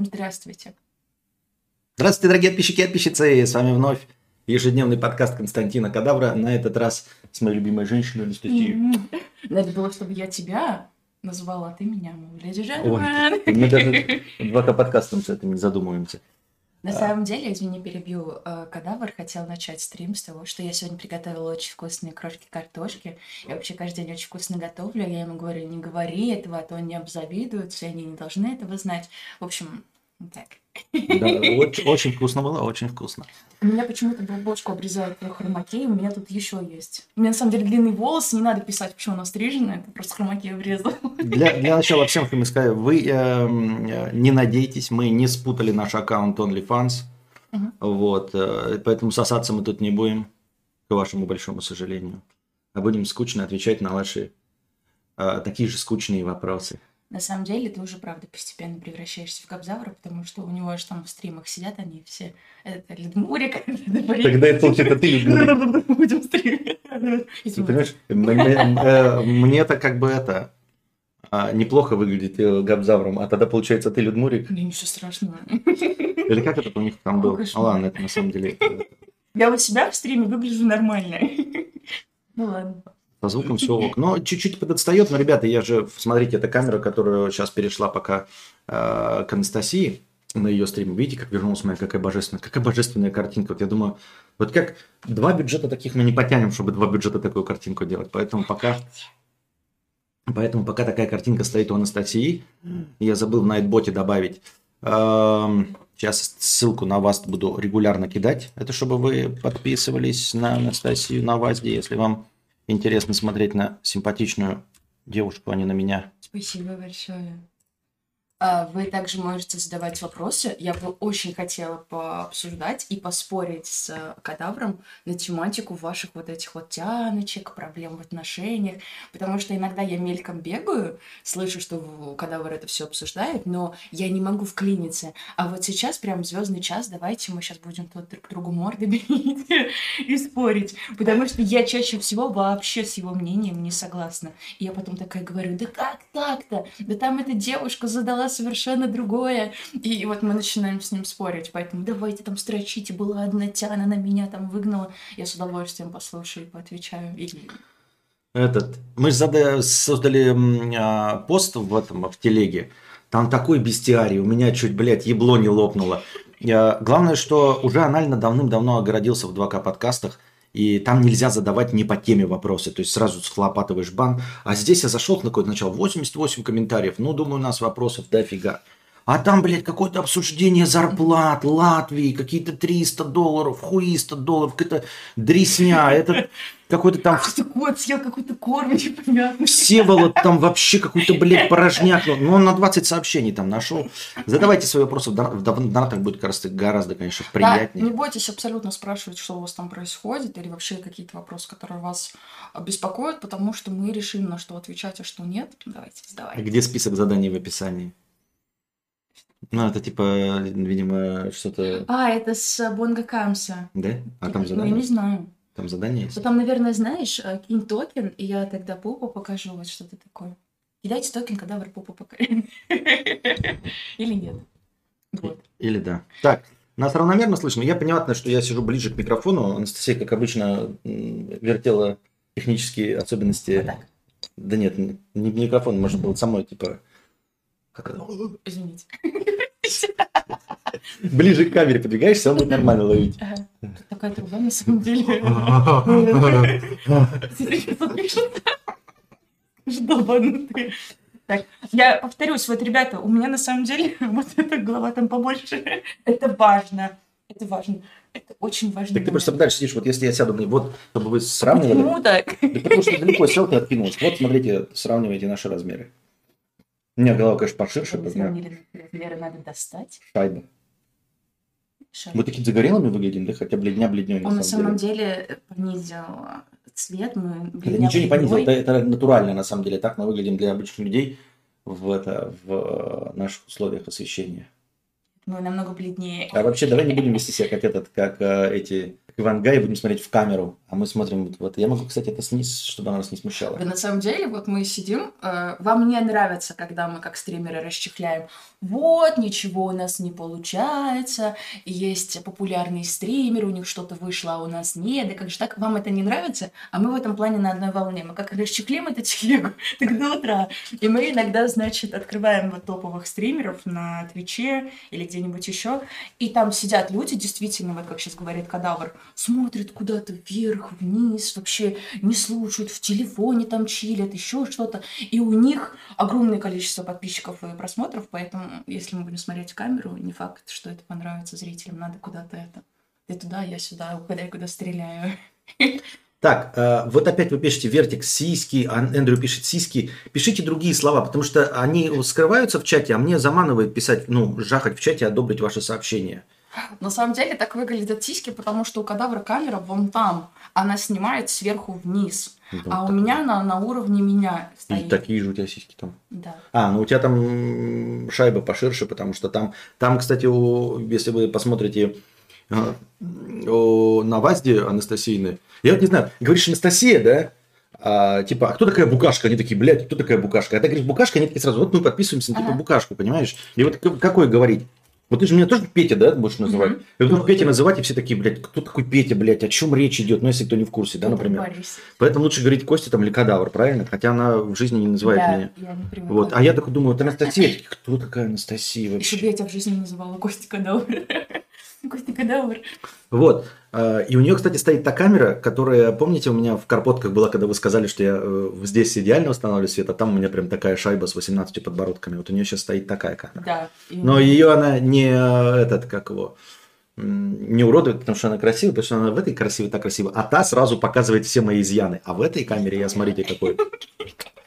Здравствуйте. Здравствуйте, дорогие подписчики и подписчицы. С вами вновь ежедневный подкаст Константина Кадавра. На этот раз с моей любимой женщиной Анастасией. Надо было, чтобы я тебя назвала, а ты меня, леди Ой, мы даже два подкастом с этим не задумываемся. На самом деле, извини, перебью, э, Кадавр хотел начать стрим с того, что я сегодня приготовила очень вкусные крошки картошки. Я вообще каждый день очень вкусно готовлю. Я ему говорю, не говори этого, а то они обзавидуются, и они не должны этого знать. В общем, так. Да, очень, очень вкусно было, очень вкусно. У меня почему-то бочку обрезают про хромакей, у меня тут еще есть. У меня на самом деле длинный волос, не надо писать, почему он стрижено, это просто хромакей обрезал. Для, для начала всем хотим сказать, вы э, не надейтесь, мы не спутали наш аккаунт OnlyFans, угу. вот, э, поэтому сосаться мы тут не будем, к вашему большому сожалению, а будем скучно отвечать на ваши э, такие же скучные вопросы. На самом деле ты уже, правда, постепенно превращаешься в Кобзавра, потому что у него же там в стримах сидят они все. Это Ледмурик. Тогда это получается ты Ледмурик. Будем стримить. Понимаешь, э, мне-то как бы это а, неплохо выглядит э, Габзавром, а тогда получается ты Людмурик. Да ничего страшного. Или как это у них там был? А ладно, это на самом деле... Я у себя в стриме выгляжу нормально. Ну ладно. По звукам все ок. Но чуть-чуть подотстает. Но, ребята, я же, смотрите, эта камера, которая сейчас перешла пока э, к Анастасии на ее стриме. Видите, как вернулась моя, какая божественная, какая божественная картинка. Вот я думаю, вот как два бюджета таких мы не потянем, чтобы два бюджета такую картинку делать. Поэтому пока, поэтому пока такая картинка стоит у Анастасии, я забыл в Найтботе добавить. Эм, сейчас ссылку на вас буду регулярно кидать. Это чтобы вы подписывались на Анастасию на ВАЗДе, если вам интересно смотреть на симпатичную девушку, а не на меня. Спасибо большое. А, вы также можете задавать вопросы. Я бы очень хотела пообсуждать и поспорить с кадавром на тематику ваших вот этих вот тяночек, проблем в отношениях, потому что иногда я мельком бегаю, слышу, что кадавр это все обсуждает, но я не могу вклиниться. А вот сейчас прям звездный час, давайте мы сейчас будем тут друг другу морды бить и спорить, потому что я чаще всего вообще с его мнением не согласна. И я потом такая говорю, да как так-то? Да там эта девушка задала совершенно другое. И вот мы начинаем с ним спорить, поэтому давайте там строчите, была одна тяна, на меня там выгнала. Я с удовольствием послушаю и поотвечаю. Или... Этот, мы задали, создали а, пост в этом, в телеге, там такой бестиарий, у меня чуть, блядь, ебло не лопнуло. Главное, что уже анально давным-давно огородился в 2К подкастах, и там нельзя задавать не по теме вопросы, то есть сразу схлопатываешь бан. А здесь я зашел на какое-то начало, 88 комментариев, ну, думаю, у нас вопросов дофига. А там, блядь, какое-то обсуждение зарплат Латвии, какие-то 300 долларов, хуиста долларов, какая-то дресня, это какой-то там... Какой-то кот съел какой-то корм непонятный. Всеволод там вообще какой-то, блядь, порожняк. Ну, он на 20 сообщений там нашел. Задавайте свои вопросы, в донатах будет гораздо, гораздо, конечно, приятнее. Да, не бойтесь абсолютно спрашивать, что у вас там происходит, или вообще какие-то вопросы, которые вас беспокоят, потому что мы решим, на что отвечать, а что нет. Давайте, задавайте. Где список заданий в описании? Ну, это типа, видимо, что-то... А, это с Бонга Камса. Да? А типа, там задание? Ну, я не знаю. Там задание есть? Ну, там, наверное, знаешь, э, кинь токен, и я тогда попу покажу, вот что-то такое. Кидайте токен, когда вы попу покажу. Или нет. Вот. Или да. Так, нас равномерно слышно. Я понятно, что я сижу ближе к микрофону. Анастасия, как обычно, вертела технические особенности. Вот так. Да нет, не микрофон, можно было самой, типа... Как это? Извините. Ближе к камере подвигаешься, он будет нормально ловить. Такая труба на самом деле. Долбанутые. Так, я повторюсь, вот, ребята, у меня на самом деле вот эта голова там побольше. Это важно. Это важно. Это очень важно. Так ты просто дальше сидишь, вот если я сяду, вот, чтобы вы сравнивали. Почему так? Да потому что далеко сел, ты откинулась. Вот, смотрите, сравнивайте наши размеры. У меня голова, конечно, поширше. Размеры надо достать. Шайба. Шайба. Мы такие загорелыми выглядим, да? Хотя бледня бледнее. Он на самом деле понизил цвет. Мы это ничего не понизил, это, это натурально на самом деле. Так мы выглядим для обычных людей в, это, в наших условиях освещения. Мы намного бледнее. А вообще, давай не будем вести себя как этот, как э, эти Иван Гай, будем смотреть в камеру, а мы смотрим вот, вот. Я могу, кстати, это снизить, чтобы она нас не смущала. Да на самом деле, вот мы сидим, э, вам не нравится, когда мы как стримеры расчехляем. Вот, ничего у нас не получается, есть популярные стримеры, у них что-то вышло, а у нас нет, да как же так, вам это не нравится? А мы в этом плане на одной волне. Мы как расчехлим эту телегу, так до утра. И мы иногда, значит, открываем вот топовых стримеров на Твиче или где-нибудь еще, и там сидят люди, действительно, вот как сейчас говорит Кадавр, смотрят куда-то вверх, вниз, вообще не слушают, в телефоне там чилят, еще что-то. И у них огромное количество подписчиков и просмотров, поэтому если мы будем смотреть в камеру, не факт, что это понравится зрителям. Надо куда-то это. Ты туда, я сюда, угадай, куда стреляю. Так, э, вот опять вы пишете вертик сиськи, Эндрю пишет сиськи. Пишите другие слова, потому что они скрываются в чате, а мне заманывает писать, ну, жахать в чате, одобрить ваши сообщения. На самом деле так выглядят сиськи, потому что у кадавра камера вон там. Она снимает сверху вниз. Да, а у меня она на уровне меня стоит. И такие же у тебя сиськи там. Да. А, ну у тебя там шайба поширше, потому что там, там, кстати, у, если вы посмотрите э, о, на Вазде Анастасийны, я вот не знаю, говоришь Анастасия, да? А, типа, а кто такая букашка? Они такие, блядь, кто такая букашка? А ты говоришь, букашка, они такие сразу, вот мы подписываемся на типа ага. букашку, понимаешь? И вот какой говорить? Вот ты же меня тоже Петя, да, будешь называть? Mm-hmm. Я буду Петя называть, и все такие, блядь, кто такой Петя, блядь, о чем речь идет? Ну, если кто не в курсе, да, например. Поэтому лучше говорить Костя там или Кадавр, правильно? Хотя она в жизни не называет да, меня. Я не привыкла. вот. А я такой думаю, вот Анастасия, кто такая Анастасия вообще? Еще бы я тебя в жизни называла Костя Кадавр. Костя Кадавр. Вот. А, и у нее, кстати, стоит та камера, которая, помните, у меня в карпотках была, когда вы сказали, что я э, здесь идеально устанавливаю свет, а там у меня прям такая шайба с 18 подбородками. Вот у нее сейчас стоит такая камера. Да. Но ее она не этот, как его, не уродует, потому что она красивая, потому что она в этой красивой так красивая, а та сразу показывает все мои изъяны. А в этой камере я, смотрите, какой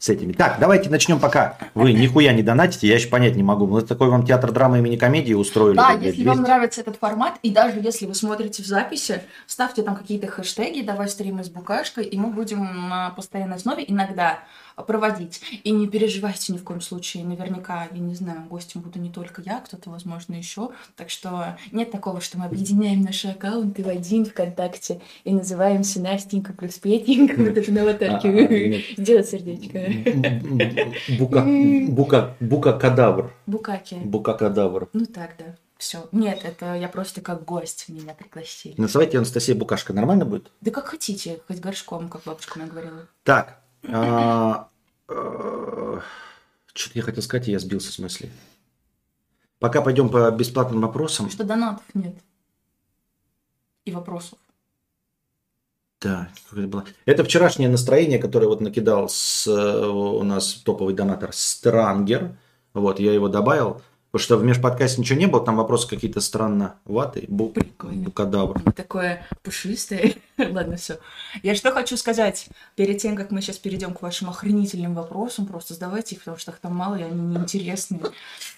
с этими. Так, давайте начнем пока. Вы нихуя не донатите, я еще понять не могу. Мы такой вам театр драмы имени комедии устроили. Да, если 200. вам нравится этот формат, и даже если вы смотрите в записи, ставьте там какие-то хэштеги, давай стримы с букашкой, и мы будем на постоянной основе иногда проводить. И не переживайте ни в коем случае. Наверняка, я не знаю, гостем буду не только я, кто-то, возможно, еще. Так что нет такого, что мы объединяем наши аккаунты в один ВКонтакте и называемся Настенька плюс Петенька. Вот это на аватарке. Сделать сердечко. Бука, бука, бука кадавр. Букаки. Бука кадавр. Ну так, да. Все. Нет, это я просто как гость меня пригласили. Называйте Анастасия Букашка. Нормально будет? Да как хотите, хоть горшком, как бабушка моя говорила. Так. Э, Что-то я хотел сказать, и я сбился с мысли. Пока пойдем по бесплатным вопросам. Что донатов нет. И вопросов. Да, это было. Это вчерашнее настроение, которое вот накидал с, э, у нас топовый донатор Странгер. Вот, я его добавил. Потому что в межподкасте ничего не было, там вопросы какие-то странноватые. Бу... Прикольно. Букадавр. Такое пушистое. Ладно, все. Я что хочу сказать, перед тем, как мы сейчас перейдем к вашим охренительным вопросам, просто задавайте их, потому что их там мало, и они неинтересные.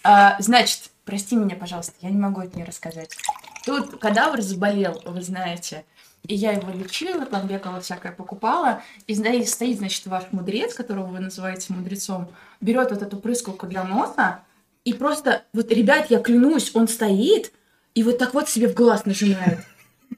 А, значит, прости меня, пожалуйста, я не могу это не рассказать. Тут кадавр заболел, вы знаете. И я его лечила, там бегала всякое, покупала. И стоит, значит, ваш мудрец, которого вы называете мудрецом, берет вот эту прыскалку для носа, и просто, вот, ребят, я клянусь, он стоит и вот так вот себе в глаз нажимает.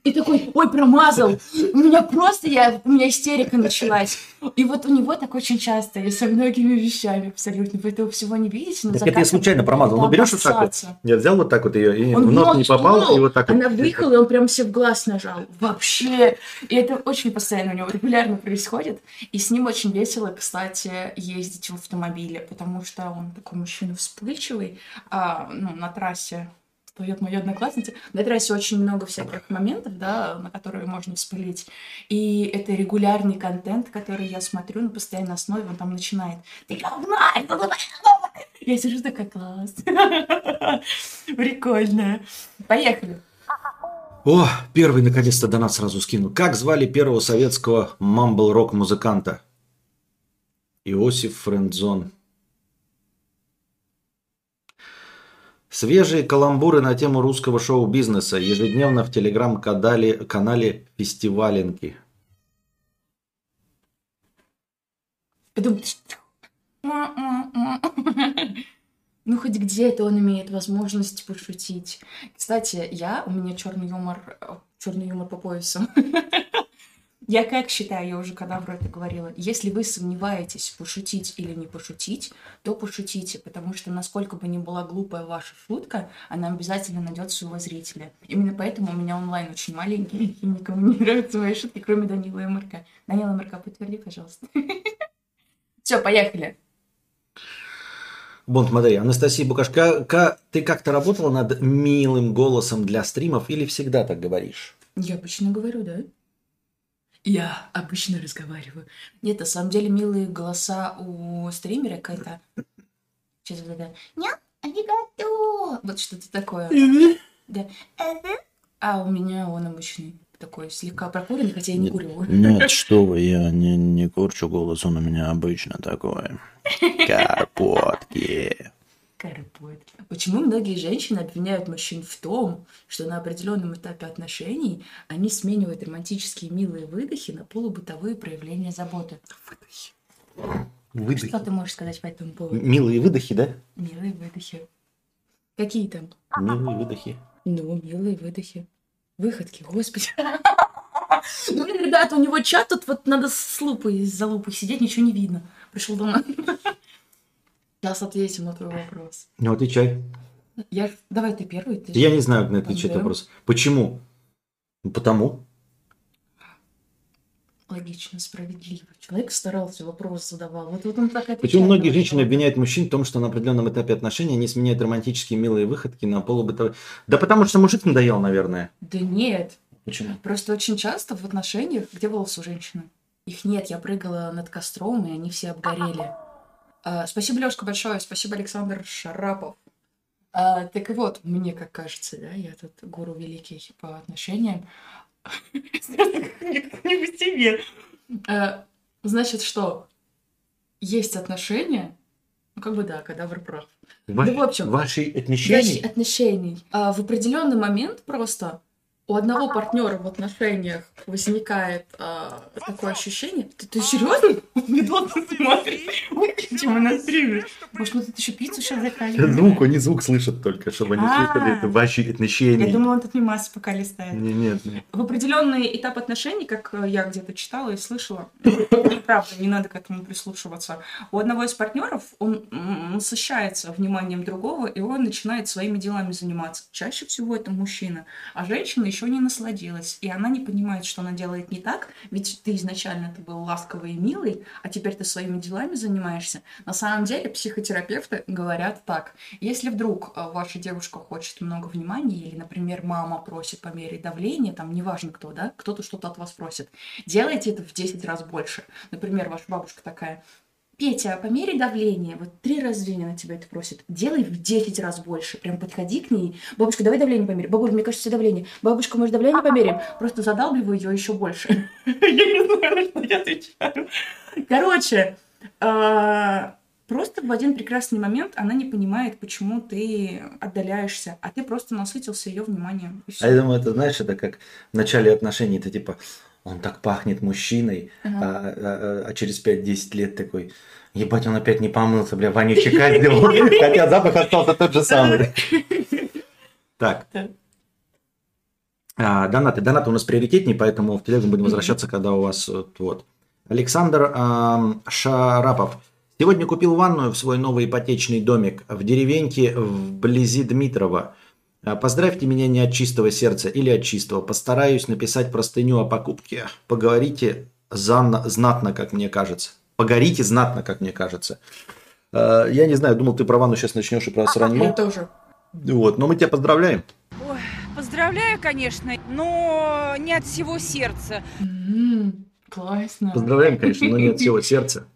И такой, ой, промазал. У меня просто, я, у меня истерика началась. И вот у него так очень часто, и со многими вещами абсолютно. Вы этого всего не видите. Так это я случайно промазал. Ну, берешь вот так вот. Я взял вот так вот ее, и он в нос не попал, и вот так Она выехала, и он прям себе в глаз нажал. Вообще. И это очень постоянно у него регулярно происходит. И с ним очень весело, кстати, ездить в автомобиле, потому что он такой мужчина вспыльчивый а, ну, на трассе поет моя одноклассница. На трассе очень много всяких моментов, да, на которые можно вспылить. И это регулярный контент, который я смотрю на постоянной основе, он там начинает. Я сижу такая, класс. Прикольно. Поехали. О, первый наконец-то донат сразу скинул. Как звали первого советского мамбл-рок музыканта? Иосиф Френдзон. Свежие каламбуры на тему русского шоу-бизнеса ежедневно в телеграм-канале канале Фестиваленки. Ну, хоть где-то он имеет возможность пошутить. Кстати, я, у меня черный юмор, черный юмор по поясу. Я как считаю, я уже когда про это говорила, если вы сомневаетесь, пошутить или не пошутить, то пошутите, потому что насколько бы ни была глупая ваша шутка, она обязательно найдет своего зрителя. Именно поэтому у меня онлайн очень маленький, и никому не нравятся мои шутки, кроме Данила и Марка. Данила и Марка, подтверди, пожалуйста. Все, поехали. Бон, смотри, Анастасия Букашка, ты как-то работала над милым голосом для стримов или всегда так говоришь? Я обычно говорю, да. Я обычно разговариваю. Нет, на самом деле милые голоса у стримера какая-то. Сейчас вот это. Нет, аригато. Вот что-то такое. Да. А у меня он обычный такой слегка прокуренный, хотя я не курю. Нет, что вы, я не, не курчу голос, он у меня обычно такой. Карпотки. Карпотки. Почему многие женщины обвиняют мужчин в том, что на определенном этапе отношений они сменяют романтические милые выдохи на полубытовые проявления заботы? Выдохи. Выдохи. Что ты можешь сказать по этому поводу? Милые выдохи, да? Милые выдохи. Какие там? Милые выдохи. Ну, милые выдохи. Выходки, господи. Ну, ребята, у него чат тут вот надо с лупой, за лупой сидеть, ничего не видно. Пришел домой. Сейчас ответим на твой вопрос. Ну, отвечай. Я... Давай ты первый. Ты Я не знаю, как на отвечать вопрос. Почему? Ну, потому. Логично, справедливо. Человек старался, вопрос задавал. Вот, вот он так отвечает. Почему многие женщины обвиняют мужчин в том, что на определенном этапе отношений они сменяют романтические милые выходки на полубытовые? Да потому что мужик надоел, наверное. Да нет. Почему? Просто очень часто в отношениях, где волосы у женщины? Их нет, я прыгала над костром, и они все обгорели. А, спасибо, Лёшка, большое. Спасибо, Александр Шарапов. А, так вот, мне как кажется, да, я тут гуру великий по отношениям. Не по себе. А, значит, что? Есть отношения, ну, как бы да, кадавр прав. Ва- ну, в общем, ваши отношения? Ваши отношений. А, в определенный момент просто у одного партнера в отношениях возникает а, такое ощущение. Ты, ты серьезно? Ты смотришь? Выключи мы на стриме. Может, мы тут еще пиццу сейчас заказываем? Звук, они звук слышат только, чтобы они слышали это ваши отношения. Я думала, он тут мимасы пока листает. Нет, нет. В определенный этап отношений, как я где-то читала и слышала, правда, не надо к этому прислушиваться. У одного из партнеров он насыщается вниманием другого, и он начинает своими делами заниматься. Чаще всего это мужчина. А женщина еще не насладилась, и она не понимает, что она делает не так, ведь ты изначально ты был ласковый и милый, а теперь ты своими делами занимаешься. На самом деле психотерапевты говорят так. Если вдруг э, ваша девушка хочет много внимания, или, например, мама просит померить давление, там неважно кто, да, кто-то что-то от вас просит, делайте это в 10 раз больше. Например, ваша бабушка такая, Петя, померяй давление. Вот три раза в день она тебя это просит. Делай в 10 раз больше. Прям подходи к ней. Бабушка, давай давление померяй. Бабушка, мне кажется, давление. Бабушка, может, давление померяем? Просто задалбливаю ее еще больше. Я не знаю, что я отвечаю. Короче, а, просто в один прекрасный момент она не понимает, почему ты отдаляешься, а ты просто насытился ее вниманием. А я думаю, это, знаешь, это как в начале отношений, ты типа, он так пахнет мужчиной, ага. а, а, а через 5-10 лет такой, ебать, он опять не помылся, бля, вонючий кайф сделал, хотя запах остался тот же самый. Так. А, донаты. Донаты у нас приоритетнее, поэтому в телегу будем возвращаться, когда у вас вот. Александр а, Шарапов. Сегодня купил ванную в свой новый ипотечный домик в деревеньке вблизи Дмитрова. А, поздравьте меня не от чистого сердца или от чистого. Постараюсь написать простыню о покупке. Поговорите знатно, как мне кажется. Погорите знатно, как мне кажется. А, я не знаю, думал, ты про ванну сейчас начнешь и про сранье. Я тоже. Вот, но мы тебя поздравляем. Ой, поздравляю, конечно, но не от всего сердца. классно. Поздравляем, конечно, но не от всего сердца.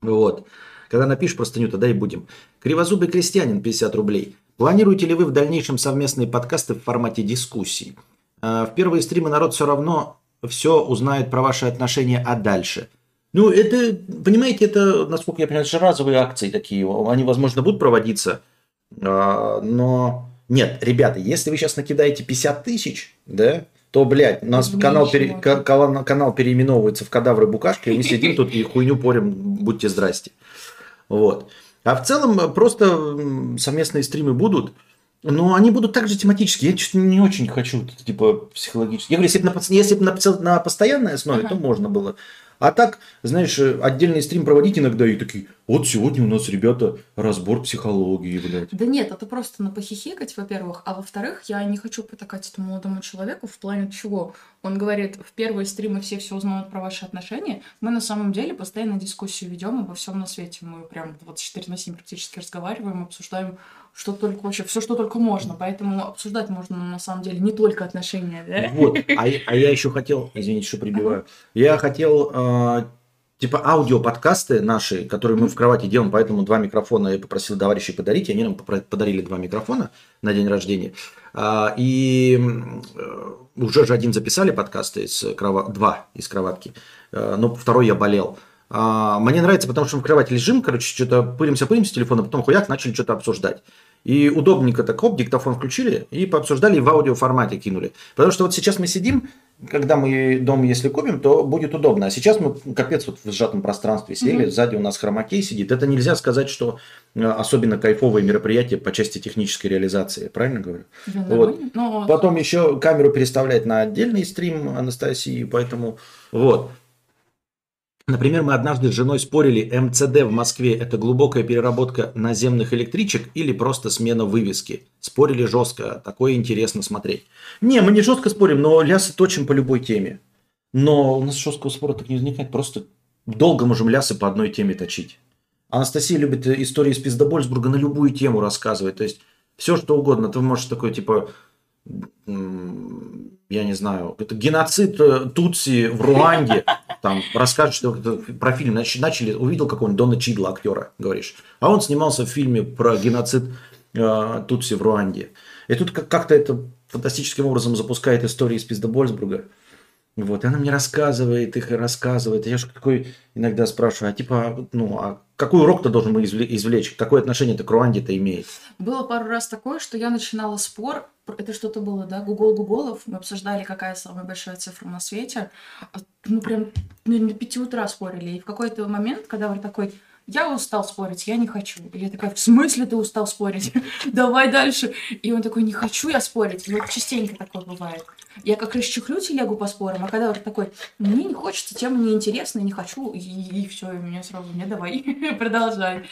Вот. Когда напишешь простыню, тогда и будем. Кривозубый крестьянин, 50 рублей. Планируете ли вы в дальнейшем совместные подкасты в формате дискуссий? А, в первые стримы народ все равно все узнает про ваши отношения, а дальше? Ну, это, понимаете, это, насколько я понимаю, это же разовые акции такие. Они, возможно, будут проводиться, а, но... Нет, ребята, если вы сейчас накидаете 50 тысяч, да, то, блядь, у нас канал, пере, канал, канал переименовывается в кадавры букашки, и мы сидим тут и хуйню порим, будьте здрасте. Вот. А в целом э, просто совместные стримы будут. Но они будут также тематические. Я что-то не очень хочу, типа, психологически. Я говорю, если бы на, если бы на, на постоянной основе, Ага. то можно было. А так, знаешь, э, отдельный стрим проводить иногда и такие, вот сегодня у нас, ребята, разбор психологии, блядь. Да нет, это просто на похихикать, во-первых. А во-вторых, я не хочу потакать этому молодому человеку в плане чего. Он говорит, в первые стримы все все узнают про ваши отношения. Мы на самом деле постоянно дискуссию ведем обо всем на свете. Мы прям 24 на 7 практически разговариваем, обсуждаем что только вообще, все, что только можно. Поэтому обсуждать можно на самом деле не только отношения, да? Вот. А, я- а я еще хотел, извините, что прибиваю. Я хотел, э, типа, аудиоподкасты наши, которые мы в кровати делаем, поэтому два микрофона я попросил товарищей подарить, и они нам подарили два микрофона на день рождения. А, и э, уже же один записали подкасты из крова... два из кроватки, э, но второй я болел. А, мне нравится, потому что мы в кровати лежим, короче, что-то пылимся, пылимся с телефона, потом хуяк начали что-то обсуждать. И удобненько так, оп, диктофон включили и пообсуждали, и в аудиоформате кинули. Потому что вот сейчас мы сидим, когда мы дом, если купим, то будет удобно. А сейчас мы, капец, вот в сжатом пространстве сели, Мгм. сзади у нас хромакей сидит. Это нельзя сказать, что э, особенно кайфовое мероприятие по части технической реализации. Правильно говорю? Да, Вот. нормально. Ну, Потом еще камеру переставлять на отдельный стрим Анастасии, поэтому вот. Например, мы однажды с женой спорили, МЦД в Москве – это глубокая переработка наземных электричек или просто смена вывески. Спорили жестко, такое интересно смотреть. Не, мы не жестко спорим, но лясы точим по любой теме. Но у нас жесткого спора так не возникает, просто долго можем лясы по одной теме точить. Анастасия любит э, истории из Пиздобольсбурга на любую тему рассказывать, то есть все что угодно. Ты можешь такой, типа, я не знаю, это геноцид э, Тутси в Руанде, там расскажешь, что это про фильм нач- начали, увидел какого-нибудь Дона Чидла, актера, говоришь. А он снимался в фильме про геноцид э, Тутси в Руанде. И тут как- как-то это фантастическим образом запускает истории из Пиздобольсбурга. Вот, и она мне рассказывает их и рассказывает. И я же такой иногда спрашиваю, а типа, ну, а какой урок-то должен мы извле- извлечь? Какое отношение-то к Руанде-то имеет? Было пару раз такое, что я начинала спор. Это что-то было, да? Гугол Гуголов. Мы обсуждали, какая самая большая цифра на свете. А Мы прям наверное, до пяти утра спорили. И в какой-то момент, когда вы такой, я устал спорить, я не хочу. И я такая, в смысле ты устал спорить? Давай дальше. И он такой, не хочу я спорить. Вот частенько такое бывает. Я как расчехлю телегу по спорам, а когда уже такой, мне не хочется, тема неинтересна, не хочу, и, все, и меня сразу, не давай, продолжай.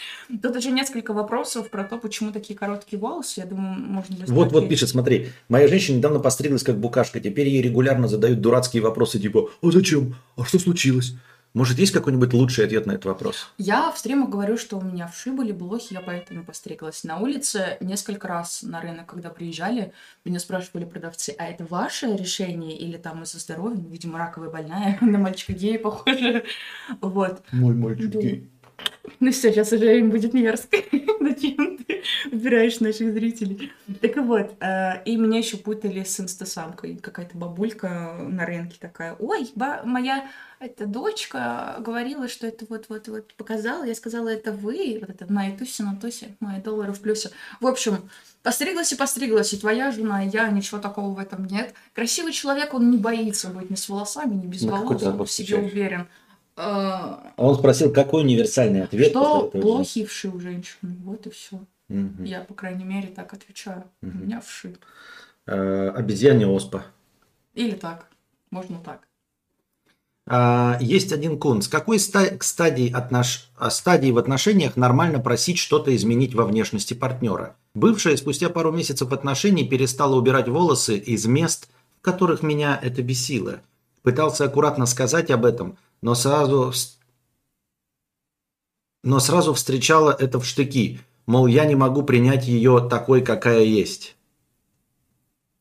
Тут уже несколько вопросов про то, почему такие короткие волосы. Я думаю, можно Вот, вот пишет, смотри, моя женщина недавно постриглась как букашка, теперь ей регулярно задают дурацкие вопросы, типа, а зачем? А что случилось? Может, есть какой-нибудь лучший ответ на этот вопрос? Я в стримах говорю, что у меня вши были блохи, я поэтому постриглась. На улице несколько раз на рынок, когда приезжали, меня спрашивали продавцы, а это ваше решение или там из-за здоровья? Ну, видимо, раковая больная, на мальчика гея похоже. Вот. Мой мальчик гей. Ну все, сейчас уже им будет мерзко. Зачем ты убираешь наших зрителей? Так вот, э, и меня еще путали с инстасамкой. Какая-то бабулька на рынке такая. Ой, ба- моя эта дочка говорила, что это вот-вот-вот показала. Я сказала, это вы. Вот это на тусе, на тусе, мои доллары в плюсе. В общем, постриглась и постриглась, и твоя жена, и я, ничего такого в этом нет. Красивый человек, он не боится быть ни с волосами, ни без Ну, волос, он в себе уверен. А Он спросил, какой универсальный ответ что блохи вши у женщины. Вот и все. Мгм. Я, по крайней мере, так отвечаю. У Мгм. меня вши. Э, Обезьяне оспа. Или так. Можно так. А, Есть один кун. С какой ста- стадии, отнош... а, стадии в отношениях нормально просить что-то изменить во внешности партнера? Бывшая спустя пару месяцев отношений перестала убирать волосы из мест, в которых меня это бесило. Пытался аккуратно сказать об этом, но сразу, но сразу встречала это в штыки. Мол, я не могу принять ее такой, какая есть.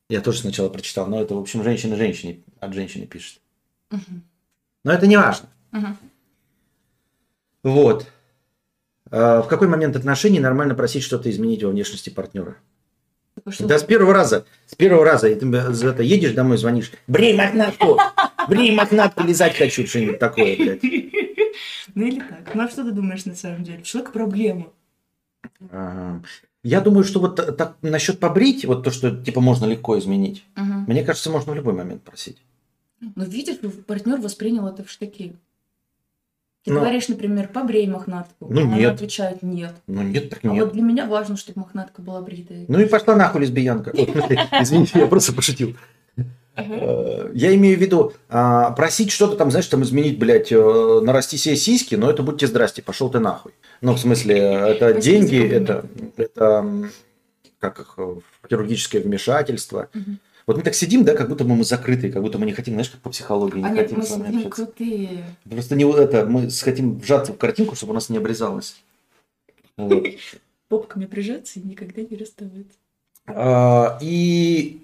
Я тоже сначала прочитал, но это, в общем, женщина женщине от женщины пишет. Но это не важно. Вот. А В какой момент отношений нормально просить что-то изменить во внешности партнера? Что- Да с первого раза. С первого раза. И ты это едешь домой, звонишь. Брей мохнатку! Брей мохнатку, лизать хочу. Что-нибудь такое, блядь. Ну или так. Ну а что ты думаешь на самом деле? Что к проблема? Я думаю, что вот та- так насчет побрить, вот то, что типа можно легко изменить, мне кажется, можно в любой момент просить. Ну видишь, партнер воспринял это в штыки. Ты Ну. говоришь, например, побрей мохнатку. Ну, а она нет. отвечает нет. Ну нет, так А нет. вот для меня важно, чтобы мохнатка была бритая. Ну и пошла нахуй лесбиянка. Извините, я просто пошутил. Э, Я имею в виду, а, просить что-то там, знаешь, там изменить, блядь, э, нарасти себе сиськи, но это будьте здрасте, пошел ты нахуй. Ну, в смысле, это деньги, это, это как их, э, хирургическое вмешательство. Мгм. Вот мы так сидим, да, как будто бы мы закрытые, как будто мы не хотим, знаешь, как по психологии, не А нет, хотим мы с вами общаться. крутые. Просто не вот это, мы хотим вжаться в картинку, чтобы у нас не обрезалось. Вот. Попками прижаться и никогда не расставаться. А, И,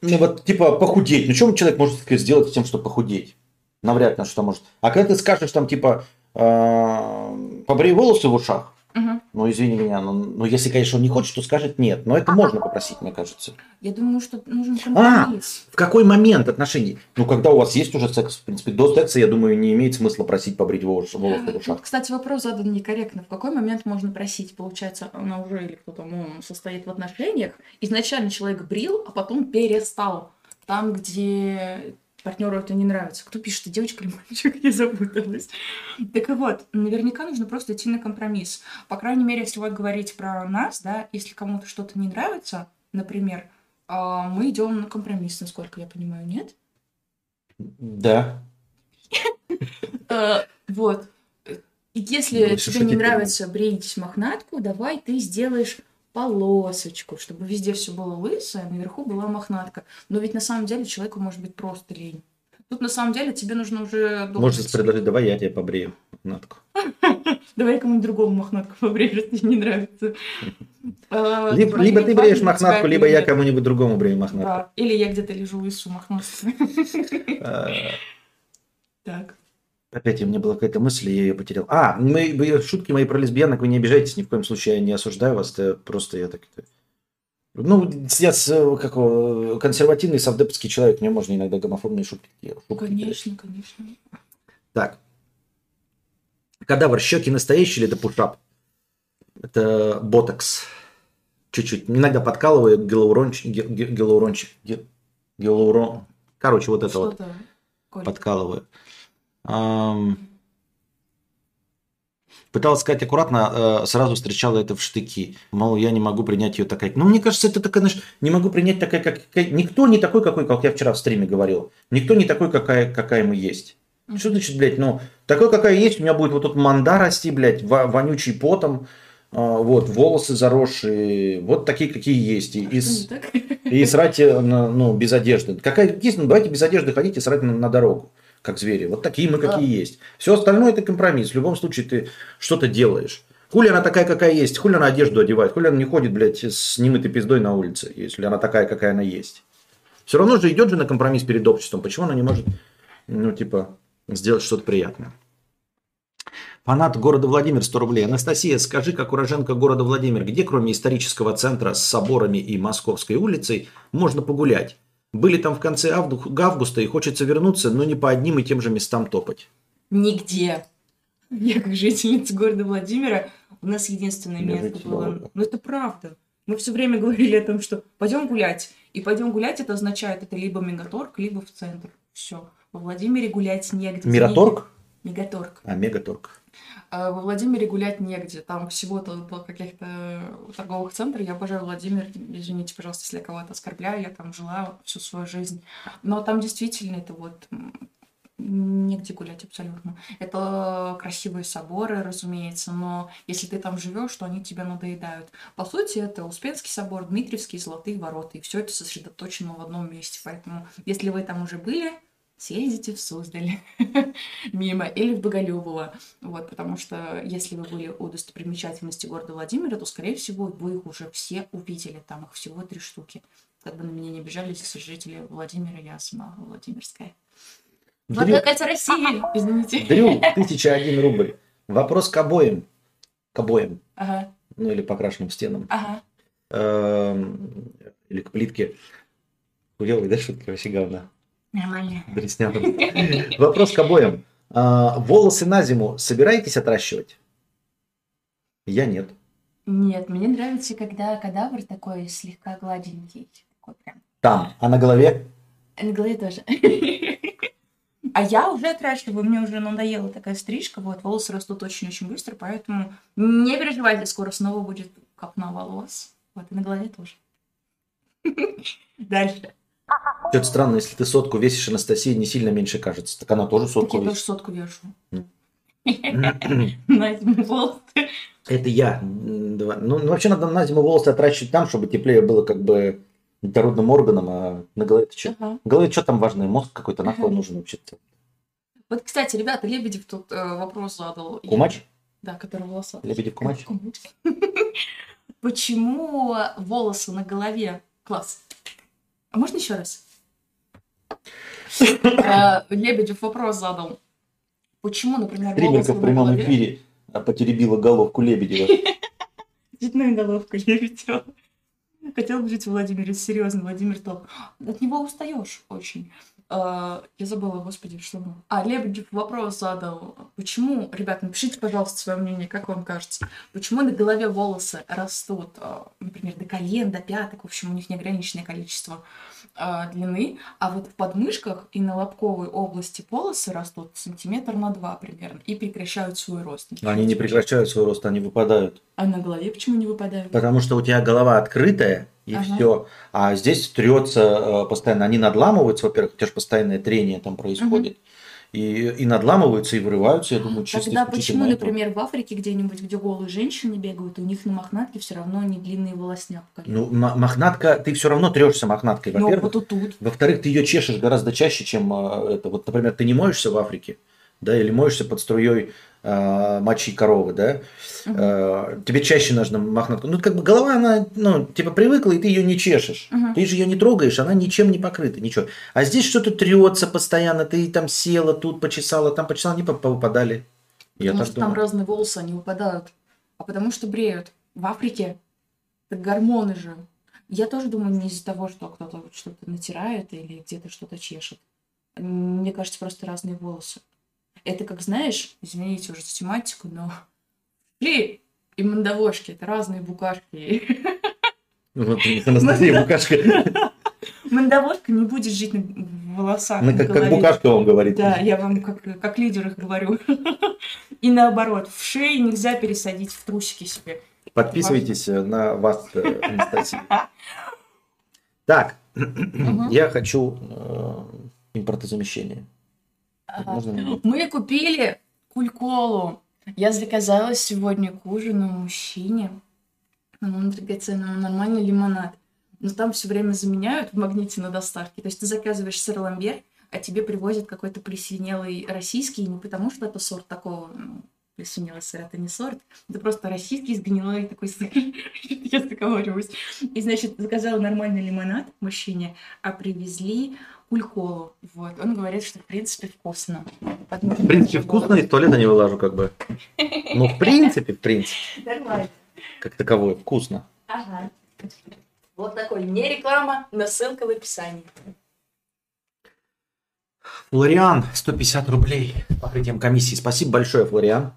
ну вот, типа, похудеть. Ну, что человек может сказать, сделать с тем, чтобы похудеть? Навряд ли что может. А когда ты скажешь, там, типа, а, побрей волосы в ушах. Ну, извини меня, ну, ну, если, конечно, он не хочет, то скажет нет. Но это можно попросить, мне кажется. Я думаю, что нужен А! компромисс. В какой момент отношений? Ну, когда у вас есть уже секс, в принципе, до секса, я думаю, не имеет смысла просить побрить волосы, волосы в ушах. Вот, кстати, вопрос задан некорректно. В какой момент можно просить? Получается, она уже или кто там он состоит в отношениях. Изначально человек брил, а потом перестал. Там, где партнеру это не нравится. Кто пишет, девочка или мальчик, я запуталась. Так и вот, наверняка нужно просто идти на компромисс. По крайней мере, если вот говорить про нас, да, если кому-то что-то не нравится, например, а, мы идем на компромисс, насколько я понимаю, нет? Да. Э, Вот. И Если Больше тебе не нравится брить мохнатку, давай ты сделаешь полосочку, чтобы везде все было лысое, а наверху была мохнатка. Но ведь на самом деле человеку может быть просто лень. Тут на самом деле тебе нужно уже. Можете предложить, давай я тебе побрею натку. Давай кому-нибудь другому мохнатку побреешь, если тебе не нравится. Э, Либо, ты бреешь мохнатку, либо я кому-нибудь другому брею мохнатку. Или я где-то лежу лысую мохнатку. Э, Так. Опять у меня была какая-то мысль, я ее потерял. А, мы, шутки мои про лесбиянок, вы не обижайтесь, ни в коем случае я не осуждаю вас, это просто я так... Ну, я э, как, консервативный совдеповский человек, мне можно иногда гомофобные шутки делать. шутки делать. Конечно, конечно. Так. Кадавр, щеки настоящие или это пушап? Это ботокс. Чуть-чуть. Иногда подкалываю гиалурончик. Гиалурончик. Гиалурон. Короче, вот это вот Что-то, Коль. подкалываю. Пыталась сказать аккуратно, э, сразу встречала это в штыки. Мол, я не могу принять ее такая. Ну, мне кажется, это такая, знаешь, не могу принять такая, как... Никто не такой, какой, как я вчера в стриме говорил. Никто не такой, какая, какая мы есть. Что значит, блядь, ну, такой, какая есть, у меня будет вот тут манда расти, блядь, во- вонючий потом, а, вот, волосы заросшие, вот такие, какие есть. И, и и срать, э, ну, без одежды. Какая есть, ну, давайте без одежды ходите и срать на, на дорогу, как звери. Вот такие мы, какие есть. Все остальное это компромисс. В любом случае ты что-то делаешь. Хули она такая, какая есть. Хули она одежду одевает. Хули она не ходит, блядь, с немытой пиздой на улице, если она такая, какая она есть. Все равно же идет же на компромисс перед обществом. Почему она не может, ну, типа, сделать что-то приятное? Фанат города Владимир 100 рублей. Анастасия, скажи, как уроженка города Владимир, где кроме исторического центра с соборами и Московской улицей можно погулять? Были там в конце августа и хочется вернуться, но не по одним и тем же местам топать. Нигде. Я как жительница города Владимира, у нас единственное Я место было. города. Ну это правда. Мы все время говорили о том, что пойдем гулять. И пойдем гулять, это означает, это либо Мегаторг, либо в центр. Все. Во Владимире гулять негде. Мираторг? Мегаторг. А, Мегаторг. А во Владимире гулять негде. Там всего-то было каких-то торговых центров. Я обожаю Владимир. Извините, пожалуйста, если я кого-то оскорбляю. Я там жила всю свою жизнь. Но там действительно это вот негде гулять абсолютно. Это красивые соборы, разумеется, но если ты там живешь, то они тебе надоедают. По сути, это Успенский собор, Дмитриевский, Золотые ворота, и все это сосредоточено в одном месте. Поэтому, если вы там уже были, съездите в Суздаль мимо или в Боголюбово. Вот, потому что если вы были у достопримечательности города Владимира, то, скорее всего, вы их уже все увидели. Там их всего три штуки. Как бы на меня не обижались все жители Владимира, я сама Владимирская. Дрю, такая Россия, извините. Дрю, тысяча один рубль. Вопрос к обоим. К обоим. Ага, Ну или по крашенным стенам. ага. Эм, Или к плитке. Хуёвый, да, шутки вообще говна. Нормально. Вопрос к обоим. А, волосы на зиму собираетесь отращивать? Я нет. Нет, мне нравится, когда кадавр такой слегка гладенький. Такой прям. Там, а на голове? На голове тоже. А я уже отращиваю, мне уже надоела такая стрижка, вот, волосы растут очень-очень быстро, поэтому не переживайте, скоро снова будет копна волос. Вот, и на голове тоже. Дальше. Что-то странно, если ты сотку весишь, Анастасия не сильно меньше кажется. Так она тоже Так сотку я тоже весит. сотку вешу. Это На зиму волосы. я. М, два. Ну, ну, вообще надо на зиму волосы отращивать там, чтобы теплее было как бы дородным органом, а на голове это что? Ага. В голове что там важное? Мозг какой-то нахуй Ага. нужен вообще-то. Вот, кстати, ребята, Лебедев тут э, вопрос задал. Кумач? Да, который волосатый. Лебедев Кумач? Кумач. Почему волосы на голове? Класс. А можно еще раз? Э, Лебедев вопрос задал. Почему, например, Стримерка в прямом голове... эфире а, потеребила головку Лебедева. Цветная головка Лебедева. Хотел бы жить в Владимире. Серьезно, Владимир топ. От него устаешь очень. А, Я забыла, господи, что было. А, Лебедев вопрос задал. Почему, ребят, напишите, пожалуйста, свое мнение, как вам кажется, почему на голове волосы растут, а, например, до колен, до пяток, в общем, у них неограниченное количество а, длины, а вот в подмышках и на лобковой области волосы растут сантиметр на два примерно и прекращают свой рост. Они не прекращают свой рост, они выпадают. А на голове почему не выпадают? Потому что у тебя голова открытая, и Ага. все. А здесь трется э, постоянно. Они надламываются, во-первых, у тебя же постоянное трение там происходит. И, и надламываются, и вырываются, я думаю, чисто Тогда почему, например, в Африке где-нибудь, где голые женщины бегают, у них на мохнатке все равно не длинные волосня по колено? Ну, мохнатка, ты все равно трешься мохнаткой, Ну, во-первых. вот тут. Во-вторых, ты ее чешешь гораздо чаще, чем э, это. Вот, например, ты не моешься в Африке, да, или моешься под струей мочи коровы, да, э, тебе чаще нужно мохнатку. Ну, как бы голова, она, ну, типа привыкла, и ты ее не чешешь. Мгм. Ты же ее не трогаешь, она ничем не покрыта, ничего. А здесь что-то трется постоянно, ты там села, тут почесала, там почесала, они по- выпадали. Я Потому что там думаю. разные волосы, они выпадают. А потому что бреют. В Африке так гормоны же. Я тоже думаю, не из-за того, что кто-то что-то натирает или где-то что-то чешет. Мне кажется, просто разные волосы. Это как, знаешь, извините уже за тематику, но шли и мандавошки, это разные букашки. Вот, Анастасия Букашка. Мандавошка не будет жить на волосах. Ну, на как, как. Букашка вам говорит. Да, я вам как, как лидер их говорю. И наоборот, в шее нельзя пересадить в трусики себе. Подписывайтесь э, на вас, э, Анастасия. Так, я хочу э, импортозамещение. Можно? Мы купили кульколу. Я заказала сегодня к ужину мужчине. Ну, драгоценному нормальный лимонад. Но там все время заменяют в магните на доставке. То есть ты заказываешь сыр ламбер, а тебе привозят какой-то плесенелый российский, не потому что это сорт такого, ну, плесенелый сыр, это не сорт, это просто российский сгнилой такой сыр. Я заговариваюсь. И, значит, заказала нормальный лимонад мужчине, а привезли кульколу. Вот. Он говорит, что в принципе вкусно. Поэтому- В принципе, вкусно, из туалета не вылажу, как бы. Ну, в принципе, в принципе, Нормально. как таковое, вкусно. Ага. Вот такой. Не реклама, но ссылка в описании. Флориан, 150 рублей покрытием комиссии. Спасибо большое, Флориан.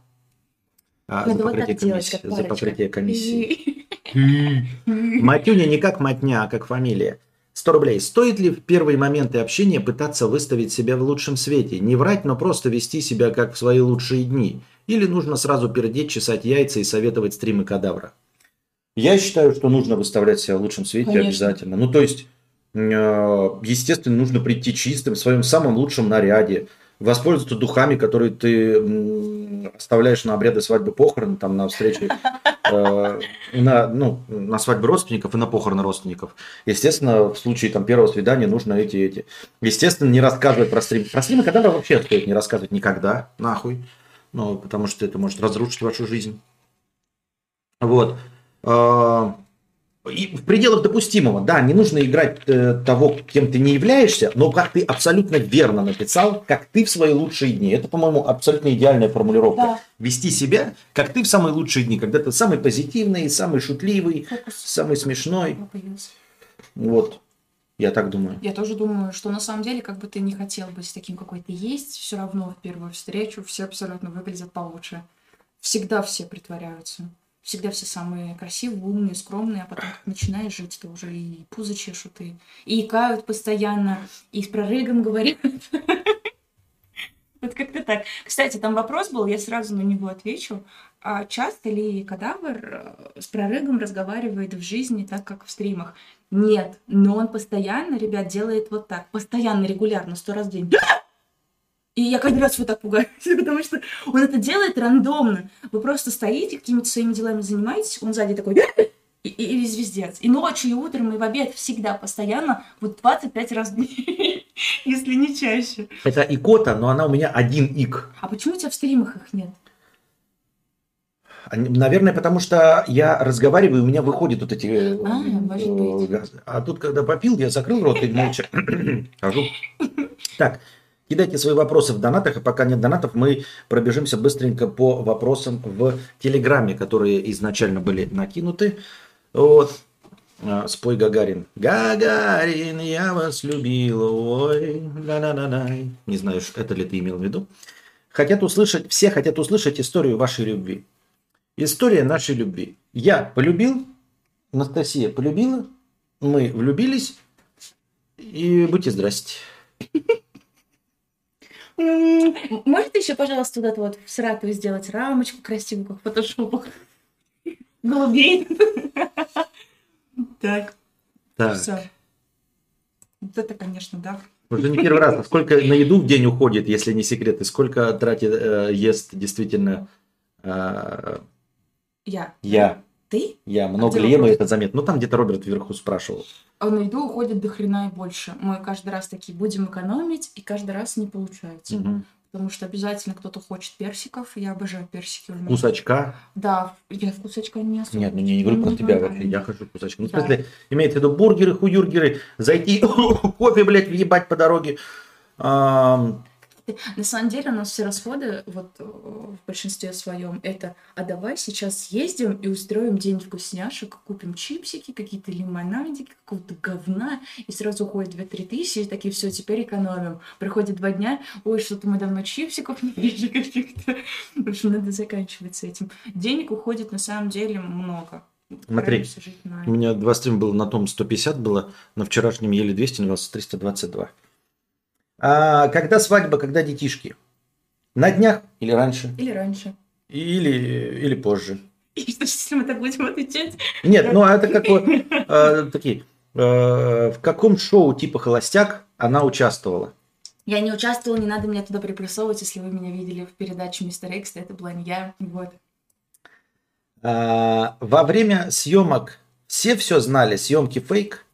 а, за Надо вот покрытие делать, комиссии. как За покрытие комиссии. Матюня не как матня, а как фамилия. 100 рублей. Стоит ли в первые моменты общения пытаться выставить себя в лучшем свете? Не врать, но просто вести себя как в свои лучшие дни? Или нужно сразу пердеть, чесать яйца и советовать стримы кадавра? Я считаю, что нужно выставлять себя в лучшем свете Конечно. обязательно. Ну, то есть, э, естественно, нужно прийти чистым, в своем самом лучшем наряде, воспользоваться духами, которые ты оставляешь на обряды свадьбы, похороны, там, на встрече, э, на, ну, на свадьбы родственников и на похороны родственников. Естественно, в случае там, первого свидания нужно эти, эти. Естественно, не рассказывать про стрим. Про стримы когда вообще стоит не рассказывать никогда, нахуй. Ну, потому что это может разрушить вашу жизнь. Вот. И в пределах допустимого, да, не нужно играть э, того, кем ты не являешься, но как ты абсолютно верно написал, как ты в свои лучшие дни. Это, по-моему, абсолютно идеальная формулировка. Да. Вести себя, как ты в самые лучшие дни, когда ты самый позитивный, самый шутливый, Фокус. самый смешной. Вот, я так думаю. Я тоже думаю, что на самом деле, как бы ты не хотел быть таким, какой ты есть, все равно в первую встречу все абсолютно выглядят получше. Всегда все притворяются. Всегда все самые красивые, умные, скромные, а потом как начинаешь жить, ты уже и пузо чешут, и, и икают постоянно, и с прорыгом говорят. так. Кстати, там вопрос был, я сразу на него отвечу. А часто ли кадавр э, с прорыгом разговаривает в жизни так, как в стримах? Нет, но он постоянно, ребят, делает вот так. Постоянно, регулярно, сто раз в день. И я каждый раз вот так пугаюсь, потому что он это делает рандомно. Вы просто стоите, какими-то своими делами занимаетесь, он сзади такой и, и, и звездец. И ночью, и утром, и в обед всегда, постоянно, вот 25 раз в день, если не чаще. Это икота, но она у меня один ик. А почему у тебя в стримах их нет? Наверное, потому что я разговариваю, у меня выходят вот эти... А, может быть. э, газы. А тут, когда попил, я закрыл рот и молча хожу. Так, кидайте свои вопросы в донатах, а пока нет донатов, мы пробежимся быстренько по вопросам в Телеграме, которые изначально были накинуты. Вот. А, Спой Гагарин. Гагарин, я вас любил, ой, ла-ла-ла-ла. Не знаю, это ли ты имел в виду. Хотят услышать, все хотят услышать историю вашей любви. История нашей любви. Я полюбил, Анастасия полюбила, мы влюбились, и будьте здрасте. Может еще, пожалуйста, вот это вот в Саратове сделать рамочку красивую, как в фотошопах? Голубей. Так, Так, все. Вот это, конечно, да. уже не первый раз. Сколько на еду в день уходит, если не секрет, и сколько тратит, э, ест действительно э, Я. я. Ты? Я много где ли ем, и вопрос? это заметно. Ну, там где-то Роберт вверху спрашивал. А на еду уходит до хрена и больше. Мы каждый раз такие будем экономить, и каждый раз не получается. Мгм. Потому что обязательно кто-то хочет персиков. Я обожаю персики. у меня. Кусачка. Да, я вкус очка не особо. Нет, ну не, не говорю про тебя вообще. Я хожу кусачка. Ну, в смысле, имеется в виду бургеры, хуюргеры, зайти, кофе, блядь, въебать по дороге. На самом деле у нас все расходы, вот э, в большинстве своем, это «а давай сейчас съездим и устроим день вкусняшек, купим чипсики, какие-то лимонадики, какого-то говна, и сразу уходит 2-3 тысячи, и такие, все, теперь экономим. Приходит два дня, ой, что-то мы давно чипсиков не ели каких-то. В общем, надо заканчивать с этим. Денег уходит на самом деле много. Смотри, У меня два стрима было на том 150 было, на вчерашнем еле 200, на вас 322. А когда свадьба, когда детишки? На днях или раньше? Или раньше. Или, или позже? И что, если мы так будем отвечать? Нет, ну это как вот э, такие. э, в каком шоу типа «Холостяк» она участвовала? Я не участвовала, не надо меня туда припрессовывать, если вы меня видели в передаче Мистер Икс, это была не я. Вот. А, во время съемок все все знали, съемки фейк?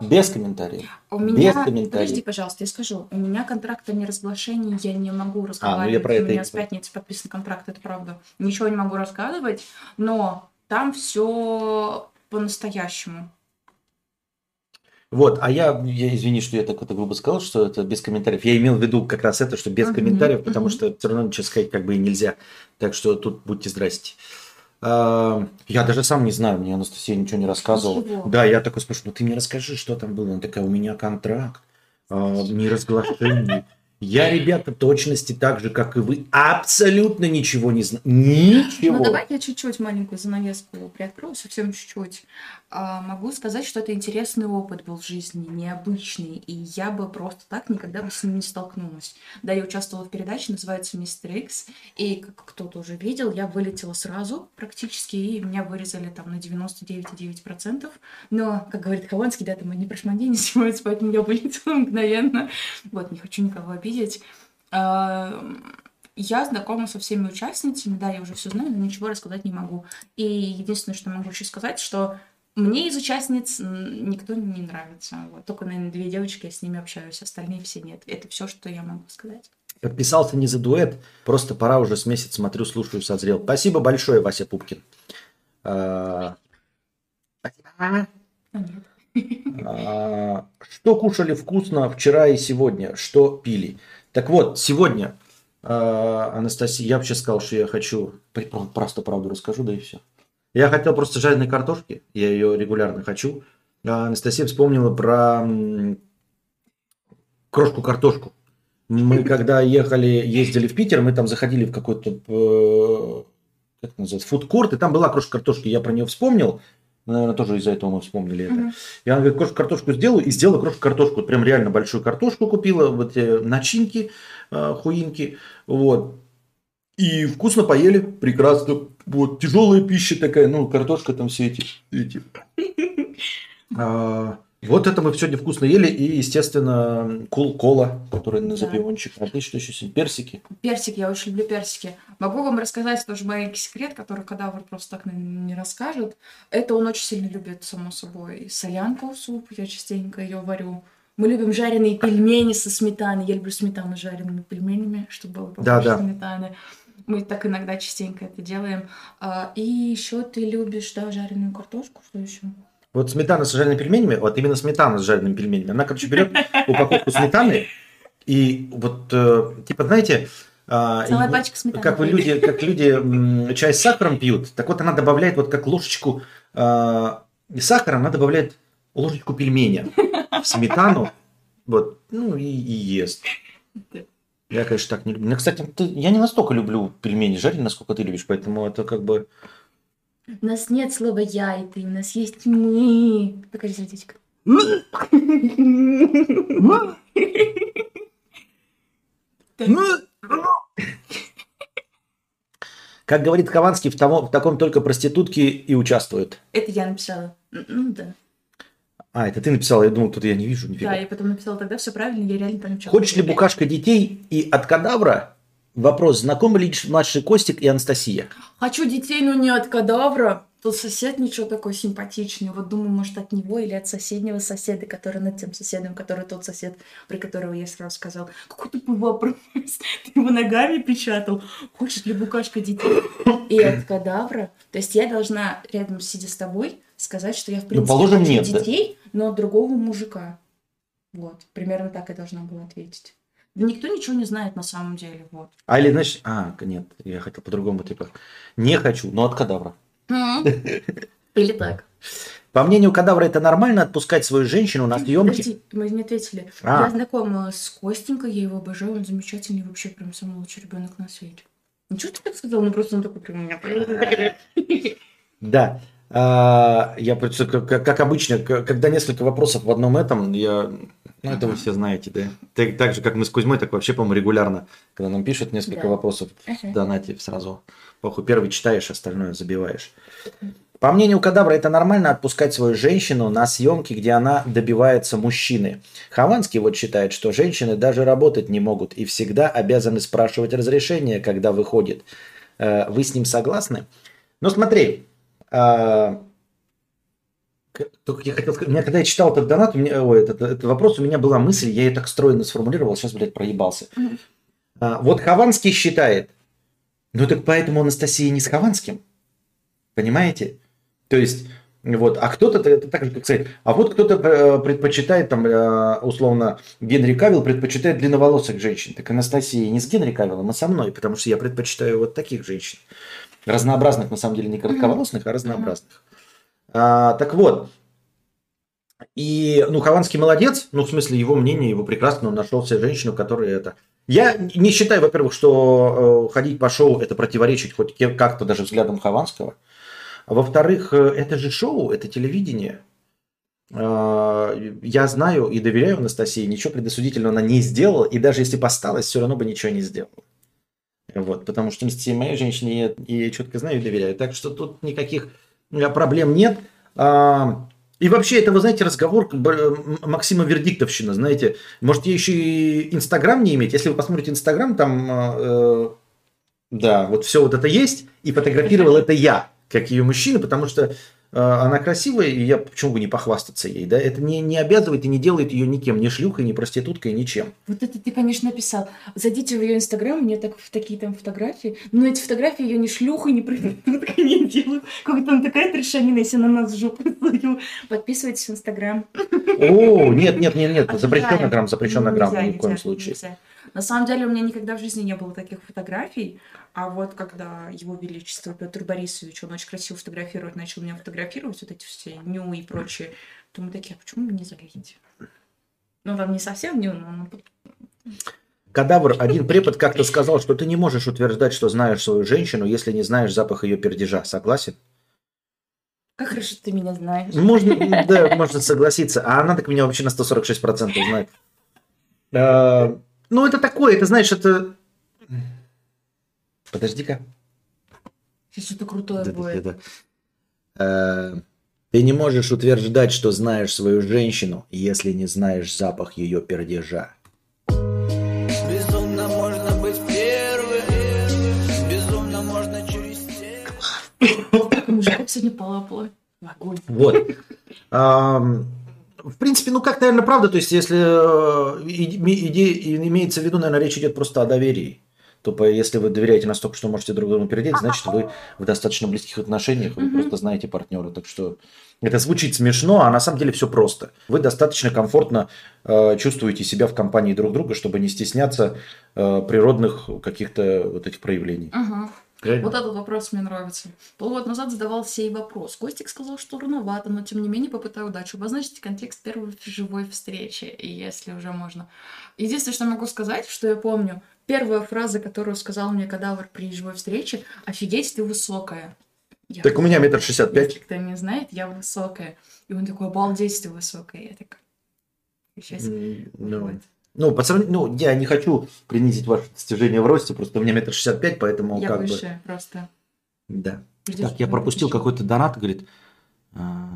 Без комментариев. У Без меня... комментариев. Подожди, пожалуйста, я скажу. У меня контракт о неразглашении, я не могу А, ну я разговаривать. про это У меня и- с пятницы подписан контракт, это правда. Ничего не могу рассказывать, но там все по-настоящему. Вот, а я, я извини, что я так это грубо сказал, что это без комментариев. Я имел в виду как раз это, что без Мгм, комментариев, потому мгм. что все равно ничего сказать как бы и нельзя. Так что тут будьте здрасте. А, Я даже сам не знаю, мне Анастасия ничего не рассказывала. Ничего. Да, я такой спрашиваю, ну ты мне расскажи, что там было. Она такая, у меня контракт, а, неразглашение. Я, ребята, точности так же, как и вы, абсолютно ничего не знаю. Ничего. Ну, давай я чуть-чуть маленькую занавеску приоткрою, совсем чуть-чуть. А, могу сказать, что это интересный опыт был в жизни, необычный, и я бы просто так никогда бы с ним не столкнулась. Да, я участвовала в передаче, называется «Мистер Икс», и, как кто-то уже видел, я вылетела сразу практически, и меня вырезали там на 99,9%. Но, как говорит Хованский, да, там они прошманди не снимаются, поэтому я вылетела мгновенно. Вот, не хочу никого обидеть. А, Я знакома со всеми участницами, да, я уже все знаю, но ничего рассказать не могу. И единственное, что могу еще сказать, что мне из участниц никто не нравится. Вот. Только, наверное, две девочки, я с ними общаюсь, остальные все нет. Это все, что я могу сказать. Подписался не за дуэт, просто пора уже с месяц смотрю, слушаю, созрел. Спасибо большое, Вася Пупкин. А, А а, Что кушали вкусно вчера и сегодня? Что пили? Так вот, сегодня, Анастасия, я вообще сказал, что я хочу, просто правду расскажу, да и все. Я хотел просто жареной картошки, я ее регулярно хочу. А Анастасия вспомнила про крошку-картошку. Мы когда ехали, ездили в Питер, мы там заходили в какой-то, э, как это называется, фудкорт, и там была крошка картошки, я про нее вспомнил. Наверное, тоже из-за этого мы вспомнили это. Мгм. И она говорит, крошку картошку сделаю, и сделала крошку картошку. Прям реально большую картошку купила, вот эти начинки, э, хуинки, вот. И вкусно поели, прекрасно. Вот, тяжелая пища такая, ну, картошка там все эти. эти. А, вот это мы сегодня вкусно ели. И, естественно, кол кола, который на запивончик. А ты что еще сегодня? Персики. Персики, я очень люблю персики. Могу вам рассказать тоже маленький секрет, который кадавр просто так наверное, не расскажет. Это он очень сильно любит, само собой, солянку в суп, я частенько ее варю. Мы любим жареные пельмени со сметаной. Я люблю сметану с жареными пельменями, чтобы было побольше Да, да. сметаны. Мы так иногда частенько это делаем. А, и еще ты любишь, да, жареную картошку, что еще? Вот сметана с жареными пельменями, вот именно сметана с жареными пельменями. Она, короче, берет упаковку сметаны и вот, э, типа, знаете, а, Целая пачка сметаны. как вы люди, как люди чай с сахаром пьют, так вот она добавляет вот как ложечку а, сахара, она добавляет ложечку пельменя в сметану, вот, ну и, и ест. Я, конечно, так не люблю. Ну, кстати, ты- я не настолько люблю пельмени жареные, насколько ты любишь, поэтому это как бы... У нас нет слова «я» и «ты», у нас есть «мы». Покажи сердечко. Как говорит Хованский, в, того- в таком только проститутки и участвуют. Это я написала. Ну да. А, это ты написала, я думал, тут я не вижу нифига. Да, я потом написала тогда все правильно, я реально там участвовала. Хочешь ли букашка детей и от кадавра? Вопрос, знакомы ли младший Костик и Анастасия? Хочу детей, но не от кадавра. Тут сосед ничего такой симпатичный. Вот думаю, может, от него или от соседнего соседа, который над тем соседом, который тот сосед, про которого я сразу сказал. Какой тупой вопрос. Ты его ногами печатал. Хочет ли букашка детей и от кадавра? То есть я должна рядом, сидя с тобой, сказать, что я, в принципе, положим, хочу нет, детей, но от другого мужика. Вот. Примерно так я должна была ответить. Да никто ничего не знает на самом деле. Вот. А или, значит, а, нет, я хотел по-другому, типа, не хочу, но от кадавра. Или так. По мнению кадавра, это нормально отпускать свою женщину на съемки? Подожди, мы не ответили. А. Я знакома с Костенькой, я его обожаю, он замечательный, вообще прям самый лучший ребенок на свете. Ничего ты так сказал, ну просто он такой прям. Да. А, я как, обычно, когда несколько вопросов в одном этом, я... Ну, это вы все знаете, да? Так, так же, как мы с Кузьмой, так вообще, по-моему, регулярно, когда нам пишут несколько Да. вопросов Ага. донате сразу. Похуй, первый читаешь, остальное забиваешь. По мнению Кадавра, это нормально отпускать свою женщину на съемки, где она добивается мужчины. Хованский вот считает, что женщины даже работать не могут и всегда обязаны спрашивать разрешение, когда выходит. Э, Вы с ним согласны? Ну смотри, только я хотел сказать, у меня, когда я читал этот донат, у меня, ой, этот, этот вопрос, у меня была мысль, я ее так стройно сформулировал, сейчас, блядь, проебался. А, вот Хованский считает, ну так поэтому Анастасия не с Хованским. Понимаете? То есть, вот, а кто-то, это так же, как сказать, а вот кто-то э, предпочитает, там, э, условно, Генри Кавилл предпочитает длинноволосых женщин. Так Анастасия не с Генри Кавиллом, а со мной, потому что я предпочитаю вот таких женщин. Разнообразных, на самом деле, не коротковоросных, а разнообразных. А, так вот, и, ну, Хованский молодец, ну, в смысле, его мнение, его прекрасно, он нашел себе женщину, которая это... Я не считаю, во-первых, что э, ходить по шоу это противоречить хоть как-то даже взглядам Хованского. А во-вторых, э, это же шоу, это телевидение. Э, Я знаю и доверяю Анастасии, ничего предосудительного она не сделала, и даже если бы осталась, все равно бы ничего не сделала. Вот, потому что Анастасия моя женщина, я ей четко знаю и доверяю. Так что тут никаких э, проблем нет. А, И вообще, это, вы знаете, разговор Максима Вердиктовщина, знаете. Может, ей еще и Инстаграм не иметь? Если вы посмотрите Инстаграм, там, э, да, вот все вот это есть, и фотографировал это я, как ее мужчина, потому что э, она красивая, и я почему бы не похвастаться ей, да? Это не, не обязывает и не делает ее никем, ни шлюхой, ни проституткой, ничем. Вот это ты, конечно, написал. Зайдите в ее инстаграм, у нее так в такие там фотографии. Но эти фотографии ее ни шлюхой, ни проституткой не делают. Как там такая трешанина, если на нас жопу свою. Подписывайтесь в инстаграм. О, нет, нет, нет, нет, запрещен грамм, запрещен грамм, ни в коем случае. На самом деле у меня никогда в жизни не было таких фотографий, а вот когда его величество Петр Борисович, он очень красиво фотографирует, начал меня фотографировать, вот эти все ню и прочее, то мы такие, а почему вы не залезете? Ну, там не совсем ню, но Кадавр, один препод как-то сказал, что ты не можешь утверждать, что знаешь свою женщину, если не знаешь запах ее пердежа. Согласен? Как хорошо ты меня знаешь. Можно, да, можно согласиться. А она так меня вообще на 146% знает. А, ну, это такое, это, знаешь, это... Подожди-ка. Сейчас что-то крутое Да, будет. да, да. А, Ты не можешь утверждать, что знаешь свою женщину, если не знаешь запах ее пердежа. Безумно можно быть первым, безумно можно через тело. Как мужиков сегодня полопало. Огонь. Вот. В принципе, ну как, наверное, правда, то есть если э, имеется в виду, наверное, речь идет просто о доверии. То по- если вы доверяете настолько, что можете друг другу передать, значит, вы в достаточно близких отношениях, вы просто знаете партнера. Так что это звучит смешно, а на самом деле все просто. Вы достаточно комфортно э, чувствуете себя в компании друг друга, чтобы не стесняться э, природных каких-то вот этих проявлений. Ага. Правильно? Вот этот вопрос мне нравится. Полгода назад задавал сей вопрос. Костик сказал, что рановато, но тем не менее попытаю удачу. Обозначить контекст первой живой встречи, если уже можно. Единственное, что могу сказать, что я помню, первая фраза, которую сказал мне кадавр при живой встрече, офигеть, ты высокая. Я Так у меня метр шестьдесят пять. Если кто не знает, я высокая. И он такой, обалдеть, ты высокая. Я так... Сейчас... М, Ну, ну, по сравнению, ну, я не хочу принизить ваше достижение в росте, просто у меня метр шестьдесят пять, поэтому я как бы... выше просто. Да. Жди, Так, я пропустил какой-то донат, говорит. А,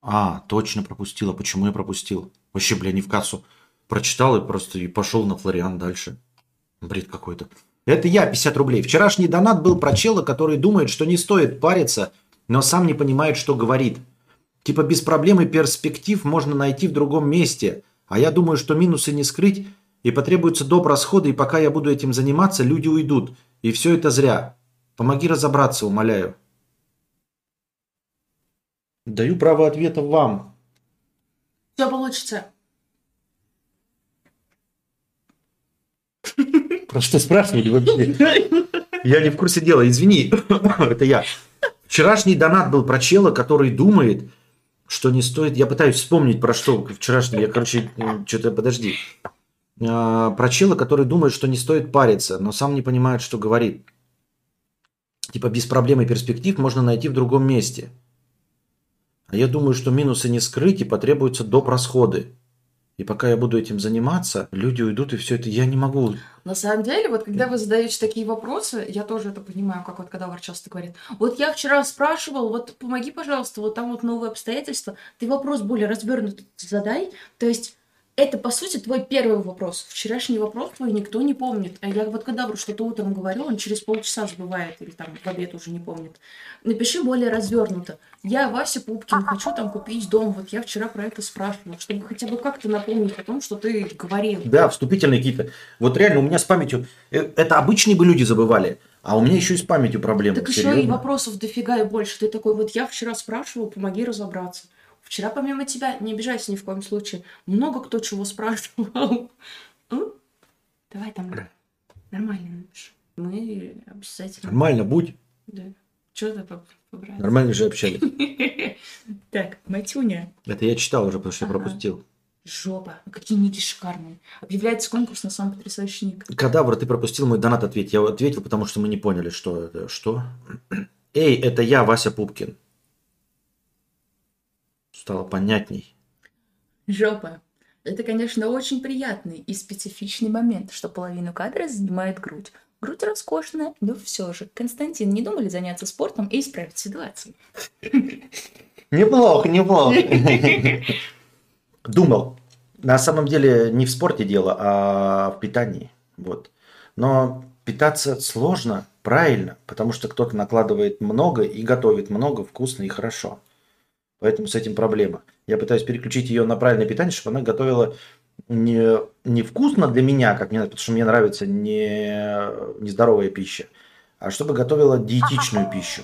А, точно пропустила. Почему я пропустил? Вообще, бля, не в кассу. Прочитал и просто и пошел на Флориан дальше. Бред какой-то. Это я, 50 рублей. Вчерашний донат был про чела, который думает, что не стоит париться, но сам не понимает, что говорит. Типа без проблем и перспектив можно найти в другом месте. А я думаю, что минусы не скрыть, и потребуется доп. расходы, и пока я буду этим заниматься, люди уйдут. И все это зря. Помоги разобраться, умоляю. Даю право ответа вам. Все получится. Про что спрашивали вообще? Я не в курсе дела, извини. Это я. Вчерашний донат был про чела, который думает, что не стоит... Я пытаюсь вспомнить, про что вчерашний. Я, короче, что-то... Подожди. А, Про чела, который думает, что не стоит париться, но сам не понимает, что говорит. Типа без проблем и перспектив можно найти в другом месте. А я думаю, что минусы не скрыть и потребуются доп. расходы. И пока я буду этим заниматься, люди уйдут, и все это я не могу На самом деле, вот когда вы задаете такие вопросы, я тоже это понимаю, как вот когда часто говорит. Вот я вчера спрашивал, вот помоги, пожалуйста, вот там вот новые обстоятельства. Ты вопрос более развернутый задай. То есть это, по сути, твой первый вопрос. Вчерашний вопрос твой никто не помнит. А я вот когда что-то утром говорю, он через полчаса забывает или там в обед уже не помнит. Напиши более развернуто. Я Вася Пупкин, хочу там купить дом. Вот я вчера про это спрашивала, чтобы хотя бы как-то напомнить о том, что ты говорил. Да, вступительные какие-то. Вот реально у меня с памятью... э, Это обычные бы люди забывали, а у меня еще и с памятью проблемы. Так еще и Серьезно. вопросов дофига и больше. Ты такой, вот я вчера спрашивал, помоги разобраться. Вчера помимо тебя, не обижайся ни в коем случае, много кто чего спрашивал. Давай там нормально напиши. Мы обязательно... Нормально будь. Да. Что ты по- побрать? Нормально же общались. Так, Матюня. Это я читал уже, потому что я пропустил. Жопа. Ну, Какие ники шикарные. Объявляется конкурс на самый потрясающий ник. Кадавр, ты пропустил мой донат ответь. Я ответил, потому что мы не поняли, что это. Что? Эй, это я, Вася Пупкин. Стало понятней. Жопа. Это, конечно, очень приятный и специфичный момент, что половину кадра занимает грудь. Грудь роскошная, но все же. Константин, не думали заняться спортом и исправить ситуацию? Неплохо, неплохо. Думал. На самом деле не в спорте дело, а в питании. Вот. Но питаться сложно, правильно, потому что кто-то накладывает много и готовит много, вкусно и хорошо. Поэтому с этим проблема. Я пытаюсь переключить ее на правильное питание, чтобы она готовила не, не вкусно для меня, как мне, потому что мне нравится не нездоровая пища, а чтобы готовила диетичную пищу.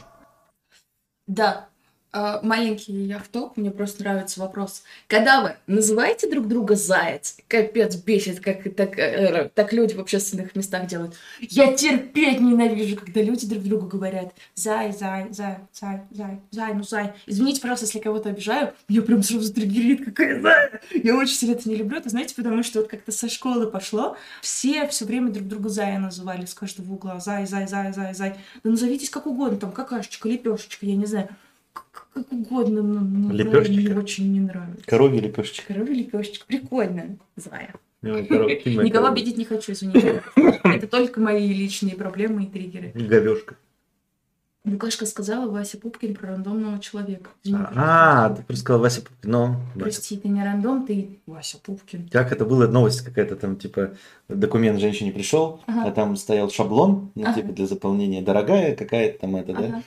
Да. А, маленький яхтоп, мне просто нравится вопрос. Когда вы называете друг друга заяц? Капец бесит, как так, э, так люди в общественных местах делают. Я терпеть ненавижу, когда люди друг другу говорят зай, зай, зай, зай, зай, зай, ну зай. Извините, пожалуйста, если кого-то обижаю, меня прям сразу триггерит, какая зая. Я очень сильно это не люблю, это знаете, потому что вот как-то со школы пошло, все все время друг друга зая называли с каждого угла. Зай, зай, зай, зай, зай. Да назовитесь как угодно, там какашечка, лепешечка, я не знаю как угодно, но, но мне очень не нравится. Коровья лепешечка. Коровья лепешечка. Прикольно. Зая. Ну, коров- Никого корова. обидеть не хочу, извините. Это только мои личные проблемы и триггеры. Говёшка. Букашка сказала Вася Пупкин про рандомного человека. Извини, А, ты просто сказал Вася Пупкин. Вася. Прости, ты не рандом, ты Вася Пупкин. Как это было, новость какая-то там, типа, документ женщине пришел, Ага. а там стоял шаблон, ну, Ага. типа, для заполнения, дорогая какая-то там это, да? Ага.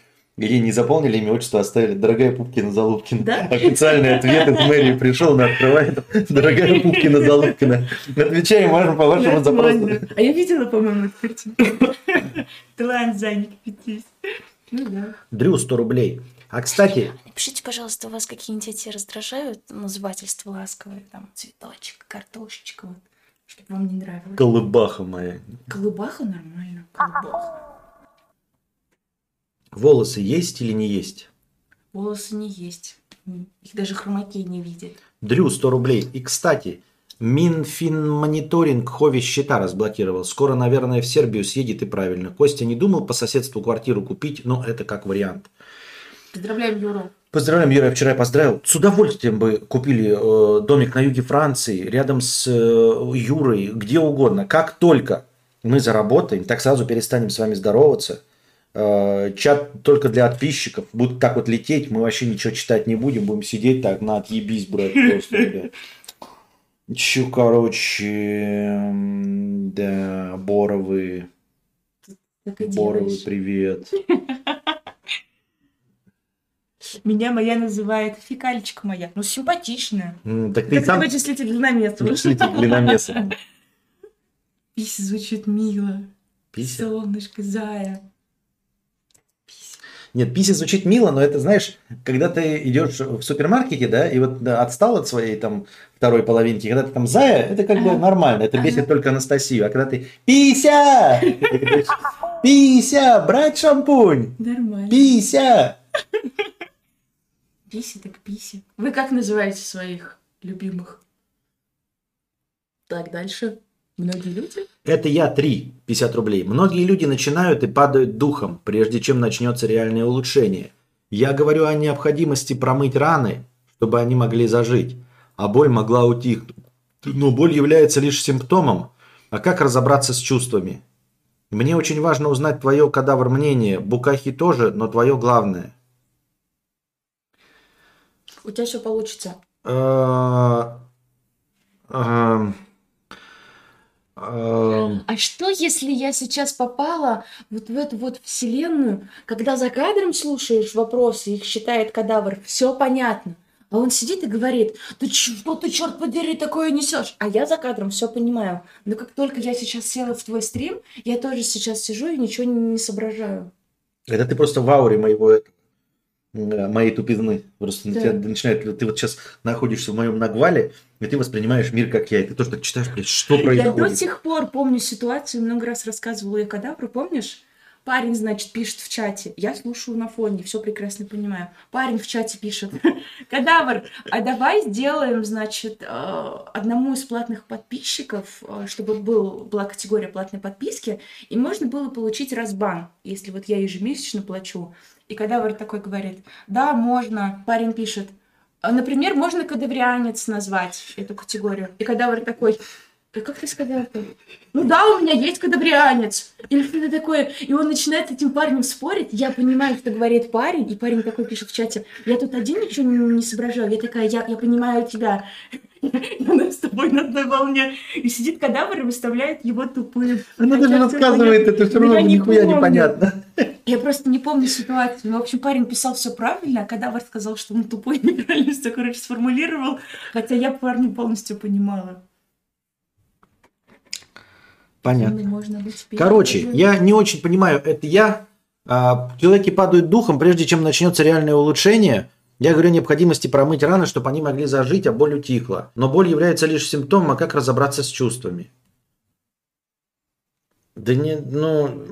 Ей не заполнили имя, отчество, оставили «Дорогая Пупкина Залупкина». Да? Официальный ответ из мэрии пришел, она открывает «Дорогая Пупкина Залупкина». Отвечаем можем по вашему запросу. Нормально. А я видела, по-моему, эту картинку. Талант Заник, пятись. Ну да. Дрю, 100 рублей. А, кстати, Напишите, пожалуйста, у вас какие-нибудь эти раздражают назывательства ласковые, там, цветочек, картошечка, вот, чтобы вам не нравилось. колыбаха моя. Колыбаха нормально, колыбаха. Волосы есть или не есть? Волосы не есть. Их даже хромакей не видят. Дрю, 100 рублей. И, кстати, Минфинмониторинг Хови счета разблокировал. Скоро, наверное, в Сербию съедет и правильно. Костя не думал по соседству квартиру купить, но это как вариант. Поздравляем, Юру. Поздравляем, Юра, я вчера поздравил. С удовольствием бы купили э, домик на юге Франции, рядом с э, Юрой, где угодно. Как только мы заработаем, так сразу перестанем с вами здороваться. Э, чат только для подписчиков. Будет так вот лететь, мы вообще ничего читать не будем, будем сидеть так, на отъебись, брат, просто, блядь. Чё, короче, да, Боровы, Боровы, делаешь. привет. Меня моя называет фекалечка моя. Ну, симпатичная. Так ты Как сам вычислитель длинномерства. вычислитель длинномеса. Пися звучит мило. Пися? Солнышко, зая. Нет, пися звучит мило, но это, знаешь, когда ты идешь в супермаркете, да, и вот да, отстал от своей там второй половинки, когда ты там зая, это как бы нормально, это бесит только Анастасию. А когда ты пися, пися, брать шампунь, Нормально. пися. Писи так писи. Вы как называете своих любимых? Так, дальше. Многие люди? Это я 3, 50 рублей. Многие люди начинают и падают духом, прежде чем начнется реальное улучшение. Я говорю о необходимости промыть раны, чтобы они могли зажить, а боль могла утихнуть. Но боль является лишь симптомом. А как разобраться с чувствами? Мне очень важно узнать твое кадавр мнение. Букахи тоже, но твое главное. У тебя все получится. Эм, А что, если я сейчас попала вот в эту вот вселенную, когда за кадром слушаешь вопросы, их считает кадавр, все понятно. А он сидит и говорит, ты что ты, черт подери, такое несешь? А я за кадром все понимаю. Но как только я сейчас села в твой стрим, я тоже сейчас сижу и ничего не, не соображаю. Это ты просто в ауре моего этого, моей тупизны. Просто Да. тебя начинает, ты вот сейчас находишься в моем нагвале, и ты воспринимаешь мир как я, и ты тоже так читаешь, блядь, что Я до происходит. сих пор помню ситуацию, много раз рассказывала я кадавру, помнишь? Парень, значит, пишет в чате. Я слушаю на фоне, все прекрасно понимаю. Парень в чате пишет. Кадавр, а давай сделаем, значит, э, одному из платных подписчиков, э, чтобы был, была категория платной подписки, и можно было получить разбан, если вот я ежемесячно плачу. И кадавр такой говорит, да, можно. Парень пишет, «А, Например, можно кадаврианец назвать эту категорию. И кадавр такой, «Да как ты сказал-то? Ну да, у меня есть кадаврианец. Или что-то такое. И он начинает с этим парнем спорить. Я понимаю, что говорит парень. И парень такой пишет в чате. Я тут один ничего не, не соображаю. Я такая, я, я понимаю тебя. Она с тобой на одной волне. И сидит кадавр и выставляет его тупым. Она даже рассказывает, это все равно нихуя непонятно. Я просто не помню ситуацию. Ну, в общем, парень писал все правильно, а кадавр сказал, что он тупой, неправильно все, короче, сформулировал. Хотя я парня полностью понимала. Понятно. Короче, я не очень понимаю, это я А, Человеки падают духом, прежде чем начнется реальное улучшение. Я говорю о необходимости промыть раны, чтобы они могли зажить, а боль утихла. Но боль является лишь симптомом, а как разобраться с чувствами? Да не, ну...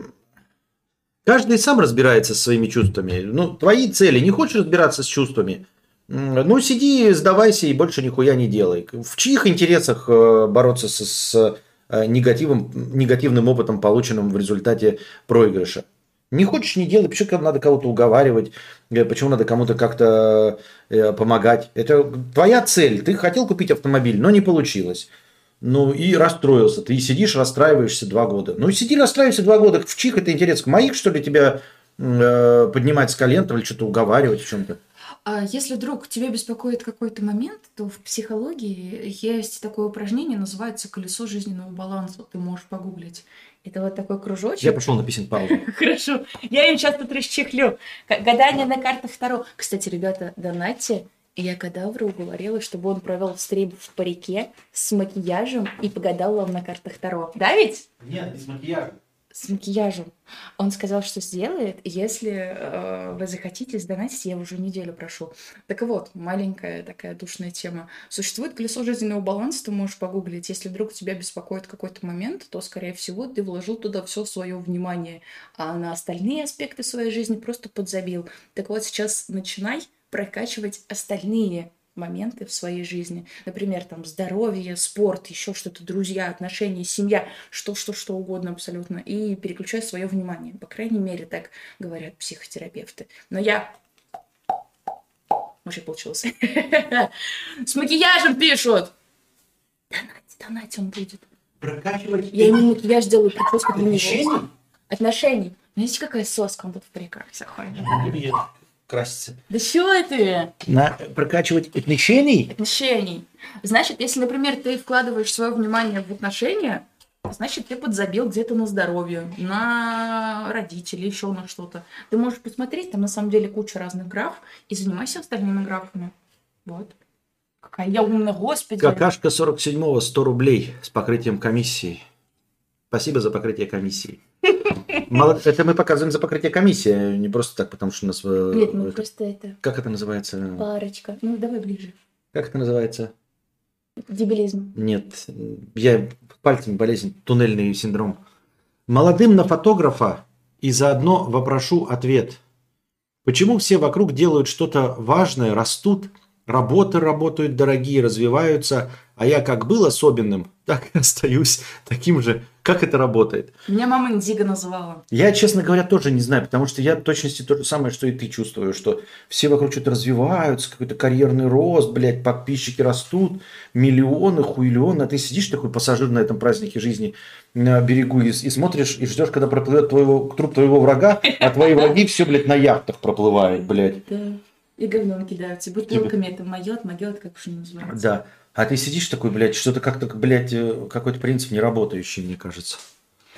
Каждый сам разбирается со своими чувствами. Ну, твои цели. Не хочешь разбираться с чувствами? Ну, сиди, сдавайся и больше нихуя не делай. В чьих интересах э, бороться с, с, негативом, негативным опытом, полученным в результате проигрыша? Не хочешь, не делай. Почему надо кого-то уговаривать? Э, Почему надо кому-то как-то э, помогать? Это твоя цель. Ты хотел купить автомобиль, но не получилось. Ну и расстроился. Ты сидишь, расстраиваешься два года. Ну сиди, расстраивайся два года. В чьих это интерес? Моих, что ли, тебя э, поднимать с колен или что-то уговаривать в чем-то? А если вдруг тебя беспокоит какой-то момент, то в психологии есть такое упражнение, называется колесо жизненного баланса. Ты можешь погуглить. Это вот такой кружочек. Я пошел на писем паузу. Хорошо. Я им сейчас тут расчехлю. К- Гадание на картах Таро. Кстати, ребята, донатьте. Я кадавру уговорила, чтобы он провел стрим в парике с макияжем и погадал вам на картах Таро. Да ведь? Нет, без макияжа. С макияжем. Он сказал, что сделает, если э, вы захотите сдонатить, я уже неделю прошу. Так вот, маленькая такая душная тема. Существует колесо жизненного баланса, ты можешь погуглить. Если вдруг тебя беспокоит какой-то момент, то, скорее всего, ты вложил туда все свое внимание, а на остальные аспекты своей жизни просто подзабил. Так вот, сейчас начинай прокачивать остальные моменты в своей жизни. Например, там здоровье, спорт, еще что-то, друзья, отношения, семья, что, что, что угодно абсолютно. И переключай свое внимание. По крайней мере, так говорят психотерапевты. Но я... Может, получилось. С макияжем пишут! Донать, донать он будет. Прокачивать Я ему макияж делаю, прическу для него. Отношений? Знаете, какая соска он тут в париках вся ходит? Краситься. Да чё ты? На прокачивать отношений? отношений. Значит, если, например, ты вкладываешь свое внимание в отношения, значит, ты подзабил где-то на здоровье, на родителей, еще на что-то. Ты можешь посмотреть, там на самом деле куча разных граф, и занимайся остальными графами. Вот. Какая я умная, господи. Какашка 47-го 100 рублей с покрытием комиссии. Спасибо за покрытие комиссии. Мало- Это мы показываем за покрытие комиссии, а не просто так, потому что у нас... э, Нет, ну это- просто это Как это называется? парочка. Ну, давай ближе. Как это называется? Дебилизм. Нет, я пальцами болезнь, туннельный синдром. Молодым на фотографа и заодно вопрошу ответ. Почему все вокруг делают что-то важное, растут, работы работают дорогие, развиваются, а я как был особенным, так и остаюсь таким же. Как это работает? Меня мама Индиго называла. Я, честно говоря, тоже не знаю, потому что я в точности то же самое, что и ты чувствую, что все вокруг что-то развиваются, какой-то карьерный рост, блядь, подписчики растут, миллионы, хуйлионы, а ты сидишь такой пассажир на этом празднике жизни на берегу и, и смотришь, и ждешь, когда проплывет твоего, труп твоего врага, а твои враги все, блядь, на яхтах проплывают, блядь. Да. И говном кидаются. Бутылками это моет, могет, как уж не называется. Да. А ты сидишь такой, блядь, что-то как-то, блядь, э, какой-то принцип не работающий, мне кажется.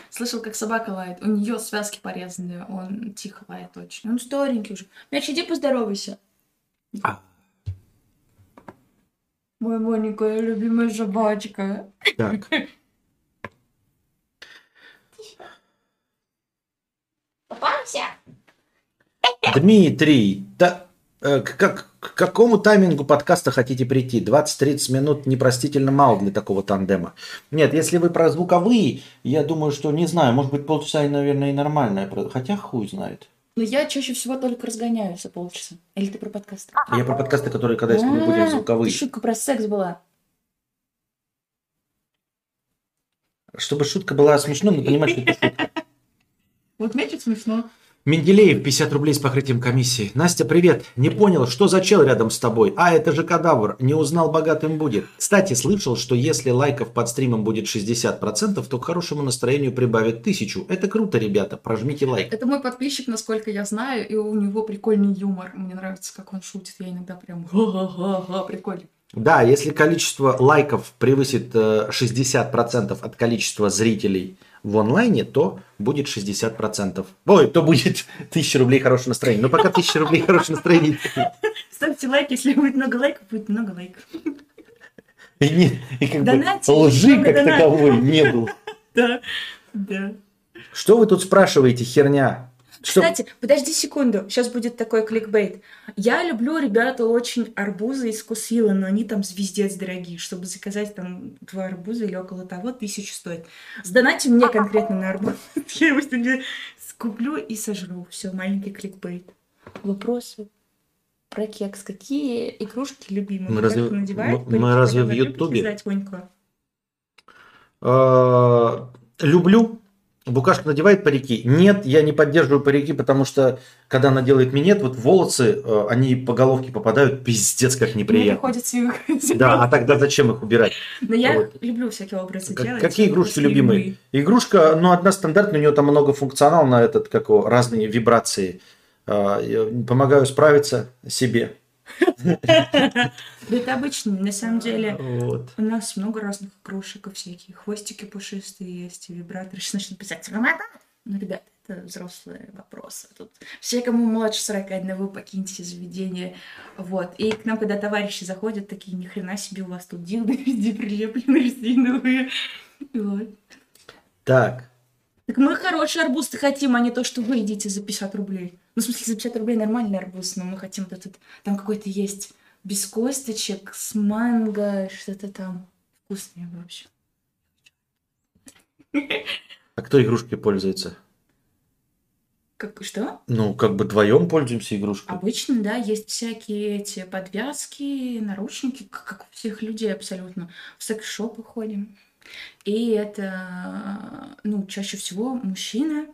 Слышал, как собака лает. У нее связки порезаны. Он тихо лает очень. Он старенький уже. Мяч, иди поздоровайся. А. Мой маленькая любимая собачка. Так. Попался? Дмитрий, да, к, как, к какому таймингу подкаста хотите прийти? 20-30 минут непростительно мало для такого тандема. Нет, если вы про звуковые, я думаю, что не знаю, может быть полчаса, наверное, и нормальное. Хотя хуй знает. Но я чаще всего только разгоняюсь за полчаса. Или ты про подкаст? Я про подкасты, которые, когда если мы будем А, звуковые. Шутка про секс была. Чтобы шутка была смешной, но понимать, что это шутка. Вот мне смешно. Менделеев, 50 рублей с покрытием комиссии. Настя, привет. Не понял, что за чел рядом с тобой? А, это же кадавр. Не узнал, богатым будет. Кстати, слышал, что если лайков под стримом будет 60%, то к хорошему настроению прибавят тысячу. Это круто, ребята. Прожмите лайк. Это мой подписчик, насколько я знаю, и у него прикольный юмор. Мне нравится, как он шутит. Я иногда прям ха-ха-ха, прикольно. Да, если количество лайков превысит э, 60% от количества зрителей в онлайне, то будет 60%. Ой, то будет 1000 рублей хорошего настроения. Но пока 1000 рублей хорошего настроения Ставьте лайк, если будет много лайков, будет много лайков. И, не- и как бы Донатьте, лжи как донатов. таковой не было. Да, да. Что вы тут спрашиваете, херня? Что- Кстати, подожди секунду, сейчас будет такой кликбейт. Я люблю, ребята, очень арбузы из вкусвилла, но они там звездец дорогие. Чтобы заказать там два арбуза или около того, тысячу стоит. Сдонайте мне конкретно на арбуз. Я его скуплю и сожру. Все, маленький кликбейт. Вопросы? Про кекс. Какие игрушки любимые? Мы разве- надевает мы- мы разве в Ютубе? Э, Люблю. Букашка надевает парики? Нет, я не поддерживаю парики, потому что когда она делает минет, вот волосы, э, они по головке попадают, пиздец, как Мне неприятно. приходится их Да, а тогда зачем их убирать? Но я Вот. люблю всякие образы Как- делать. какие игрушки любимые? любые. Игрушка, ну, одна стандартная, у нее там много функционал на этот, как его, разные вибрации. Э, Помогаю справиться себе. Это обычно, на самом деле. Вот. У нас много разных игрушек и всякие. Хвостики пушистые есть, вибраторы. Сейчас начнут писать! Ну, ребята, это взрослые вопросы. Тут все, кому младше 41, вы покиньте заведение. Вот. И к нам, когда товарищи заходят, такие, ни хрена себе, у вас тут дилды везде прилеплены резиновые. Вот. Так, Так мы хороший арбуз-то хотим, а не то, что вы едите за 50 рублей. Ну, в смысле, за 50 рублей нормальный арбуз, но мы хотим вот этот... Там какой-то есть без косточек, с манго, что-то там. Вкусное, в общем. а кто игрушкой пользуется? Как, что? Ну, как бы вдвоем пользуемся игрушкой. Обычно, да, есть всякие эти подвязки, наручники, как, как у всех людей абсолютно. В секс-шопы ходим. И это, ну, чаще всего мужчина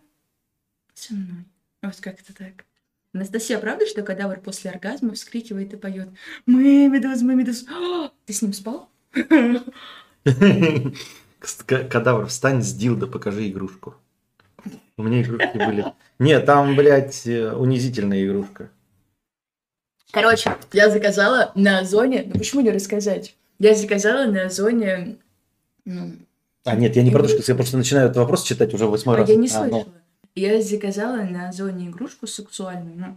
со мной. Вот как-то так. Анастасия, правда, что кадавр после оргазма вскрикивает и поет «Мэмидус, мэмидус». «А, Ты с ним спал? Кадавр, встань с дилда, покажи игрушку. У меня игрушки были. Нет, там, блядь, э, унизительная игрушка. Короче, я заказала на Озоне... Ну почему не рассказать? Я заказала на Озоне... Ну, А, нет, я не про что я просто начинаю этот вопрос читать уже восьмой а раз. я не А, ну. слышала. Я заказала на Озоне игрушку сексуальную, ну,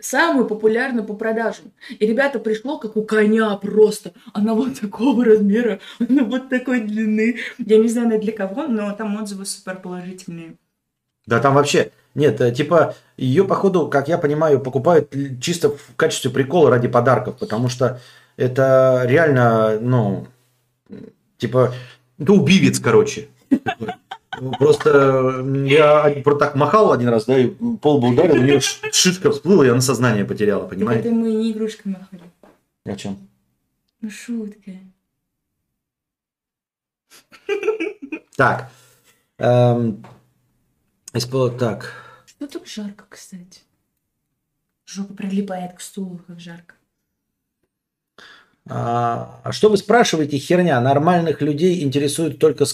самую популярную по продажам. И ребята пришло как у коня просто. Она вот такого размера, она вот такой длины. Я не знаю, для кого, но там отзывы супер положительные. Да там вообще, нет, э, типа, ее, походу, как я понимаю, покупают чисто в качестве прикола ради подарков, потому что это реально, ну, типа, это убивец, короче. Ну, Просто я так махал один раз, да, и пол бы ударил, у нее шишка всплыла, и она сознание потеряла, Так понимаете? это мы не игрушкой махали. О чем? Ну, шутка. Так. эм, так. Что так жарко, кстати? Жопа прилипает к стулу, как жарко. А а что вы спрашиваете, херня? Нормальных людей интересует только,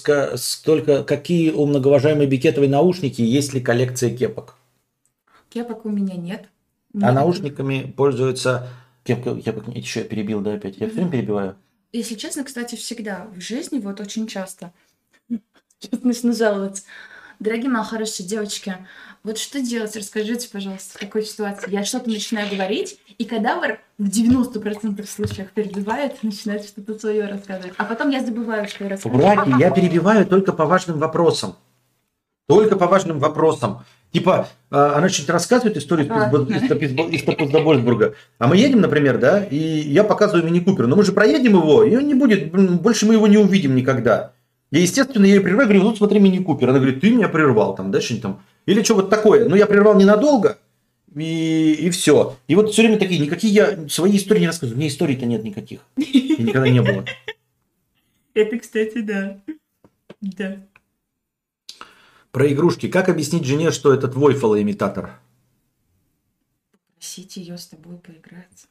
только какие у многоуважаемой Бикетовой наушники, есть ли коллекция кепок. Кепок у меня нет. А Нет. наушниками пользуются... Кепка, кепок, еще я перебил, да, опять? Я все время перебиваю. Если честно, кстати, всегда в жизни, вот очень часто, сейчас начну жаловаться. Дорогие мои хорошие девочки, вот что делать? Расскажите, пожалуйста, в такой ситуации. Я что-то начинаю говорить, и кадавр в 90% случаев перебивает, начинает что-то свое рассказывать. А потом я забываю, что я рассказываю. Браки, я перебиваю только по важным вопросам. Только по важным вопросам. Типа, э, она что-то рассказывает историю из А. Питтсбурга, а мы едем, например, да, и я показываю мини-купер, но мы же проедем его, и он не будет, больше мы его не увидим никогда. И, естественно, я ее прерываю, говорю, вот смотри мини-купер. Она говорит, ты меня прервал там, да, что-нибудь там. Или что вот такое. Ну, я прервал ненадолго, и, и все. И вот все время такие, никакие я свои истории не рассказываю. У меня историй-то нет никаких. И никогда не было. Это, кстати, да. Да. Про игрушки. Как объяснить жене, что это твой фалоимитатор? Просите ее с тобой поиграть.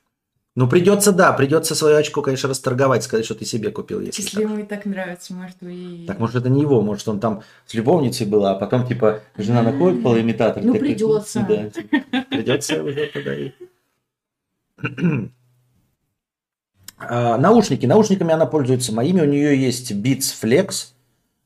Ну, придется, да, придется свое очко, конечно, расторговать, сказать, что ты себе купил, если Если так. ему и так нравится, может, и... Так, может, это не его, может, он там с любовницей была, а потом, типа, жена находит фалоимитатор. Ну, придется. Да, типа, придется уже подарить. А, Наушники. Наушниками она пользуется моими. У нее есть Beats Flex.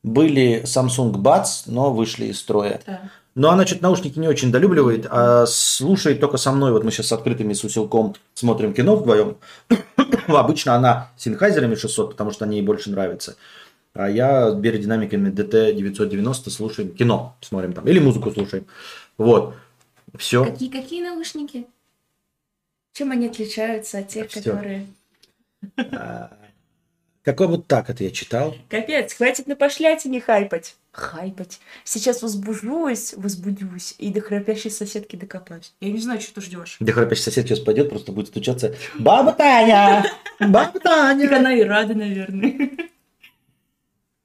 Были Samsung Buds, но вышли из строя. Да. Но она что-то наушники не очень долюбливает, а слушает только со мной. Вот мы сейчас с открытыми с усилком смотрим кино вдвоем. Обычно она с инхайзерами 600, потому что они ей больше нравятся. А я с биординамиками DT990 слушаем кино, смотрим там. Или музыку слушаем. Вот. Все. Какие, какие наушники? Чем они отличаются от тех, Всё. которые... Какой вот так это я читал? Капец, хватит на пошлятине не хайпать. Хайпать. Сейчас возбужусь, возбудюсь и до храпящей соседки докопаюсь. Я не знаю, что ты ждешь. Где храпящий сосед сейчас пойдет, просто будет стучаться. Баба Таня! Баба Так Таня! она и рада, наверное.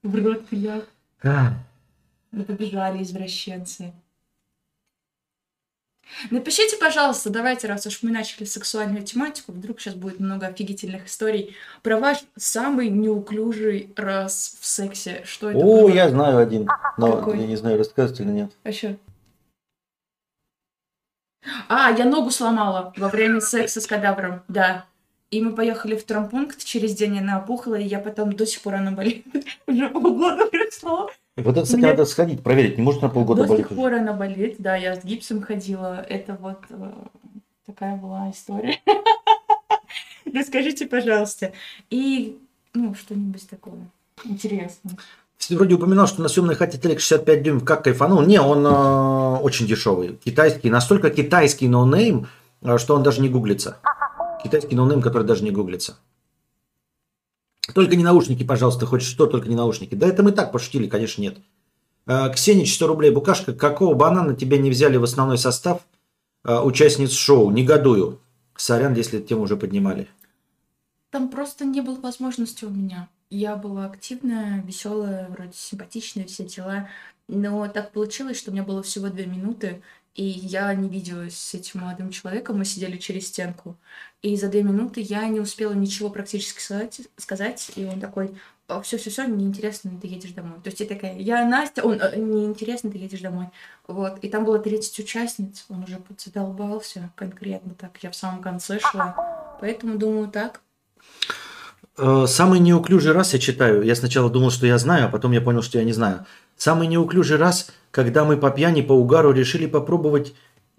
В рот пиляк. А, Да побежали извращенцы. Напишите, пожалуйста, давайте, раз уж мы начали сексуальную тематику, вдруг сейчас будет много офигительных историй про ваш самый неуклюжий раз в сексе. Что это О, было? я знаю один, но Какой? я не знаю, рассказывать или нет. А чё? А, я ногу сломала во время секса с кадавром, да. И мы поехали в травмпункт, через день она опухла, и я потом до сих пор она болит. Уже полгода прошло. Вот это, кстати, Меня- надо сходить, проверить. Не может на полгода До болеть сих уже? пор она болит, да, я с гипсом ходила. Это вот э, такая была история. Расскажите, пожалуйста. И, ну, что-нибудь такое интересное. Ты вроде упоминал, что на съемной хате телек 65 дюймов как кайфанул. Не, он э, очень дешевый. Китайский, настолько китайский ноунейм, э, что он даже не гуглится. Китайский ноунейм, который даже не гуглится. Только не наушники, пожалуйста, хоть что, только не наушники. Да это мы так пошутили, конечно, нет. Э, Ксенич, 100 рублей. Букашка, какого банана тебя не взяли в основной состав э, участниц шоу? Негодую. Сорян, если эту тему уже поднимали. Там просто не было возможности у меня. Я была активная, веселая, вроде симпатичная, все дела. Но так получилось, что у меня было всего две минуты, и я не виделась с этим молодым человеком, мы сидели через стенку. И за две минуты я не успела ничего практически сказать, сказать и он такой, все, все, все, неинтересно, ты едешь домой. То есть я такая, я Настя, он, «Э, неинтересно, ты едешь домой. Вот, и там было 30 участниц, он уже задолбался конкретно так, я в самом конце шла. Поэтому думаю так, Э, Самый неуклюжий раз я читаю. Я сначала думал, что я знаю, а потом я понял, что я не знаю. Самый неуклюжий раз, когда мы по пьяни, по угару решили попробовать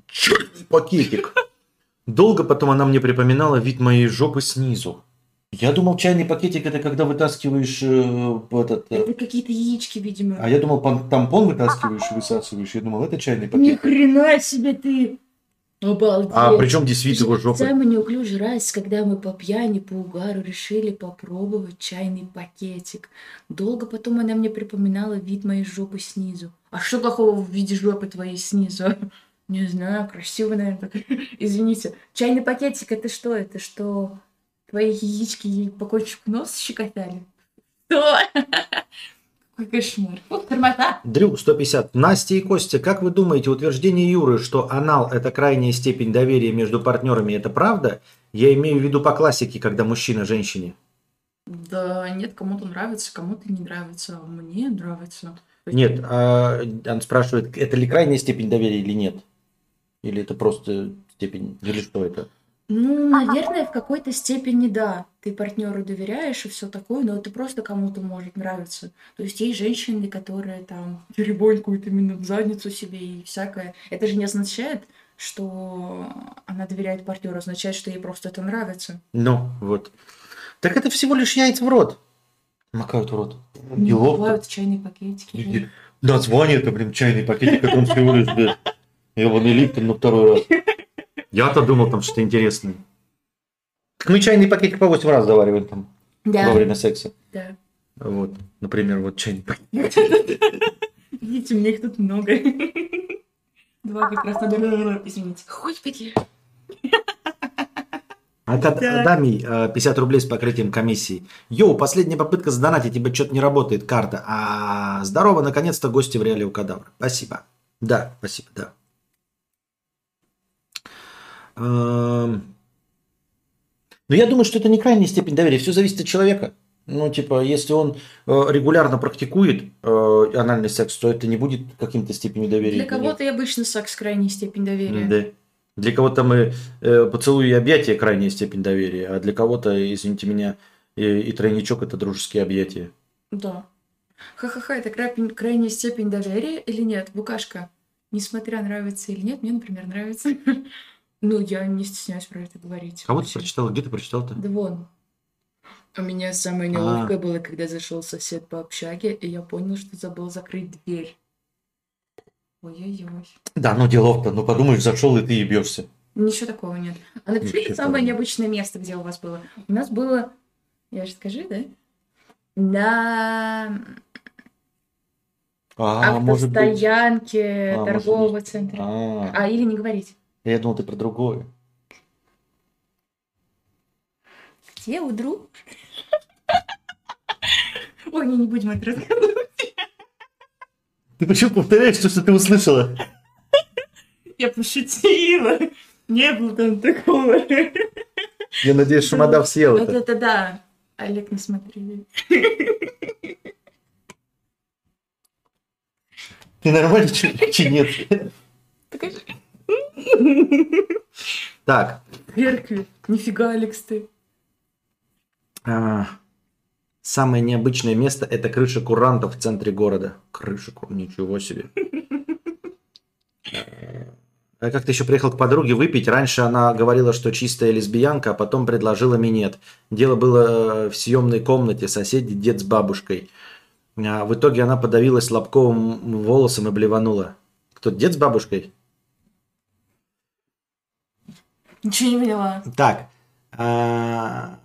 чайный пакетик. Долго потом она мне припоминала вид моей жопы снизу. Я думал, чайный пакетик это когда вытаскиваешь э, этот... э, Это какие-то яички, видимо. А я думал, тампон вытаскиваешь и высасываешь. Я думал, это чайный Ни пакет. хрена себе ты! Обалдеть! А при чем здесь вид его жопы? Самый неуклюжий раз, когда мы по пьяни, по угару решили попробовать чайный пакетик. Долго потом она мне припоминала вид моей жопы снизу. А что плохого в виде жопы твоей снизу? Не знаю, красиво, наверное. Извините. Чайный пакетик это что? Это что? Твои яички ей по кончику носа щекотали? Что? Какой кошмар. Вот тормоза. Дрю, 150. Настя и Костя, как вы думаете, утверждение Юры, что анал – это крайняя степень доверия между партнерами, это правда? Я имею в виду по классике, когда мужчина женщине. Да нет, кому-то нравится, кому-то не нравится. а Мне нравится. Нет, а он спрашивает, это ли крайняя степень доверия или нет? Или это просто степень, или что это? Ну, наверное, в какой-то степени да. Ты партнеру доверяешь и все такое, но это просто кому-то может нравиться. То есть есть женщины, которые там теребонькают именно в задницу себе и всякое. Это же не означает, что она доверяет партнеру, означает, что ей просто это нравится. Ну, вот. Так это всего лишь яйца в рот. Макают в рот. Не Неловко. бывают чайные пакетики. И Название это, блин, чайный пакетик, как он всего лишь, блядь, ебаный Липтон на второй раз. Я-то думал, там что-то интересное. Так мы чайный пакетик по 8 раз завариваем там во Да, время секса. да. Вот, например, вот чайный пакет. Видите, у меня их тут много. Два как раз надо... Извините. Господи. А как Да. Дами, э, 50 рублей с покрытием комиссии. Йоу, последняя попытка задонатить, ибо что-то не работает карта. А здорово, наконец-то гости в реале у кадавра. Спасибо. Да, спасибо, да. Эм, Ну, я думаю, что это не крайняя степень доверия. Все зависит от человека. Ну, типа, если он э, регулярно практикует э, анальный секс, то это не будет каким-то степенью доверия. Для кого-то и обычно секс крайняя степень доверия. Да. Для кого-то мы э, поцелуй и объятия крайняя степень доверия, а для кого-то, извините меня, и, и тройничок это дружеские объятия. Да. Ха-ха-ха, это край- крайняя степень доверия или нет? Букашка, несмотря нравится или нет, мне, например, нравится. Ну, я не стесняюсь про это говорить. Кого ты Вообще. прочитала? Где ты прочитал-то? Да вон. У меня самое А. неловкое было, когда зашел сосед по общаге, и я понял, что забыл закрыть дверь. Ой-ой-ой. Да, ну делов-то, ну подумаешь, зашел и ты ебешься. Ничего такого нет. А напишите Ничего самое такого. необычное место, где у вас было. У нас было... Я же скажи, да? На А, может быть. автостоянке А, может торгового быть. центра. А, А, или не говорить. Я думал, ты про другое. Где у друг? Ой, не, не будем это рассказывать. Ты почему повторяешь то, что ты услышала? Я пошутила. Не было там такого. Я надеюсь, Шумадав съел Вот это. это да. Олег, не смотри. Ты нормально чи нет? Покажи. Так, Церкви. Нифига, Алекс, ты. а, самое необычное место – это крыша курантов в центре города. Крыша кур- ничего себе. Я как-то еще приехал к подруге выпить. Раньше она говорила, что чистая лесбиянка, а потом предложила минет. Дело было э, в съемной комнате, соседи дед с бабушкой. А в итоге она подавилась лобковым волосом и блеванула. Кто, дед с бабушкой? Ничего не поняла. Так. а,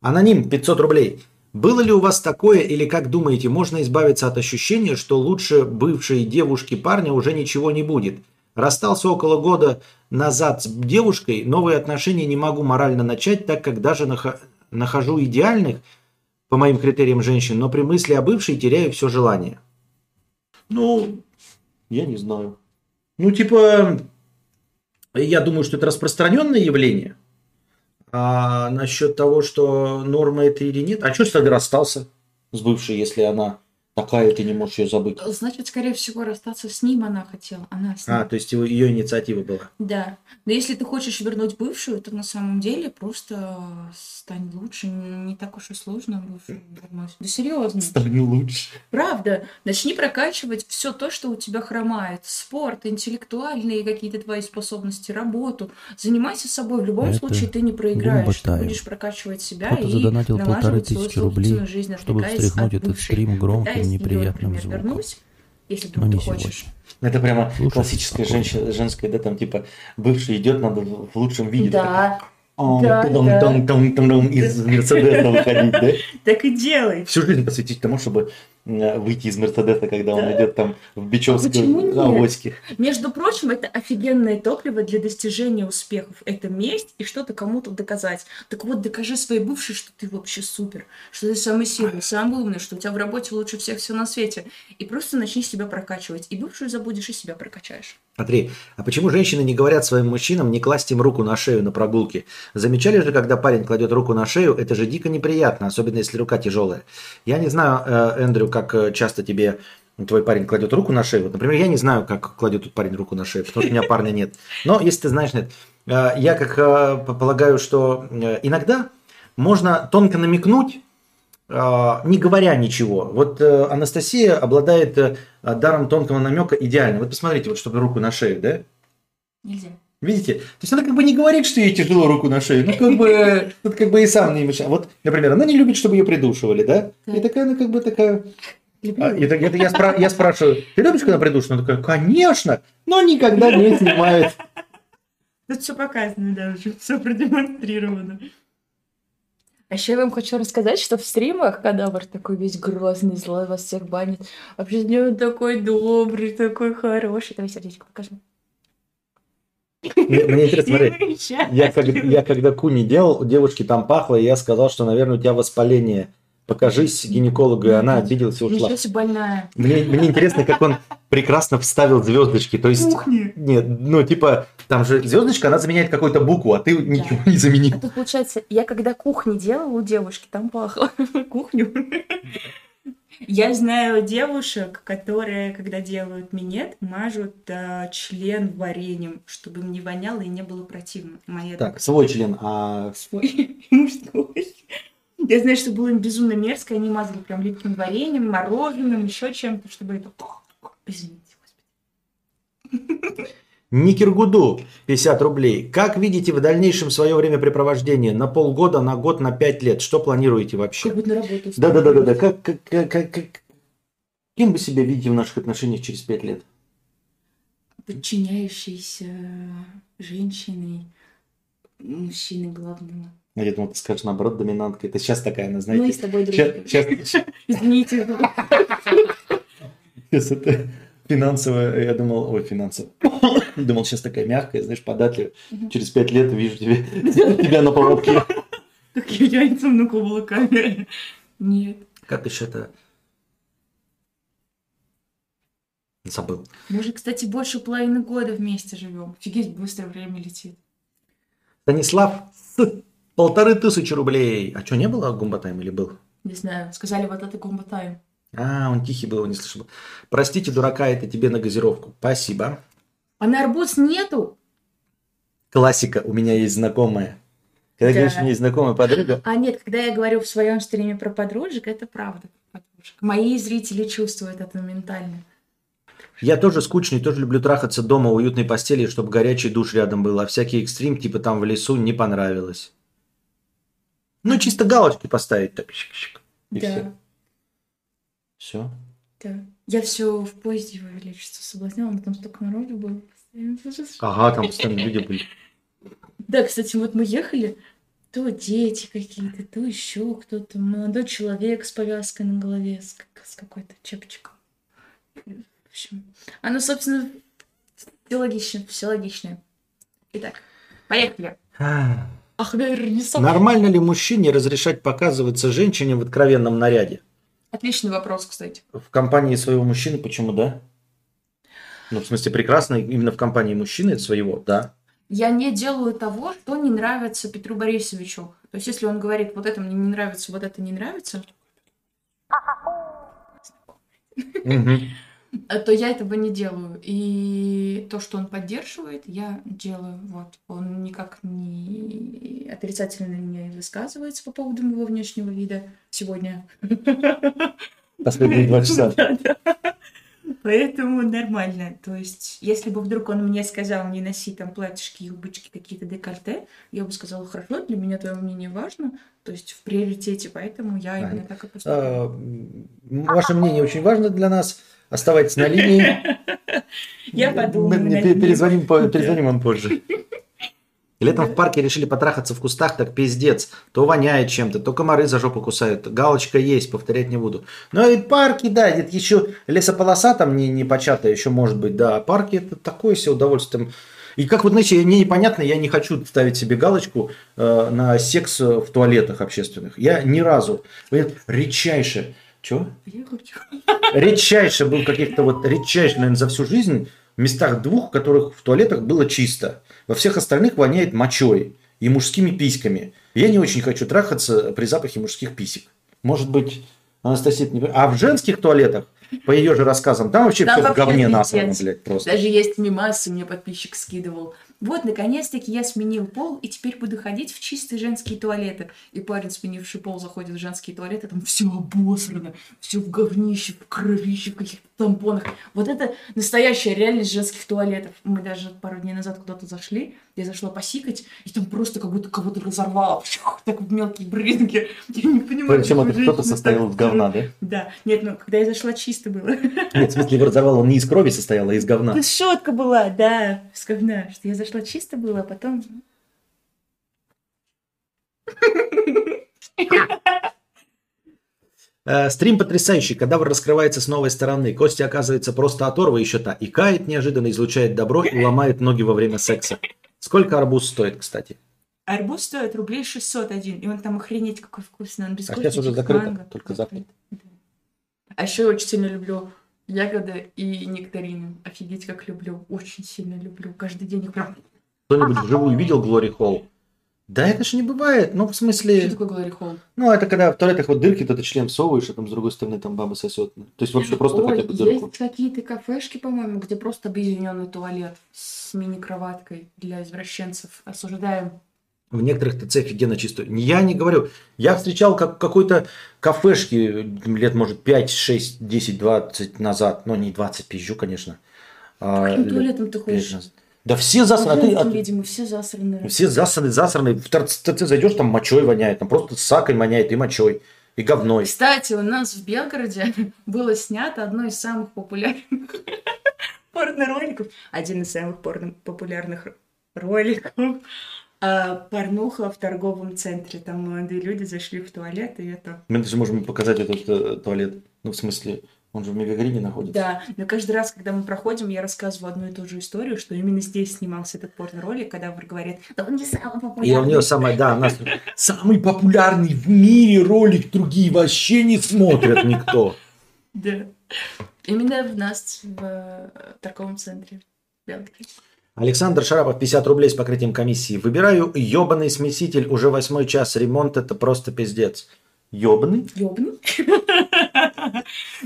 Аноним 500 рублей. Было ли у вас такое, или как думаете, можно избавиться от ощущения, что лучше бывшей девушки парня уже ничего не будет? Расстался около года назад с девушкой, новые отношения не могу морально начать, так как даже нахо- нахожу идеальных, по моим критериям, женщин, но при мысли о бывшей теряю все желание. Ну, я не знаю. Ну, типа, я думаю, что это распространенное явление. А насчет того, что норма это или нет, а что тогда расстался с бывшей, если она такая, ты не можешь ее забыть? Значит, скорее всего, расстаться с ним она хотела. Она с ним. А, то есть его- ее инициатива была. Да. Но если ты хочешь вернуть бывшую, то на самом деле просто стань лучше. Не так уж и сложно бывшую вернуть. Да серьезно. Стану лучше. Правда. Начни прокачивать все то, что у тебя хромает. Спорт, интеллектуальные какие-то твои способности, работу. Занимайся собой. В любом Это случае ты не проиграешь. Ты будешь прокачивать себя Кто-то и задонатил полторы налаживать свою тысячи рублей, жизнь, чтобы отвлекаясь встряхнуть от этот стрим громким, Неприятным например, звуком. вернуть, если Но вдруг не ты хочешь. сегодня. Это прямо Слушай, классическое спокойно. женщина, женское, да, там типа бывший идет, надо в лучшем виде. Да, О, да, тудум-тум-тум-тум, из Мерседеса выходить, да? так и делай. Всю жизнь посвятить тому, чтобы выйти из Мерседеса, когда он Да. идет там в Бичевскую нет? авоське. Между прочим, это офигенное топливо для достижения успехов. Это месть и что-то кому-то доказать. Так вот, докажи своей бывшей, что ты вообще супер, что ты самый сильный, самый умный, что у тебя в работе лучше всех все на свете. И просто начни себя прокачивать. И бывшую забудешь, и себя прокачаешь. Смотри, а почему женщины не говорят своим мужчинам не класть им руку на шею на прогулке? Замечали же, когда парень кладет руку на шею, это же дико неприятно, особенно если рука тяжелая. Я не знаю, э, Эндрю, как э, часто тебе твой парень кладет руку на шею. Вот, Например, я не знаю, как кладет тут парень руку на шею, потому что у меня парня нет. Но если ты знаешь, нет, э, я как э, полагаю, что иногда можно тонко намекнуть, не говоря ничего. Вот Анастасия обладает даром тонкого намека идеально. Вот посмотрите, вот чтобы руку на шею, да? Нельзя. Видите? То есть она как бы не говорит, что ей тяжело руку на шею. Ну, как бы, тут как бы и сам не мешает. Вот, например, она не любит, чтобы ее придушивали, да? И Так. такая, она как бы такая... А, и так- это я, спра- я спрашиваю, ты любишь, когда придушена? Она такая, конечно, но никогда не снимает. Тут все показано даже, все продемонстрировано. А еще я вам хочу рассказать, что в стримах кадавр такой весь грозный, злой, вас всех банит. А в жизни он такой добрый, такой хороший. Давай сердечко покажи. Мне, мне интересно, смотри, я, когда, я когда куни делал, у девушки там пахло, и я сказал, что, наверное, у тебя воспаление. Покажись гинекологу, и она обиделась и ушла. Ничего себе больная. Мне, мне интересно, как он прекрасно вставил звездочки. То есть, Кухни. нет, ну, типа, там же звездочка, она заменяет какую-то букву, а ты ничего не заменил. А тут, получается, я когда кухни делала у девушки, там пахло кухню. Я знаю девушек, которые, когда делают минет, мажут а, член вареньем, чтобы им не воняло и не было противно. Моя Так, свой член, а свой мужской. Я знаю, что было им безумно мерзко, они мазали прям липким вареньем, мороженым, еще чем-то, чтобы это... Извините, господи. Никергуду 50 рублей. Как видите в дальнейшем свое времяпрепровождение? На полгода, на год, на пять лет? Что планируете вообще? Как будто на работу. Да-да-да-да. Как, как, как, как- как- Кем вы себя видите в наших отношениях через пять лет? Подчиняющейся женщиной, мужчиной главного. А Я думал, ты скажешь наоборот, доминантка. Это сейчас такая, она, Мы с знаете... тобой дружим. Сейчас, Извините. сейчас это финансовая, я думал, ой, финансовая. Думал, сейчас такая мягкая, знаешь, податливая. Через пять лет вижу тебя на поводке. Как я яйцем на каблуками. Нет. Как еще это? Забыл. Мы же, кстати, больше половины года вместе живем. Офигеть, быстро время летит. Станислав, с полторы тысячи рублей. А что, не было Гумбатайм или был? Не знаю, сказали, вот это комбо тайм. А, он тихий был, не слышал. Простите, дурака, это тебе на газировку. Спасибо. А на арбуз нету? Классика, у меня есть знакомая. Когда Да. говоришь, у меня есть знакомая подруга, А нет, когда я говорю в своем стриме про подружек, это правда. подружек. Мои зрители чувствуют это моментально. я тоже скучный, тоже люблю трахаться дома в уютной постели, чтобы горячий душ рядом был, а всякий экстрим, типа там в лесу, не понравилось. Ну, чисто галочки поставить так. И да, все. Все. да. Я все в поезде его величество соблазняла, но там столько народу было. Ага, там постоянно люди были. Да, кстати, вот мы ехали, то дети какие-то, то еще кто-то, молодой человек с повязкой на голове, с, с какой-то чепчиком. В общем, оно, собственно, все логично, все логично. Итак, поехали. Ах. Нормально ли мужчине разрешать показываться женщине в откровенном наряде? Отличный вопрос, кстати. В компании своего мужчины почему да? Ну, в смысле, прекрасно именно в компании мужчины своего, да. Я не делаю того, что не нравится Петру Борисовичу. То есть, если он говорит, вот это мне не нравится, вот это не нравится, то я этого не делаю. И то, что он поддерживает, я делаю. Вот. Он никак не отрицательно не высказывается по поводу моего внешнего вида сегодня. Последние два часа. Поэтому нормально. То есть, если бы вдруг он мне сказал не носи там платьишки, юбочки, какие-то декольте, я бы сказала, хорошо, для меня твое мнение важно, то есть в приоритете, поэтому я именно так и поступаю. А, Ваше мнение очень важно для нас. Оставайтесь на линии. Я подумаю перезвоним, перезвоним вам позже. Летом в парке решили потрахаться в кустах, так пиздец. То воняет чем-то, то комары за жопу кусают. Галочка есть, повторять не буду. Ну и парки, да, это еще лесополоса там не, не початая еще может быть, да. А парки это такое себе удовольствие. И как вот, знаете, мне непонятно, я не хочу ставить себе галочку э, на секс в туалетах общественных. Я ни разу, редчайше, чего? Я редчайше был каких-то вот редчайше, наверное, за всю жизнь в местах двух, в которых в туалетах было чисто. Во всех остальных воняет мочой и мужскими письками. Я не очень хочу трахаться при запахе мужских писек. Может быть, Анастасия, не... А в женских туалетах, по ее же рассказам, там вообще Там все в вообще говне пиздец. насрано, блядь, просто. Даже есть мимасы, мне подписчик скидывал. Вот, наконец-таки я сменил пол, и теперь буду ходить в чистые женские туалеты. И парень, сменивший пол, заходит в женские туалеты, там все обосрано, все в говнище, в кровище, в каких-то тампонах. Вот это настоящая реальность женских туалетов. Мы даже пару дней назад куда-то зашли, я зашла посикать, и там просто как будто кого-то разорвало, так в мелкие брызги. Я не понимаю. Причем это кто-то состоял из говна, да? Да. Нет, ну, когда я зашла, чисто было. Нет, в смысле, его разорвало, он не из крови состоял, а из говна. Это шутка была, да, с говна, что я зашла чисто было, а потом... Стрим потрясающий, кадавр раскрывается с новой стороны. Костя оказывается просто оторва еще та. И кает неожиданно, излучает добро и ломает ноги во время секса. Сколько арбуз стоит, кстати? Арбуз стоит рублей 601, и он там охренеть какой вкусный, он без А сейчас уже закрыто, манго. только. Да. А еще я очень сильно люблю ягоды и нектарины. Офигеть, как люблю. Очень сильно люблю. Каждый день их прям... Кто-нибудь вживую видел Глори Холл? Да это ж не бывает. Ну, в Что смысле... такое Глори Холл? Ну, это когда в туалетах вот дырки, то ты член всовываешь, а там с другой стороны там баба сосет. То есть вообще просто Ой, хотя бы дырку. есть какие-то кафешки, по-моему, где просто объединенный туалет с мини-кроваткой для извращенцев. Осуждаем. В некоторых ТЦ офигенно чисто. Я не говорю. Я встречал как какой-то кафешки лет, может, 5, 6, 10, 20 назад. Ну, не 20, пизжу, конечно. А, Каким лет туалетом ты ходишь? назад. Да все засраны. Женским, А ты- видимо, все засраны. Все засраны, засраны. В ТЦ зайдешь, там мочой воняет. Там просто сакой воняет и мочой. и говной. Кстати, у нас в Белгороде было снято одно из самых популярных порно-роликов. Один из самых порно- популярных роликов. А, порнуха в торговом центре. Там молодые люди зашли в туалет, и это... Мы даже можем показать этот э, туалет. Ну, в смысле, он же в Мегагрине находится. Да, но каждый раз, когда мы проходим, я рассказываю одну и ту же историю, что именно здесь снимался этот порно-ролик, когда говорят, да он не самый популярный. И у нее самая, да, у нас самый популярный в мире ролик, другие вообще не смотрят никто. Да. Именно в нас, в э, торговом центре в Белгороде. Александр Шарапов, 50 рублей с покрытием комиссии. Выбираю ебаный смеситель, уже восьмой час, ремонт это просто пиздец. Ебаный? Ёбаный.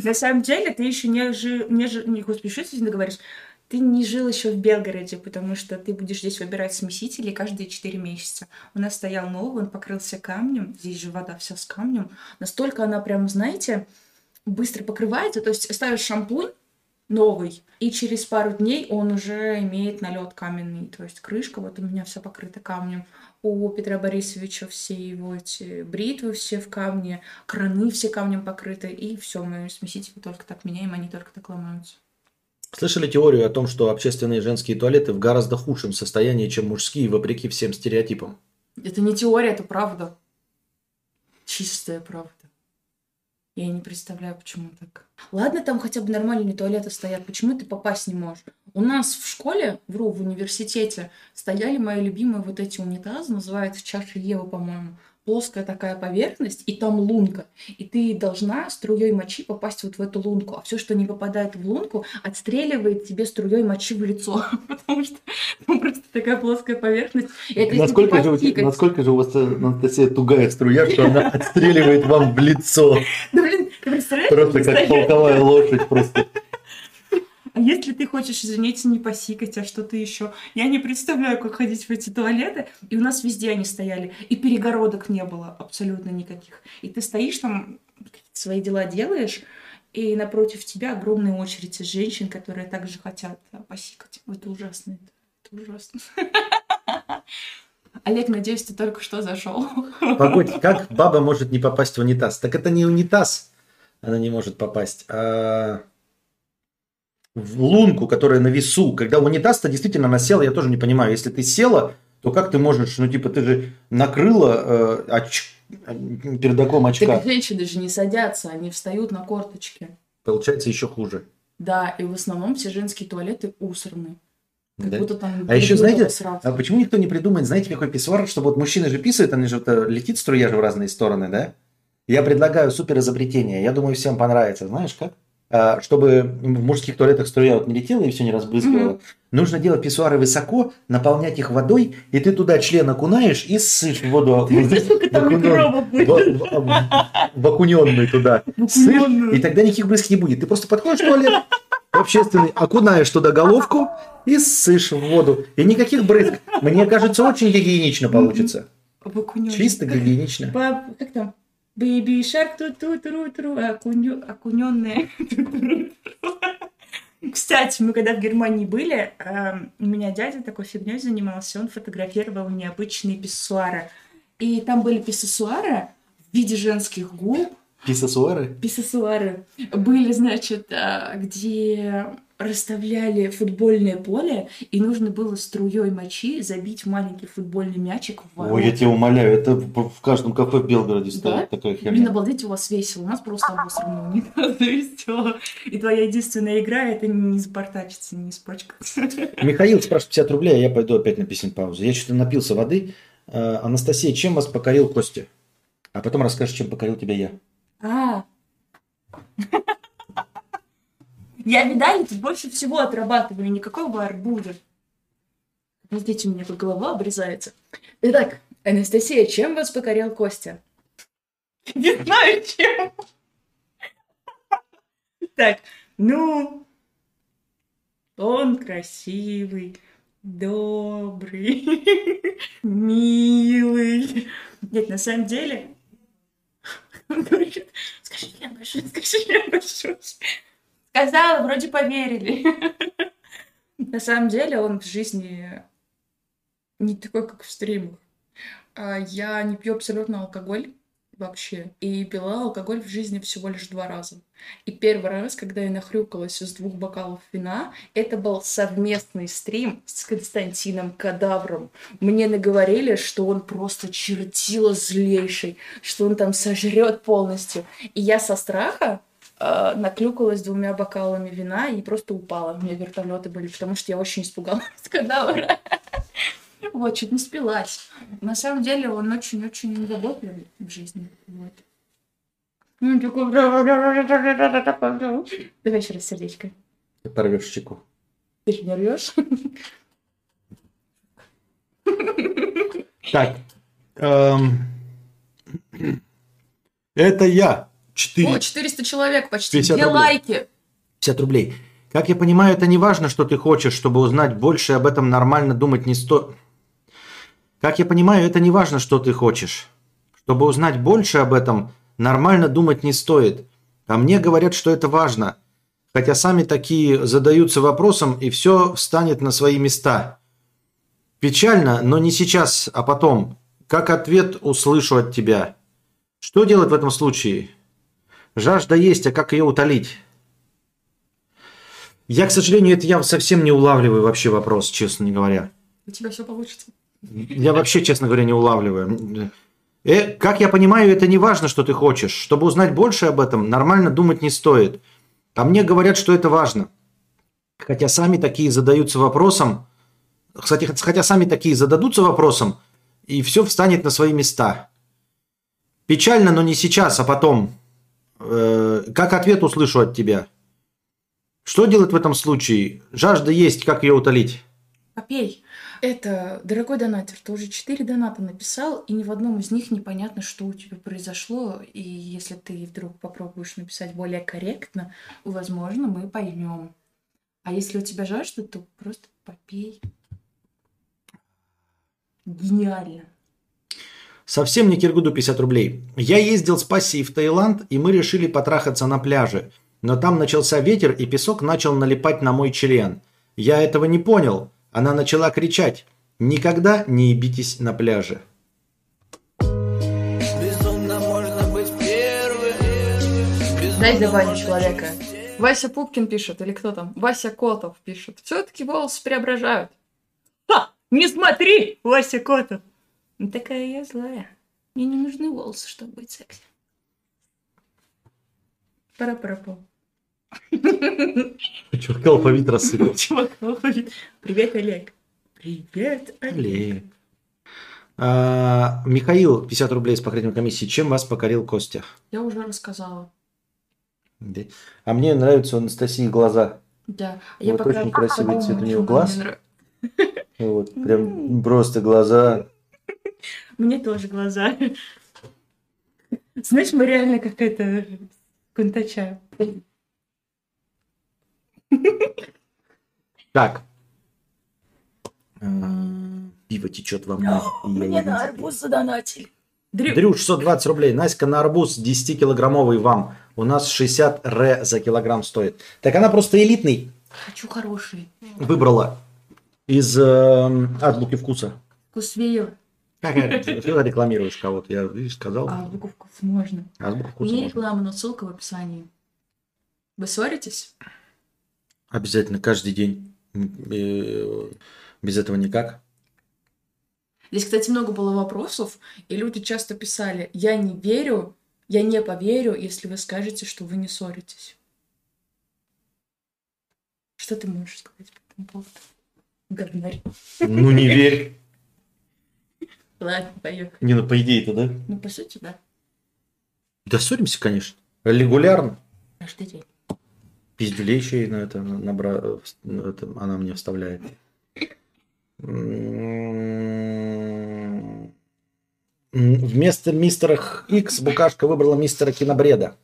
На самом деле, ты еще не жил, не жил, не, господи, что ты говоришь? Ты не жил еще в Белгороде, потому что ты будешь здесь выбирать смесители каждые 4 месяца. У нас стоял новый, он покрылся камнем, здесь же вода вся с камнем. Настолько она прям, знаете, быстро покрывается, то есть ставишь шампунь новый, и через пару дней он уже имеет налет каменный, то есть крышка вот у меня вся покрыта камнем. У Петра Борисовича все его эти бритвы все в камне, краны все камнем покрыты, и все, мы смесители только так меняем, они только так ломаются. Слышали теорию о том, что общественные женские туалеты в гораздо худшем состоянии, чем мужские, вопреки всем стереотипам? Это не теория, это правда. Чистая правда. Я не представляю, почему так. Ладно, там хотя бы нормальные туалеты стоят, почему ты попасть не можешь? У нас в школе, вру, в университете, стояли мои любимые вот эти унитазы, называется чаша Ева, по-моему. Плоская такая поверхность, и там лунка. И ты должна струей мочи попасть вот в эту лунку. А все, что не попадает в лунку, отстреливает тебе струей мочи в лицо. Потому что там просто такая плоская поверхность. И это Насколько же, у насколько же у вас, э, Анастасия, тугая струя, что она отстреливает вам в лицо? Да, блин, ты представляешь? Просто как полковая лошадь просто. Если ты хочешь, извините, не посикать, а что-то еще? Я не представляю, как ходить в эти туалеты. И у нас везде они стояли. И перегородок не было абсолютно никаких. И ты стоишь там, свои дела делаешь, и напротив тебя огромная очередь из женщин, которые также хотят посикать. Это ужасно. Это, это ужасно. Олег, надеюсь, ты только что зашел. Погодь, как баба может не попасть в унитаз? Так это не унитаз, она не может попасть, а в лунку, которая на весу. Когда унитаз-то действительно она села, я тоже не понимаю. Если ты села, то как ты можешь, ну типа ты же накрыла э, оч- передаком очка. Так женщины же не садятся, они встают на корточки. Получается еще хуже. Да, и в основном все женские туалеты усраны. Как Да? будто там... А еще, знаете. А почему никто не придумает, знаете, какой писсуар, чтобы вот мужчины же писают, они же вот, э, летит струя же в разные стороны, да? Я предлагаю супер изобретение. Я думаю, всем понравится. Знаешь как? А, Чтобы в мужских туалетах струя вот не летела и все не разбрызгивала, Мгм. нужно делать писсуары высоко, наполнять их водой, и ты туда член окунаешь и ссышь в воду. В- окуненный туда. Ссышь, и тогда никаких брызг не будет. Ты просто подходишь в туалет общественный, окунаешь туда головку и ссышь в воду. И никаких брызг. Мне кажется, очень гигиенично получится. Чисто гигиенично. Как там? Baby shark ту ту тру тру окуненные. Кстати, мы когда в Германии были, эм, у меня дядя такой фигней занимался, он фотографировал необычные писсуары. И там были писсуары в виде женских губ. Писсуары? Писсуары были, значит, а, где расставляли футбольное поле, и нужно было струей мочи забить маленький футбольный мячик в ворота. Ой, я тебя умоляю, это в каждом кафе в Белгороде Да? стоит такая Блин, херня. обалдеть, у вас весело. У нас просто обосранный унитаз. И всё. И твоя единственная игра — это не запортачиться, не испачкаться. Михаил спрашивает 50 рублей, а я пойду опять на песен паузу. Я что-то напился воды. Э, Анастасия, чем вас покорил Костя? А потом расскажешь, чем покорил тебя я. А, Я медали тут больше всего отрабатываю, никакого арбуза. Подождите, у меня тут голова обрезается. Итак, Анастасия, чем вас покорил Костя? Не знаю, чем. Так, ну, он красивый, добрый, милый. Нет, на самом деле, он говорит, скажи, я обожусь, скажи, я обожусь. Сказала, вроде поверили. На самом деле он в жизни не такой, как в стримах. А, Я не пью абсолютно алкоголь. вообще. И пила алкоголь в жизни всего лишь два раза. И первый раз, когда я нахрюкалась из двух бокалов вина, это был совместный стрим с Константином Кадавром. Мне наговорили, что он просто чертило злейший, что он там сожрет полностью. И я со страха э, наклюкалась двумя бокалами вина и просто упала. У меня вертолеты были, потому что я очень испугалась кадавра. Вот, чуть не спилась. На самом деле он очень-очень недовольный в жизни. Вот. Ну, такой... Давай еще раз сердечко. Ты порвешь щеку. Ты же не рвешь? Так. эм, Это я. О, 4. 400 человек почти. 50 Где рублей. лайки? 50 рублей. Как я понимаю, это не важно, что ты хочешь, чтобы узнать больше, об этом нормально думать не сто... Как я понимаю, это не важно, что ты хочешь. Чтобы узнать больше об этом, нормально думать не стоит. А мне говорят, что это важно. Хотя сами такие задаются вопросом, и все встанет на свои места. Печально, но не сейчас, а потом. Как ответ услышу от тебя. Что делать в этом случае? Жажда есть, а как ее утолить? Я, к сожалению, это я совсем не улавливаю вообще вопрос, честно говоря. У тебя все получится. Я вообще, честно говоря, не улавливаю. Э, как я понимаю, это не важно, что ты хочешь. Чтобы узнать больше об этом, нормально думать не стоит. А мне говорят, что это важно. Хотя сами такие задаются вопросом, кстати, хотя сами такие зададутся вопросом, и все встанет на свои места. Печально, но не сейчас, а потом. Э, как ответ услышу от тебя? Что делать в этом случае? Жажда есть, как ее утолить? Попей. Это, дорогой донатер, ты уже четыре доната написал, и ни в одном из них непонятно, что у тебя произошло. И если ты вдруг попробуешь написать более корректно, возможно, мы поймем. А если у тебя жажда, то просто попей. Гениально. Совсем не Киргуду 50 рублей. Я ездил с пассией в Таиланд, и мы решили потрахаться на пляже. Но там начался ветер, и песок начал налипать на мой член. Я этого не понял. Она начала кричать. Никогда не ебитесь на пляже. Безумно можно быть первым. Дай добавить человека. Вася Пупкин пишет, или кто там? Вася Котов пишет. Все-таки волосы преображают. Ха! Не смотри, Вася Котов. Ну, такая я злая. Мне не нужны волосы, чтобы быть секси. Пара-пара-пу. Чурка алфавит рассыпал. Чувак, алфавит. Привет, Олег. Привет, Олег. Олег. А, Михаил, 50 рублей с покрытием комиссии. Чем вас покорил Костя? Я уже рассказала. Да. А мне нравятся у Анастасии глаза. Да. Вот очень красивый цвет у нее глаз. Вот, прям просто глаза. Мне тоже глаза. Знаешь, мы реально как это кунтача. Так. А, Пиво течет во мне. и я не знаю. задонатили. Дрю, Дрюш, 620 рублей. Наська на арбуз 10-килограммовый вам. У нас 60 ре за килограмм стоит. Так она просто элитный хочу хороший. выбрала из э, азбуки вкуса. Вкусвею. Ты рекламируешь кого-то, я видишь, сказал. А азбуку можно. Азбука вкуса. Не реклама, но ссылка в описании. Вы ссоритесь? Обязательно каждый день. Э, Без этого никак. Здесь, кстати, много было вопросов, и люди часто писали, я не верю, я не поверю, если вы скажете, что вы не ссоритесь. Что ты можешь сказать по этому поводу? Говнарь. Ну не верь. Ладно, поехали. Не, ну по идее-то, да? Ну, по сути, да. Да ссоримся, конечно. Регулярно. Каждый день. Пиздюлей еще и на это набра... это она мне вставляет. Вместо мистера X Букашка выбрала мистера Кинобреда.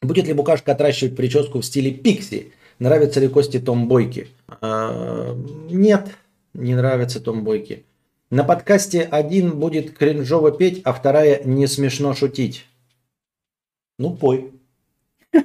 Будет ли Букашка отращивать прическу в стиле Пикси? Нравится ли Кости Томбойки? А, Нет, не нравится Томбойки. На подкасте один будет кринжово петь, а вторая не смешно шутить. Ну, пой.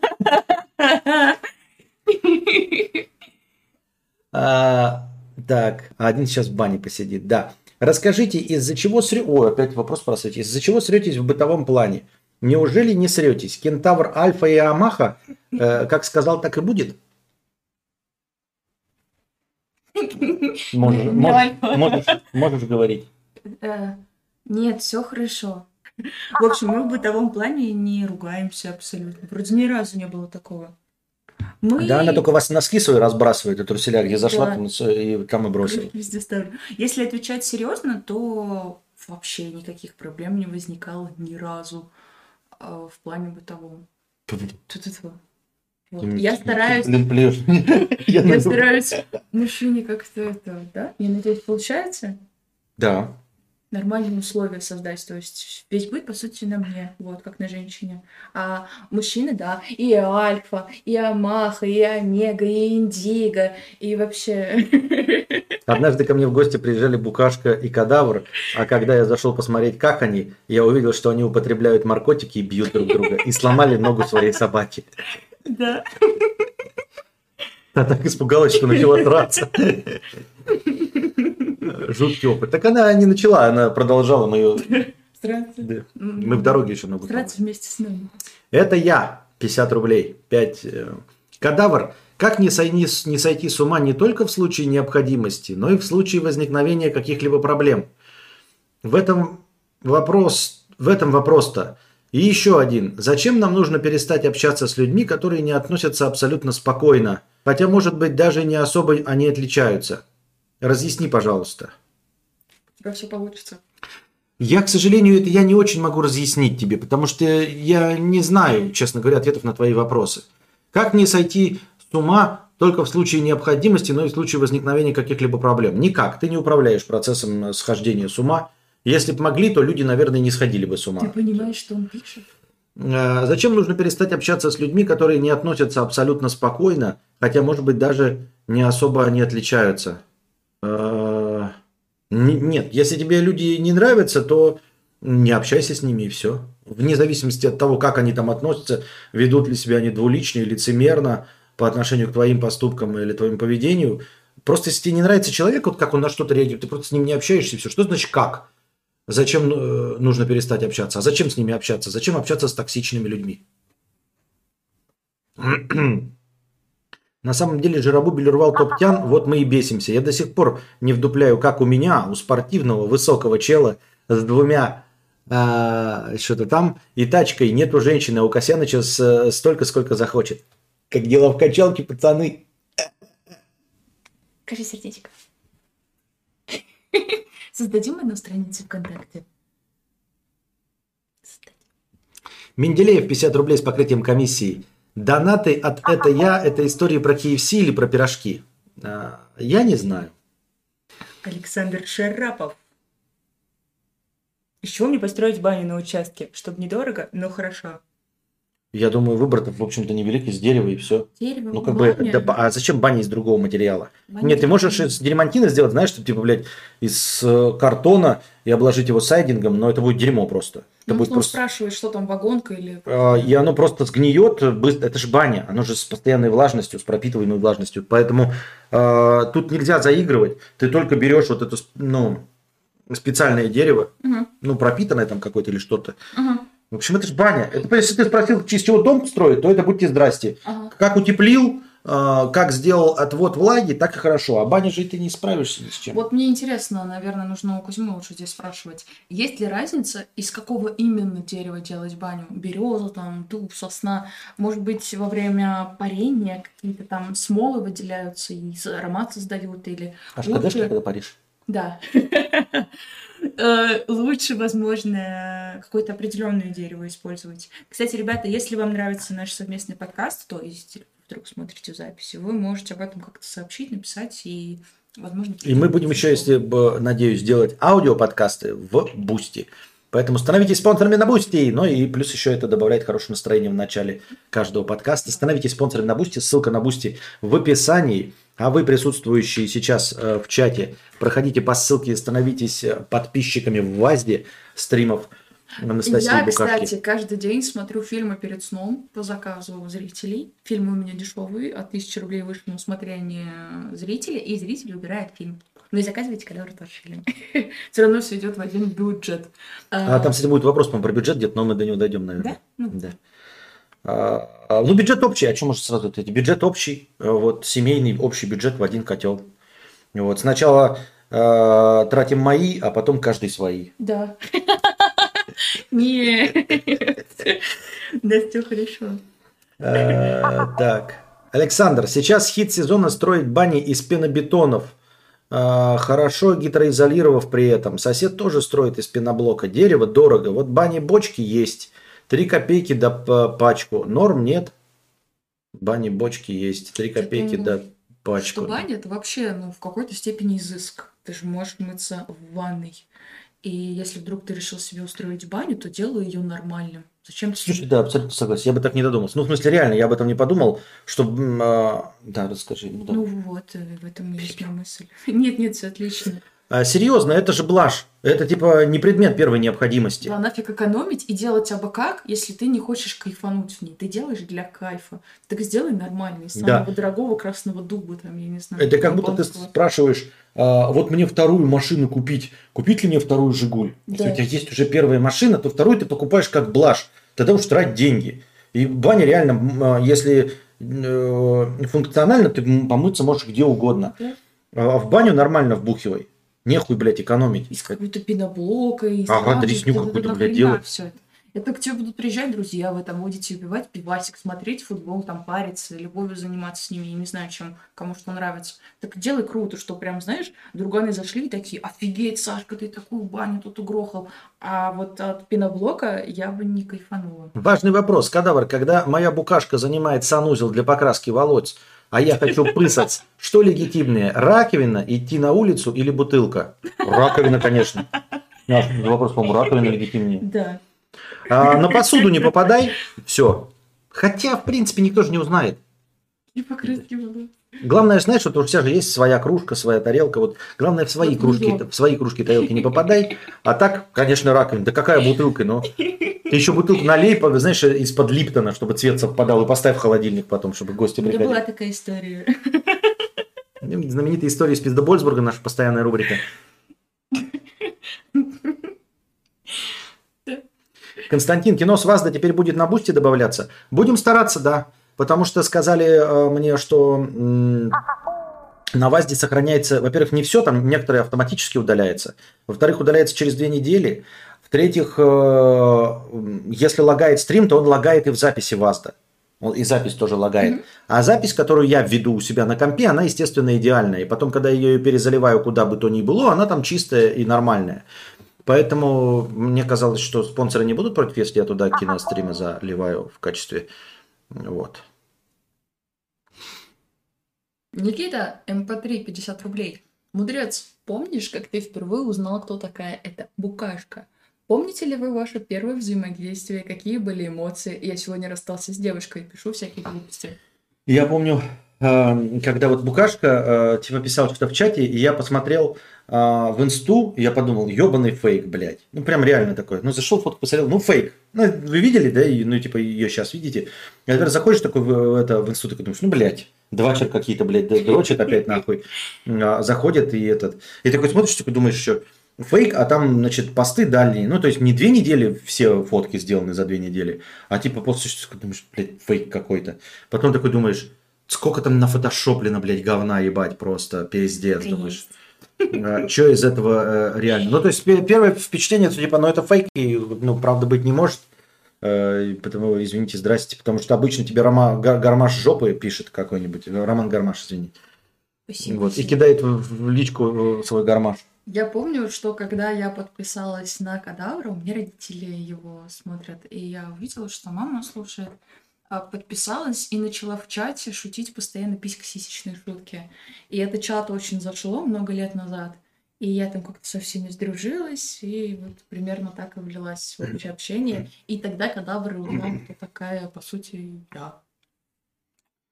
А, так, один сейчас в бане посидит, да. Расскажите, из-за чего сре... О, опять вопрос спрашиваете. Из-за чего сретесь в бытовом плане? Неужели не сретесь? Кентавр Альфа и Амаха, э, как сказал, так и будет? Можешь, можешь, можешь, можешь говорить. Э, Нет, все хорошо. В общем, мы в бытовом плане не ругаемся абсолютно. Вроде ни разу не было такого. Мы... Да, она только вас носки свои разбрасывает, и труселя, где зашла, Да. там и там и бросила. Везде ставлю. Если отвечать серьезно, то вообще никаких проблем не возникало ни разу э, в плане бытовом. Ту-ту-ту. Вот. Я стараюсь, Блин, плюс. Я стараюсь машине как-то это, да? Я надеюсь, получается Да. нормальные условия создать. То есть весь быт, по сути, на мне, вот, как на женщине. А мужчины, да, и альфа, и амаха, и омега, и индиго, и вообще... Однажды ко мне в гости приезжали Букашка и Кадавр, а когда я зашел посмотреть, как они, я увидел, что они употребляют наркотики и бьют друг друга, и сломали ногу своей собаки. Да. Она так испугалась, что начала драться. Жуткий опыт. Так она не начала, она продолжала мою... Здравствуйте. Да. Мы в дороге еще ногу сломали. Стараться вместе с нами. Это я, 50 рублей, 5. Кадавр, как не, сойти, не сойти с ума не только в случае необходимости, но и в случае возникновения каких-либо проблем? В этом вопрос, в этом вопрос-то. И еще один. Зачем нам нужно перестать общаться с людьми, которые не относятся абсолютно спокойно? Хотя, может быть, даже не особо они отличаются. Разъясни, пожалуйста. У тебя все получится. Я, к сожалению, это я не очень могу разъяснить тебе, потому что я не знаю, честно говоря, ответов на твои вопросы. Как не сойти с ума только в случае необходимости, но и в случае возникновения каких-либо проблем? Никак. Ты не управляешь процессом э, схождения с ума. Если бы могли, то люди, наверное, не сходили бы с ума. Ты понимаешь, что он пишет? Э, Зачем нужно перестать общаться с людьми, которые не относятся абсолютно спокойно, хотя, может быть, даже не особо они отличаются? Э, Нет, если тебе люди не нравятся, то не общайся с ними и все. Вне зависимости от того, как они там относятся, ведут ли себя они двулично и лицемерно по отношению к твоим поступкам или твоему поведению. Просто если тебе не нравится человек, вот как он на что-то реагирует, ты просто с ним не общаешься и все. Что значит как? Зачем э, нужно перестать общаться? А зачем с ними общаться? Зачем общаться с токсичными людьми? На самом деле Жиробубель рвал топ-тян, вот мы и бесимся. Я до сих пор не вдупляю, как у меня, у спортивного высокого чела с двумя а, что-то там и тачкой нету женщины, а у Косяныча с- столько, сколько захочет. Как дела в качалке, пацаны? Скажи сердечко. Создадим одну страницу ВКонтакте. Создадим. Менделеев 50 рублей с покрытием комиссии. Донаты от «Это я» – это истории про KFC или про пирожки? А, Я не знаю. Александр Шарапов. Чего мне построить баню на участке? Чтобы недорого, но хорошо. Я думаю, выбор-то, в общем-то, невелик, из дерева и все. Дерево, Ну, как бы, да, а зачем баня из другого материала? Баня Нет, ты можешь из дерьмантина сделать, знаешь, что типа, блядь, из э, картона и обложить его сайдингом, но это будет дерьмо просто. Это Ну, будет просто... спрашивает, что там, вагонка или... А, И оно просто сгниет быстро. Это же баня, оно же с постоянной влажностью, с пропитываемой влажностью. Поэтому э, тут нельзя заигрывать. Ты только берешь вот это, ну, специальное дерево, Мгм. ну, пропитанное там какое-то или что-то. Ага, В общем, это же баня. Это, если ты спросил, из чего дом строить, то это будьте здрасте. ага. Как утеплил, э, как сделал отвод влаги, так и хорошо. А баня же ты не справишься ни с чем. Вот мне интересно, наверное, нужно у Кузьмы лучше здесь спрашивать. Есть ли разница, из какого именно дерева делать баню? Береза, там, дуб, сосна? Может быть, во время парения какие-то там смолы выделяются и аромат создают? Или Аж лучше- когда паришь? Да. Э, Лучше, возможно, какое-то определенное дерево использовать. Кстати, ребята, если вам нравится наш совместный подкаст, то если вдруг смотрите записи, вы можете об этом как-то сообщить, написать и, возможно... И мы будем еще, если, бы, надеюсь, делать аудиоподкасты в Boosty. Поэтому становитесь спонсорами на Boosty. Ну и плюс еще это добавляет хорошее настроение в начале каждого подкаста. Становитесь спонсорами на Boosty. Ссылка на Boosty в описании. А вы, присутствующие сейчас э, в чате, проходите по ссылке и становитесь э, подписчиками в ВАЗде стримов Анастасии Я, Букашки. кстати, каждый день смотрю фильмы перед сном по заказу зрителей. Фильмы у меня дешевые, от 1000 рублей выше на усмотрение зрителя, и зритель выбирает фильм. Ну и заказывайте кадавр тоже фильм. Все равно все идет в один бюджет. А там, кстати, будет вопрос, по-моему, про бюджет где-то, но мы до него дойдем, наверное. Да? Ну, Да. А, а, ну, бюджет общий, о чем можно сразу ответить? Бюджет общий, э, вот семейный общий бюджет в один котел. Вот сначала э, тратим мои, а потом каждый свои. Да. Нет. Да, все хорошо. Э, Так, Александр, сейчас хит сезона строить бани из пенобетонов, э, хорошо гидроизолировав при этом. Сосед тоже строит из пеноблока. Дерево дорого. Вот бани-бочки есть. Три копейки до пачку. Норм нет. Бани-бочки есть. Три копейки ну, до пачку. Что баня, это вообще ну, в какой-то степени изыск. Ты же можешь мыться в ванной. И если вдруг ты решил себе устроить баню, то делай ее нормально. Зачем ты Слушай, да, абсолютно согласен. Я бы так не додумался. Ну, в смысле, реально, я об этом не подумал, что... м, а, Да, расскажи. ну да. Ну вот, э, в этом есть моя мысль. Нет, нет, все отлично. А, серьезно, это же блажь. Это типа не предмет первой необходимости. Да, нафиг экономить и делать абы как, если ты не хочешь кайфануть в ней. Ты делаешь для кайфа. Так сделай нормально, из Да. самого дорогого красного дуба, там, я не знаю. Это как будто ты спрашиваешь, а, вот мне вторую машину купить, купить ли мне вторую «Жигуль»? Если Да. у тебя есть уже первая машина, то вторую ты покупаешь как блажь. Тогда уж трать деньги. И баня реально, а, если э, функционально, ты помыться можешь где угодно. Да. А в баню нормально вбухивай. Нехуй, блядь, экономить. Из какого-то пеноблока, из Ага, дресню какую-то, да блядь, делать. всё это. Это к тебе будут приезжать друзья, вы там будете убивать пивасик, смотреть футбол, там париться, любовью заниматься с ними, я не знаю, чем, кому что нравится. Так делай круто, что прям, знаешь, друганы зашли и такие, офигеть, Сашка, ты такую баню тут угрохал. А вот от пеноблока я бы не кайфанула. Важный вопрос, кадавр, когда моя букашка занимает санузел для покраски волос, а я хочу пысать, что легитимнее, раковина, идти на улицу или бутылка? Раковина, конечно. Наш вопрос, по-моему, раковина легитимнее. Да. А, на посуду не попадай, все. Хотя, в принципе, никто же не узнает. И покрытки будут. Главное, знаешь, что у тебя же есть своя кружка, своя тарелка. Вот главное в свои кружки, в свои кружки тарелки не попадай. А так, конечно, раковина. Да какая бутылка, но ты еще бутылку налей, знаешь, из-под Липтона, чтобы цвет совпадал, и поставь в холодильник потом, чтобы гости У меня приходили. была такая история. Знаменитая история из Пиздебольсбурга, наша постоянная рубрика. Константин, кино с вас да теперь будет на бусте добавляться? Будем стараться, да. Потому что сказали э, мне, что на ВАЗде сохраняется, во-первых, не все, там некоторые автоматически удаляется. Во-вторых, удаляется через две недели. В-третьих, э, если лагает стрим, то он лагает и в записи ВАЗда. И запись тоже лагает. А запись, которую я введу у себя на компе, она, естественно, идеальная. И потом, когда я ее перезаливаю куда бы то ни было, она там чистая и нормальная. Поэтому мне казалось, что спонсоры не будут против, если я туда киностримы заливаю в качестве... Вот. Никита, MP3, 50 рублей. Мудрец, помнишь, как ты впервые узнал, кто такая эта букашка? Помните ли вы ваше первое взаимодействие? Какие были эмоции? Я сегодня расстался с девушкой, пишу всякие глупости. Я помню, когда вот Букашка э, типа писал что-то в чате, и я посмотрел э, в инсту, и я подумал, ебаный фейк, блядь. Ну, прям реально такой. Ну, зашел, фотку посмотрел, ну, фейк. Ну, вы видели, да, ну, типа, ее сейчас видите. И когда заходишь такой в, это, в инсту, такой думаешь, ну, блядь, двачер какие-то, блядь, дрочат опять нахуй. А, заходят и этот. И такой смотришь, такой думаешь еще, фейк, а там, значит, посты дальние. Ну, то есть не две недели все фотки сделаны за две недели, а типа после что думаешь, блядь, фейк какой-то. Потом такой думаешь, сколько там нафотошоплено, блядь, говна ебать просто, пиздец, думаешь. Что из этого э, реально? Ну, то есть пе- первое впечатление, что типа, ну, это фейк, и, ну, правда быть не может. Э, и Поэтому, извините, здрасте, потому что обычно тебе Рома, Гар- Гармаш жопы пишет какой-нибудь, Роман Гармаш, извини. Спасибо. Вот, и кидает в, личку э, свой Гармаш. Я помню, что когда я подписалась на Кадавра, у меня родители его смотрят, и я увидела, что мама слушает, подписалась и начала в чате шутить постоянно писько-сисечные шутки. И это чат очень зашло много лет назад. И я там как-то со всеми сдружилась, и вот примерно так и влилась в общее общение. И тогда Кадавр узнал, кто такая, по сути, я.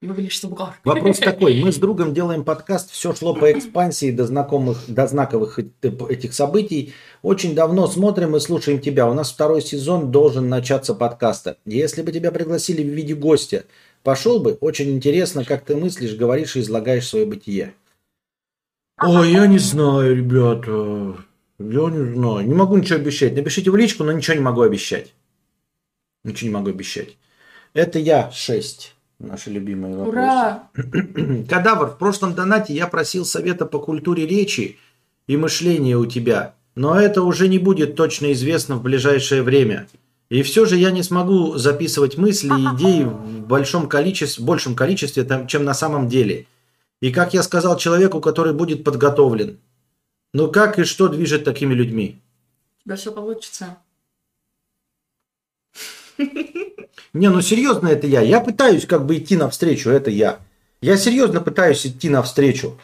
И вы говорили, что букашка. Вопрос такой. Мы с другом делаем подкаст. Все шло по экспансии до знакомых, до знаковых э- этих событий. Очень давно смотрим и слушаем тебя. У нас второй сезон должен начаться подкаста. Если бы тебя пригласили в виде гостя, пошел бы. Очень интересно, как ты мыслишь, говоришь и излагаешь свое бытие. Ой, я не знаю, ребята. Я не знаю. Не могу ничего обещать. Напишите в личку, но ничего не могу обещать. Ничего не могу обещать. Это я, 6. Наши любимые вопросы. Ура! Кадавр, в прошлом донате я просил совета по культуре речи и мышления у тебя, но это уже не будет точно известно в ближайшее время. И все же я не смогу записывать мысли и идеи в большом количестве, большем количестве, чем на самом деле. И как я сказал человеку, который будет подготовлен. Ну как и что движет такими людьми? У тебя все получится. Не, ну серьезно это я. Я пытаюсь как бы идти навстречу, это я. Я серьезно пытаюсь идти навстречу.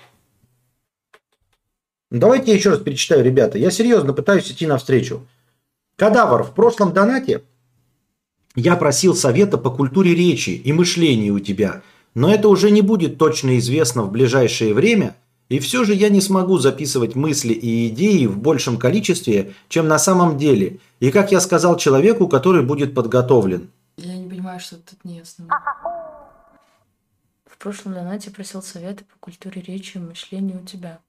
Ну, Давайте я еще раз перечитаю, ребята. Я серьезно пытаюсь идти навстречу. Кадавр, в прошлом донате я просил совета по культуре речи и мышления у тебя, но это уже не будет точно известно в ближайшее время, и все же я не смогу записывать мысли и идеи в большем количестве, чем на самом деле, и как я сказал человеку, который будет подготовлен. Понимаю, что тут не ясно. В прошлом донате просил советы по культуре речи и мышления у тебя.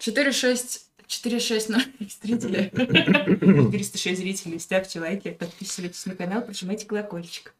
4-6 4-6 на зрителей. 406 зрителей. Ставьте лайки, подписывайтесь на канал, прожимайте колокольчик.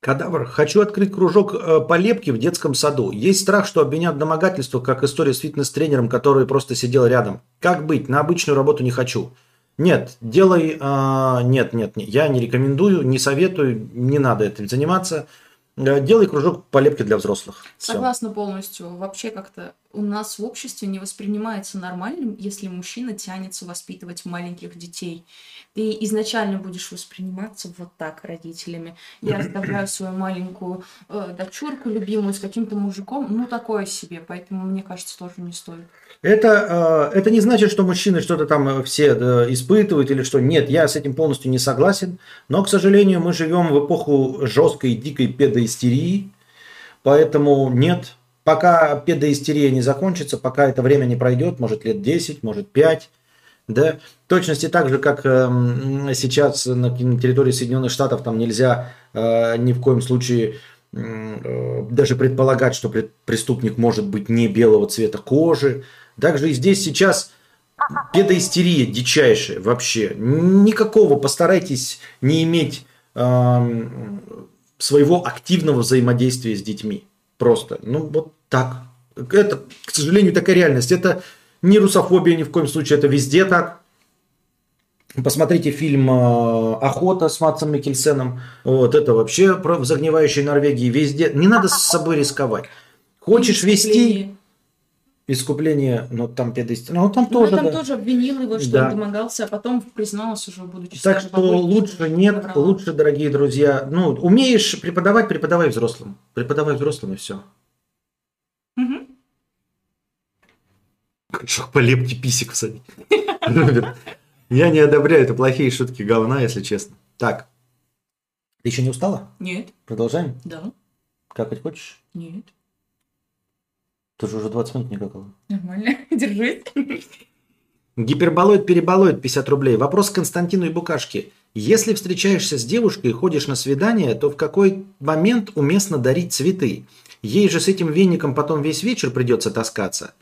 Кадавр, хочу открыть кружок э, по лепке в детском саду. Есть страх, что обвинят в домогательствах, как история с фитнес-тренером, который просто сидел рядом. Как быть? На обычную работу не хочу. Нет, делай... э, нет, нет, нет, я не рекомендую, не советую, не надо этим заниматься. Э, Делай кружок по лепке для взрослых. Всё. Согласна полностью. Вообще как-то у нас в обществе не воспринимается нормальным, если мужчина тянется воспитывать маленьких детей. Ты изначально будешь восприниматься вот так родителями. Я оставляю свою маленькую э, дочурку любимую с каким-то мужиком, ну такое себе, поэтому мне кажется тоже не стоит. Это, э, это не значит, что мужчины что-то там э, все э, испытывают или что. Нет, я с этим полностью не согласен. Но, к сожалению, мы живем в эпоху жесткой, дикой педоистерии. Поэтому нет, пока педоистерия не закончится, пока это время не пройдет, может лет 10, может 5, да, в точности так же, как эм, сейчас на территории Соединенных Штатов там нельзя э, ни в коем случае э, даже предполагать, что преступник может быть не белого цвета кожи. Также и здесь сейчас педоистерия дичайшая вообще. Никакого постарайтесь не иметь эм, своего активного взаимодействия с детьми. Просто. Ну, вот так. Это, к сожалению, такая реальность. Это не русофобия ни в коем случае, это везде так. Посмотрите фильм э, «Охота» с Матсом Микельсеном. Вот это вообще про в загнивающей Норвегии везде. Не надо с собой рисковать. Хочешь вести искупление, но там педоистерия. Ну, там Ну, тоже, там да. тоже обвинил его, что Да. он домогался, а потом признался уже, будучи Так что лучше нет, лучше, дорогие друзья. Ну, умеешь преподавать, преподавай взрослым. Преподавай взрослым и все. Мгм. По лепке писик всадить. Я не одобряю, это плохие шутки говна, если честно. Так. Ты еще не устала? Нет, Продолжаем? да, Какать хочешь? нет, Ты же уже 20 минут не какала. нормально, держись. Гиперболоид переболоид 50 рублей. Вопрос к Константину и Букашке. Если встречаешься с девушкой и ходишь на свидание, то в какой момент уместно дарить цветы? Ей же с этим веником потом весь вечер придется таскаться.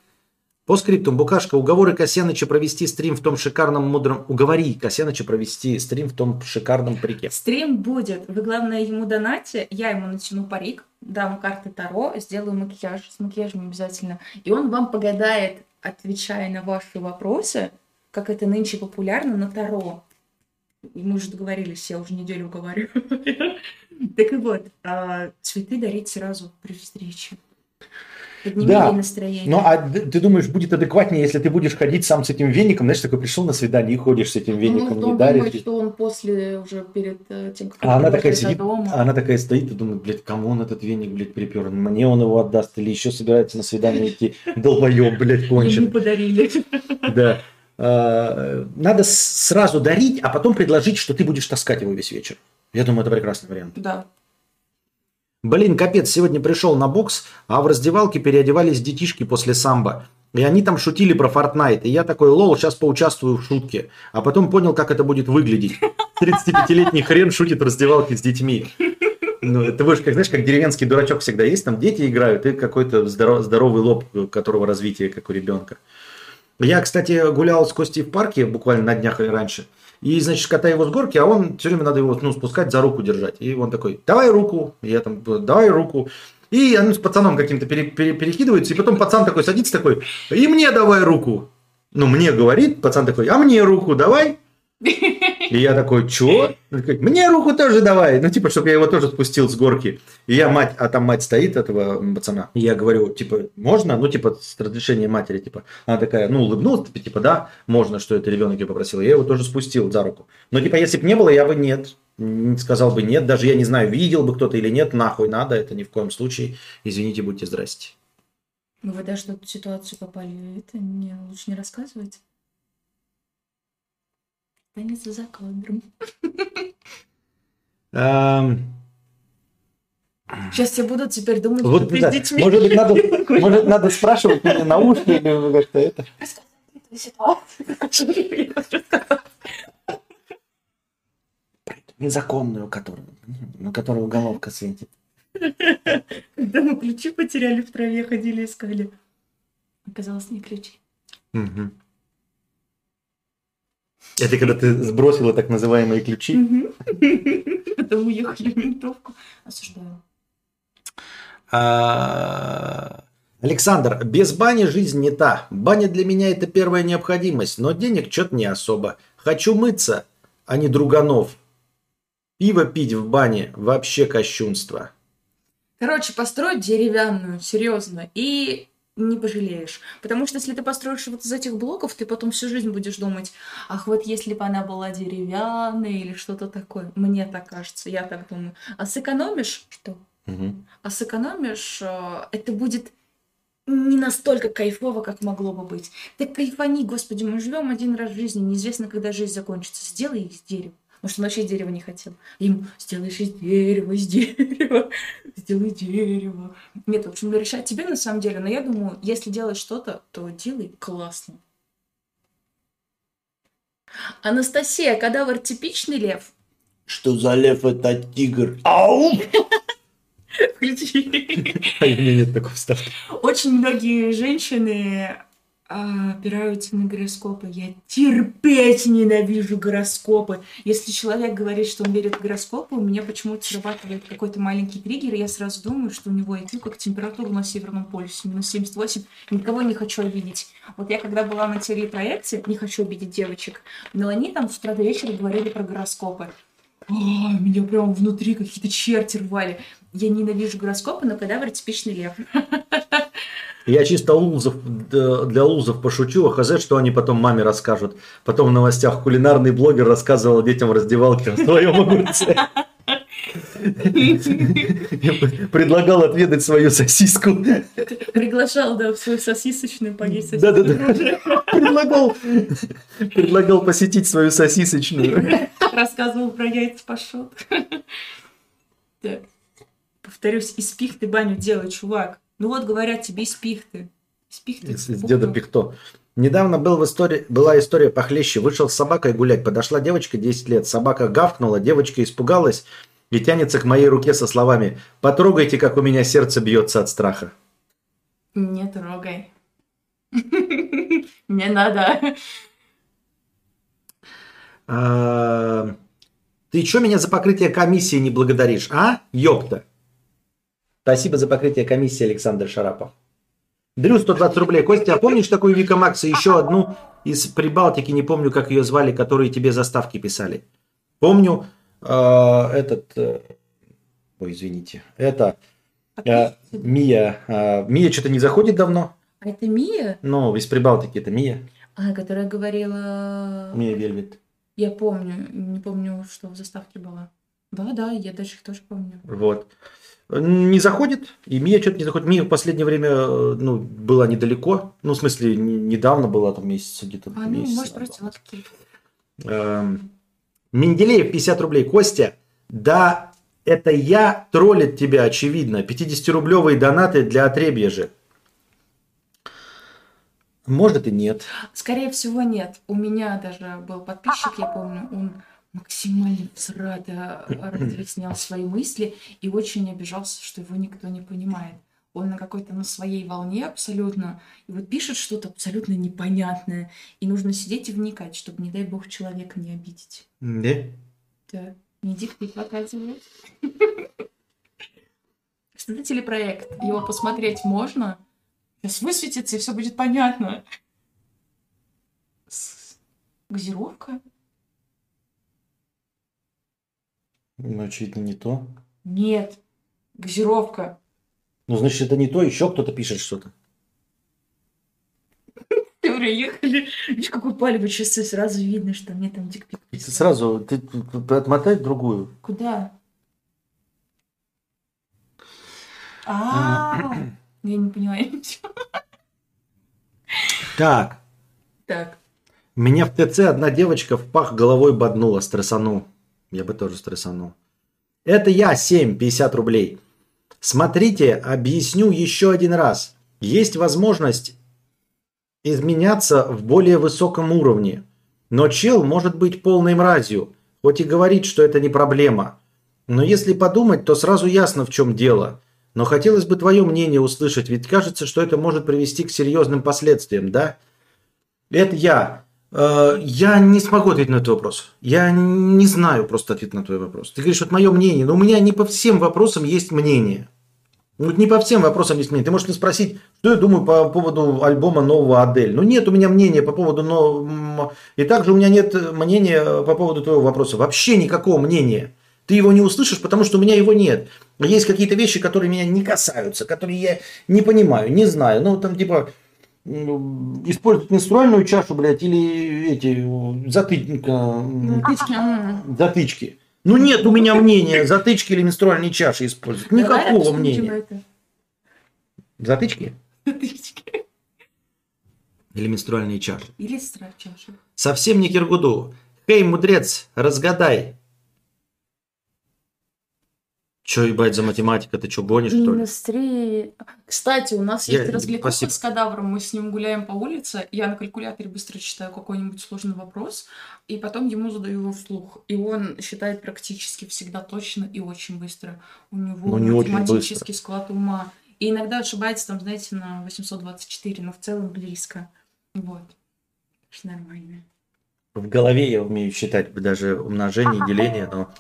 По скриптум, Букашка, уговоры Косяныча провести стрим в том шикарном мудром... Уговори Косяныча провести стрим в том шикарном парике. Стрим будет. Вы, главное, ему донате. Я ему натяну парик, дам карты Таро, сделаю макияж. С макияжем обязательно. И он вам погадает, отвечая на ваши вопросы, как это нынче популярно, на Таро. И мы уже договорились, я уже неделю уговариваю. Так и вот, а, цветы дарить сразу при встрече. Подними Да. ей настроение. Ну, а ты думаешь, будет адекватнее, если ты будешь ходить сам с этим веником? Знаешь, такой пришел на свидание и ходишь с этим веником, Ну, не даришь. думает, что он после, уже перед э, тем, как А она он такая сидит, дома. а она такая стоит и думает, блядь, кому он этот веник, блядь, припер? Мне он его отдаст или еще собирается на свидание идти? Долбоеб, блядь, Ей не кончен. подарили. Да. А, Надо сразу дарить, а потом предложить, что ты будешь таскать его весь вечер. Я думаю, это прекрасный вариант. Да. Блин, капец, сегодня пришел на бокс, а в раздевалке переодевались детишки после самбо. И они там шутили про Fortnite. И я такой, лол, сейчас поучаствую в шутке. А потом понял, как это будет выглядеть. 35-летний хрен шутит в раздевалке с детьми. Ну, это вы же, как, знаешь, как деревенский дурачок всегда есть, там дети играют, и какой-то здоро- здоровый лоб, которого развитие, как у ребенка. Я, кстати, гулял с Костей в парке буквально на днях или раньше. И, значит, катаю его с горки, а он все время надо его ну, спускать, за руку держать. И он такой, давай руку. Я там, давай руку. И они с пацаном каким-то пере- пере- перекидываются. И потом пацан такой садится такой, и мне давай руку. Ну, мне говорит, пацан такой, а мне руку давай. И я такой, чё? Мне руку тоже давай. Ну, типа, чтобы я его тоже спустил с горки. И я мать, а там мать стоит этого пацана. И я говорю, типа, можно? Ну, типа, с разрешения матери, типа. Она такая, ну, улыбнулась, типа, типа, да, можно, что это ребенок ее попросил. Я его тоже спустил за руку. Но, типа, если бы не было, я бы нет. Сказал бы нет, даже я не знаю, видел бы кто-то или нет, нахуй надо, это ни в коем случае. Извините, будьте здрасте. Вы даже в эту ситуацию попали, это не, лучше не рассказывать. Останется за кадром. Сейчас все будут теперь думать, Вот, что ты да, с детьми. может быть, надо, может, надо спрашивать мне на ушки или как-то это. Незаконную, которую, на которую уголовка светит. Когда мы ключи потеряли в траве, ходили, искали. Оказалось, не ключи. Мгм. Это когда ты сбросила так называемые ключи. Потом уехали в ментовку. Осуждаю. А, Александр, без бани жизнь не та. Баня для меня это первая необходимость, но денег что-то не особо. Хочу мыться, а не друганов. Пиво пить в бане вообще кощунство. Короче, построить деревянную, серьезно, и не пожалеешь. Потому что если ты построишь вот из этих блоков, ты потом всю жизнь будешь думать, ах, вот если бы она была деревянной или что-то такое. Мне так кажется, я так думаю. А сэкономишь, что? А сэкономишь, э, это будет не настолько кайфово, как могло бы быть. Ты кайфани, господи, мы живем один раз в жизни, неизвестно, когда жизнь закончится. Сделай из дерева. Может, он вообще дерева не хотел. Им сделаешь из дерева, из дерева, сделай дерево. Нет, в общем, решать тебе на самом деле, но я думаю, если делаешь что-то, то делай классно. Анастасия, кадавр типичный лев? Что за лев это тигр? Ау! Включи. А у меня нет вставки. Очень многие женщины опираются на гороскопы. Я терпеть ненавижу гороскопы. Если человек говорит, что он верит в гороскопы, у меня почему-то срабатывает какой-то маленький триггер, и я сразу думаю, что у него IQ как температура на Северном полюсе, минус 78. Никого не хочу обидеть. Вот я когда была на телепроекте, не хочу обидеть девочек, но они там с утра до вечера говорили про гороскопы. О, меня прям внутри какие-то черти рвали. Я ненавижу гороскопы, но кадавр типичный лев. Я чисто лузов, для лузов пошучу, а хз, что они потом маме расскажут. Потом в новостях кулинарный блогер рассказывал детям в раздевалке о своем огурце. Предлагал отведать свою сосиску. Приглашал, да, в свою сосисочную поесть сосиску. Да-да-да. Предлагал, предлагал посетить свою сосисочную. Рассказывал про яйца пашот. Так. Повторюсь, из пихты баню делай, чувак. Ну вот, говорят тебе, из пихты. Из пихты. Из из деда Пихто. Недавно был в истории, была история похлеще. Вышел с собакой гулять. Подошла девочка 10 лет. Собака гавкнула, девочка испугалась и тянется к моей руке со словами «Потрогайте, как у меня сердце бьется от страха». Не трогай. Не надо. А, Ты что меня за покрытие комиссии не благодаришь, а? Ёпта. Спасибо за покрытие комиссии, Александр Шарапов. Дрю 120 рублей. Костя, а помнишь такую Вика Макс и еще одну из Прибалтики, не помню, как ее звали, которые тебе заставки писали? Помню э, этот... э, ой, извините. Это э, Мия. э, Мия что-то не заходит давно. А это Мия? Ну, из Прибалтики это Мия. А, которая говорила... Мия Вельвет. Я помню. Не помню, что в заставке было. Да, да, я даже их тоже помню. Вот. Не заходит, и Мия что-то не заходит. Мия в последнее время э, ну, была недалеко. Ну, в смысле, не- недавно была, там месяц где-то. А, ну, месяц может, назад. просто вот. Эм, Менделеев 50 рублей. Костя, да, это я троллит тебя, очевидно. 50-рублевые донаты для отребья же. Может и нет. Скорее всего, нет. У меня даже был подписчик, я помню, он максимально всрато разъяснял свои мысли и очень обижался, что его никто не понимает. Он на какой-то на своей волне абсолютно, и вот пишет что-то абсолютно непонятное, и нужно сидеть и вникать, чтобы, не дай бог, человека не обидеть. Да? Да, не диктик показывает. Что телепроект, его посмотреть можно, сейчас высветится, и все будет понятно. Газировка? Ну, очевидно, не то. Нет, газировка. Ну, значит, это не то, еще кто-то пишет что-то. Ты приехали. Видишь, какой палевый часы, сразу видно, что мне там дикпик Ты сразу, ты отмотай другую. Куда? А, я не понимаю ничего. Так, Так, меня в ТЦ одна девочка в пах головой боднула, стрессанул. Я бы тоже стрессанул. Это я, 7, 50 рублей. Смотрите, объясню еще один раз. Есть возможность изменяться в более высоком уровне. Но чел может быть полной мразью, хоть и говорит, что это не проблема. Но если подумать, то сразу ясно, в чем дело. Но хотелось бы твое мнение услышать, ведь кажется, что это может привести к серьезным последствиям, да? Это я. Э, Я не смогу ответить на этот вопрос. Я не знаю просто ответ на твой вопрос. Ты говоришь, вот мое мнение, но у меня не по всем вопросам есть мнение. Ну, Вот не по всем вопросам есть мнение. Ты можешь мне спросить, что я думаю по поводу альбома нового Адель. Ну, нет у меня мнения по поводу нового... И также у меня нет мнения по поводу твоего вопроса. Вообще никакого мнения. Ты его не услышишь, потому что у меня его нет. Есть какие-то вещи, которые меня не касаются, которые я не понимаю, не знаю. Ну, там типа использовать менструальную чашу, блядь, или эти м, Затычки, м. затычки. Ну нет у меня мнения, затычки или менструальные чаши использовать. Давай Никакого обсудим мнения. Затычки Затычки. или менструальные чаши? Или чаши. Совсем не Киргуду. Хей, мудрец, разгадай. Че, ебать, за математика? Ты что, гонишь, что ли? Три. Кстати, у нас Я- есть развлекуха спасибо. с кадавром. Мы с ним гуляем по улице. Я на калькуляторе быстро читаю какой-нибудь сложный вопрос, и потом ему задаю его вслух. И он считает практически всегда точно и очень быстро. У него Ну, не математический склад ума. И иногда ошибается, там, знаете, на 824, но в целом близко. Вот. Нормально. В голове я умею считать даже умножение, деление, но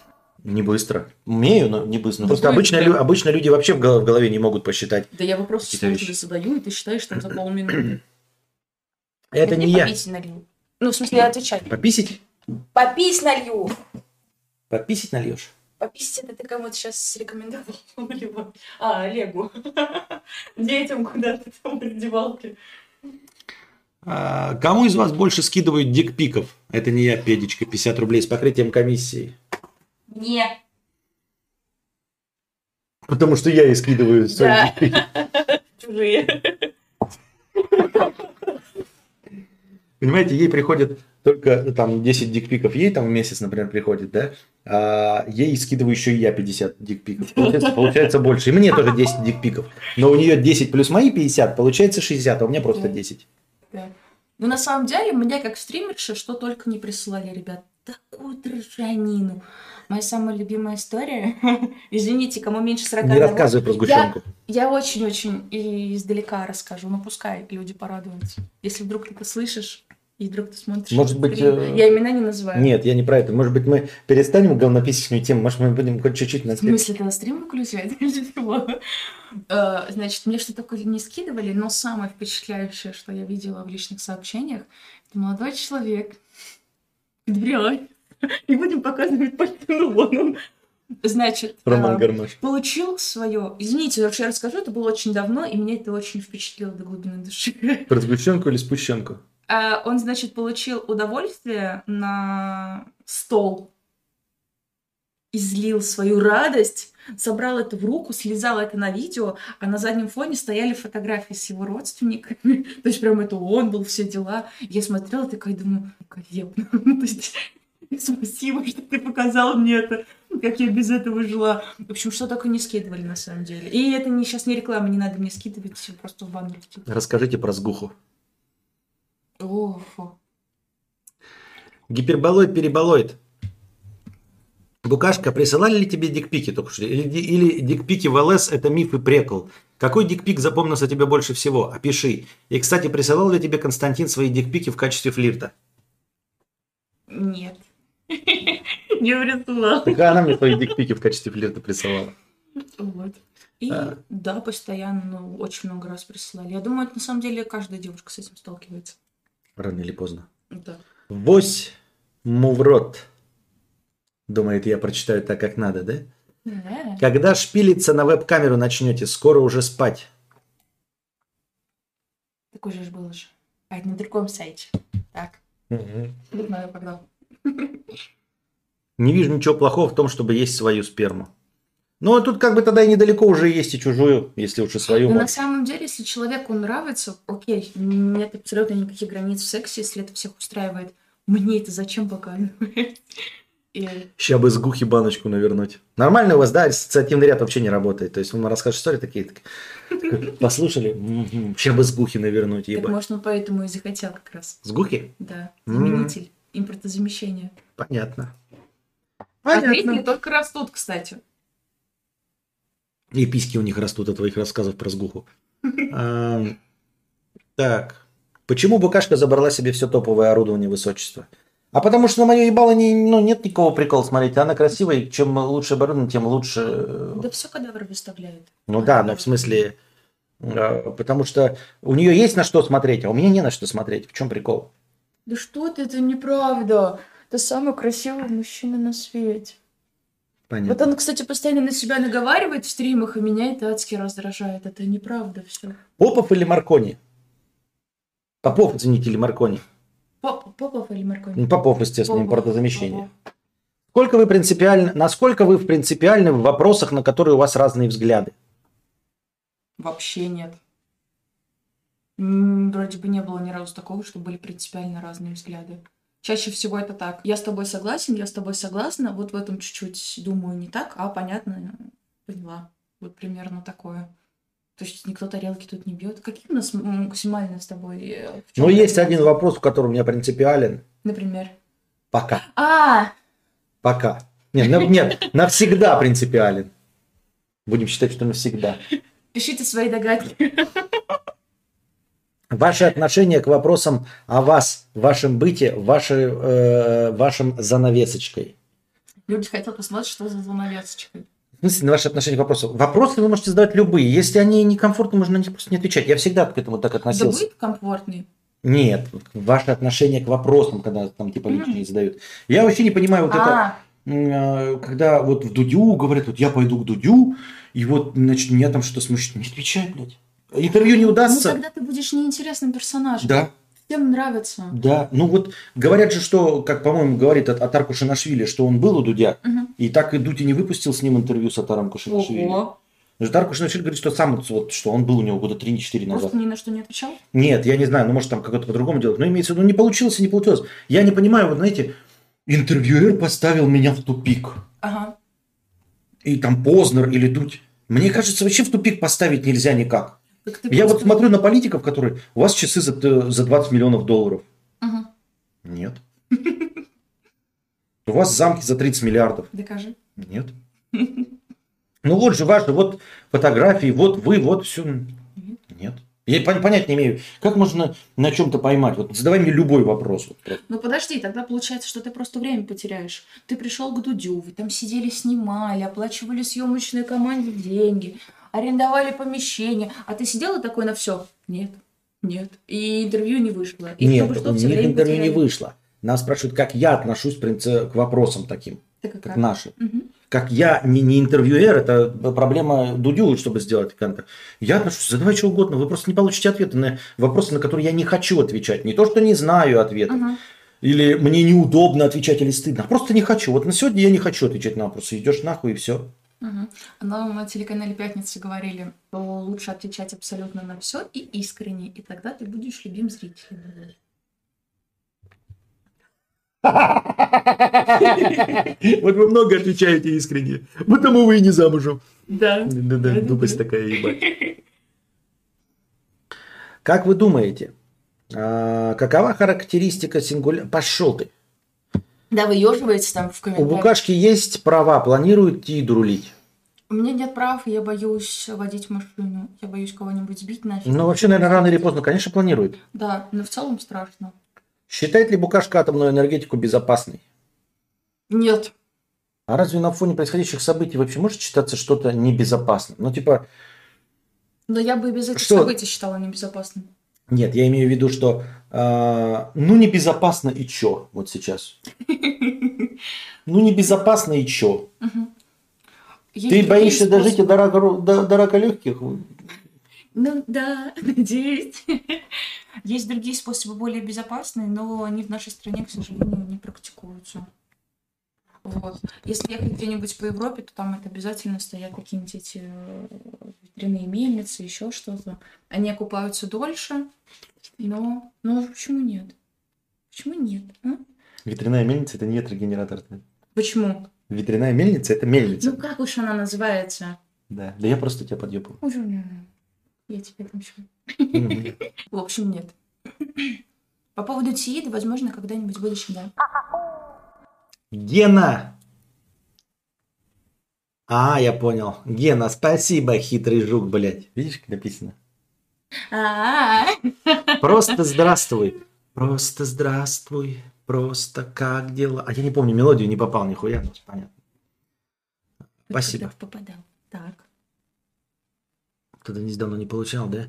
не быстро. Умею, но не быстро. Ну, Просто обычно, лю- обычно люди вообще в гол- в голове не могут посчитать. Да я сложные вещи. задаю, и ты считаешь там за полминуты. Это не Мне я. налью. Ну, в смысле, отвечать. Пописить? Попись налью. Пописить нальешь? Пописать это ты кому-то сейчас рекомендовал. А, Олегу. Детям куда-то там в раздевалке. А, кому из вас больше скидывают дикпиков? Это не я, Педечка, 50 рублей с покрытием комиссии. Не. Потому что я и скидываю свои Да. дикпики. Чужие. Понимаете, ей приходит только ну, там 10 дикпиков, ей там в месяц, например, приходит, да? А ей скидываю еще и я 50 дикпиков. Получается, получается больше. И мне тоже 10 дикпиков. Но у нее 10 плюс мои 50, получается 60, а у меня просто Да. 10. Да. Ну, на самом деле, мне как стримерши что только не присылали, ребят. Такую трешанину. Моя самая любимая история. Извините, кому меньше 40 Не рассказывай про сгущенку. Я очень-очень издалека расскажу, но пускай люди порадуются. Если вдруг ты это слышишь, и вдруг ты смотришь... Может быть, э, Я имена не называю. Нет, я не про это. Может быть, мы перестанем говнописечную тему, может, мы будем хоть чуть-чуть на В смысле, тогда стрим выключать? Э, Значит, мне что такое не скидывали, но самое впечатляющее, что я видела в личных сообщениях, это молодой человек. Дрянь. И будем показывать пальцем, ну вон он. Значит, Роман э, Гармаш. получил свое... Извините, вообще я расскажу, это было очень давно, и меня это очень впечатлило до глубины души. Про сгущенку или спущенку? А, Он, значит, получил удовольствие на стол, излил свою радость, собрал это в руку, слезал это на видео, а на заднем фоне стояли фотографии с его родственниками. То есть прям это он был, все дела. Я смотрела такая, думаю, великолепно. То есть спасибо, что ты показал мне это, как я без этого жила. В общем, что только не скидывали на самом деле. И это не, сейчас не реклама, не надо мне скидывать, всё просто в банку. Расскажите про сгуху. О, фу. Гиперболоид, переболоид. Букашка, присылали ли тебе дикпики только что? Или, или дикпики в ЛС это миф и прекол? Какой дикпик запомнился тебе больше всего? Опиши. И, кстати, присылал ли тебе Константин свои дикпики в качестве флирта? Нет. Не присылал. Так она мне свои дикпики в качестве флирта присылала. Вот. И А. да, постоянно, ну, очень много раз присылали. Я думаю, это на самом деле каждая девушка с этим сталкивается. Рано или поздно. Да. Вось му в рот. Думает, я прочитаю так, как надо, да? Да. Когда шпилиться на веб-камеру начнете, скоро уже спать. Так уже ж было же. А это на другом сайте. Так. Не знаю, когда. Не вижу ничего плохого в том, чтобы есть свою сперму. Ну, а тут как бы тогда и недалеко уже есть и чужую, если уж и свою. Но на самом деле, если человеку нравится, окей, нет абсолютно никаких границ в сексе, если это всех устраивает. Мне это зачем показывать? И Сейчас бы с гухи баночку навернуть. Нормально у вас, да, ассоциативный ряд вообще не работает. То есть он расскажет истории такие, так, послушали, сейчас бы с гухи навернуть, так, может, он поэтому и захотел как раз. С гухи? Да, заменитель, импортозамещение. Понятно. А третьи только растут, кстати. И письки у них растут от твоих рассказов про сгуху. Ам, Так. Почему букашка забрала себе все топовое орудование высочества? А потому что на мое ебало не, ну, нет никакого прикола смотреть. Она красивая, и чем лучше оборудование, тем лучше. э, Да все кадавр выставляет. Ну да, но в смысле, э, потому что у нее есть на что смотреть, а у меня не на что смотреть. В чем прикол? Да что ты, это неправда. Это самый красивый мужчина на свете. Вот Понятно. он, кстати, постоянно на себя наговаривает в стримах, и меня это адски раздражает. Это неправда все. Попов или Маркони? Попов, извините, или Маркони? Попов или Маркони? Ну, Попов, естественно, Попов, импортозамещение. Сколько вы принципиально, насколько вы принципиальны в вопросах, на которые у вас разные взгляды? Вообще нет. Вроде бы не было ни разу такого, что были принципиально разные взгляды. Чаще всего это так. Я с тобой согласен, я с тобой согласна. Вот в этом чуть-чуть думаю не так, а понятно, поняла. Вот примерно такое. То есть никто тарелки тут не бьет. Какие у нас максимально с тобой? э, Но есть один вопрос, в котором я принципиален. Например. Пока. А, Пока. Нет, на- нет, навсегда принципиален. Будем считать, что навсегда. пишите свои догадки. Ваше отношение к вопросам о вас, вашем быте, вашей, э, вашем занавесочкой. Люди хотят посмотреть, что за занавесочка. В смысле, на ваше отношение к вопросу? Вопросы вы можете задавать любые. Если они некомфортны, можно на них просто не отвечать. Я всегда к этому так Да относился. будет комфортный. Нет, ваше отношение к вопросам, когда там типа личные задают. Я вообще не понимаю вот это, А, м, э, когда вот в Дудю говорят, вот я пойду к Дудю, и вот, значит, меня там что-то смущает. Не отвечай, блядь. Интервью не ну удастся. тогда ты будешь неинтересным персонажем. Да, Всем нравится. да. Ну вот говорят же, что, как, по-моему, говорит от, Атар Кушанашвили, что он был у Дудя, Мгм. и так и Дудь и не выпустил с ним интервью с Атаром Кушанашвили. Ого. Атар Кушанашвили говорит, что сам вот, что он был у него года 3-4 назад. Просто ни на что не отвечал? Нет, я не знаю, ну может там как-то по-другому делать. Но имеется в виду, не получилось и не получилось. Я не понимаю, вот знаете, интервьюер поставил меня в тупик. Ага. И там Познер или Дудь. Мне кажется, вообще в тупик поставить нельзя никак. Я вот просто- смотрю на политиков, которые... У вас часы за, т- за 20 миллионов долларов. Мгм. Нет. У вас замки за 30 миллиардов. Докажи. Нет. Ну вот же ваши, вот фотографии, вот вы, вот все. Нет. Я пон- понять не имею, как можно на чем-то поймать. Вот задавай мне любой вопрос. Вот. Ну подожди, тогда получается, что ты просто время потеряешь. Ты пришел к Дудю, вы там сидели, снимали, оплачивали съемочной команде деньги, арендовали помещение, а ты сидел и такой на все. Нет, нет. И интервью не вышло. И Нет, чтобы что, время интервью не потеряли. вышло. Нас спрашивают, как я отношусь в принципе, к вопросам таким, Так как как? наши. Мгм. Как я не, не интервьюер, это проблема Дудю, чтобы сделать контент. Я отношусь, задавай что угодно, вы просто не получите ответы на вопросы, на которые я не хочу отвечать. Не то, что не знаю ответа, Ага. или мне неудобно отвечать, или стыдно, просто не хочу. Вот на сегодня я не хочу отвечать на вопросы. Идешь нахуй и все. Мгм. На телеканале «Пятница» говорили, что лучше отвечать абсолютно на все и искренне, и тогда ты будешь любим зрителем. Вот вы много отвечаете искренне, потому вы и не замужем. Да. Да-да, глупость такая, ебать. Как вы думаете, а, какова характеристика сингуля... Пошел ты. Да, выеживаете там в У комментариях. Букашки есть права, планирует Тиду рулить. У меня нет прав, я боюсь водить машину. Я боюсь кого-нибудь сбить нафиг. Ну, вообще, наверное, рано или поздно, конечно, планирует. Да, но в целом страшно. Считает ли Букашка атомную энергетику безопасной? Нет. А разве на фоне происходящих событий вообще может считаться что-то небезопасным? Ну, типа, Но я бы и без этих Что? событий считала небезопасным. Нет, я имею в виду, что а, ну небезопасно и чё вот сейчас? Ну небезопасно и чё? Ты боишься дожить до рака легких? Ну да, надеюсь. Есть другие способы более безопасные, но они в нашей стране, к сожалению, не практикуются. Вот. Если ехать где-нибудь по Европе, то там это обязательно стоят какие-нибудь эти э, ветряные мельницы, еще что-то. Они окупаются дольше, но... Ну, почему нет? Почему нет? а? Ветряная мельница это не ветрогенератор. Почему? Ветряная мельница это мельница. Ну, как уж она называется? Да. Да я просто тебя подъебал. Уже не- Я тебе там еще. В общем, нет. По поводу Тиида, возможно, когда-нибудь в будущем, да. Гена! А, я понял. Гена, спасибо, хитрый жук, блядь. Видишь, как написано? А, Просто здравствуй. Просто здравствуй. Просто как дела? А я не помню мелодию, не попал нихуя. Ну, понятно. Спасибо. попадал. Так. Кто-то здесь давно не получал, да?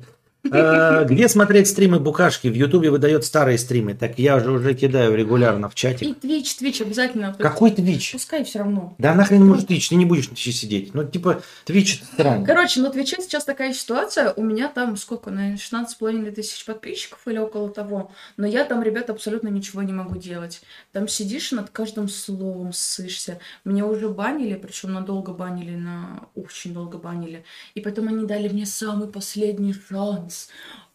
А, Где смотреть стримы Букашки? В Ютубе выдает старые стримы. Так я же уже кидаю регулярно в И чатик. Twitch, Twitch обязательно. Какой Twitch? Пускай все равно. Да нахрен может Twitch, ты не будешь на Твиче сидеть. Ну, типа, Twitch странно. Короче, на Твиче сейчас такая ситуация. У меня там сколько, наверное, 16,5 тысяч подписчиков или около того. Но я там, ребята, абсолютно ничего не могу делать. Там сидишь и над каждым словом ссышься. Меня уже банили, причем надолго банили, на очень долго банили. И потом они дали мне самый последний шанс.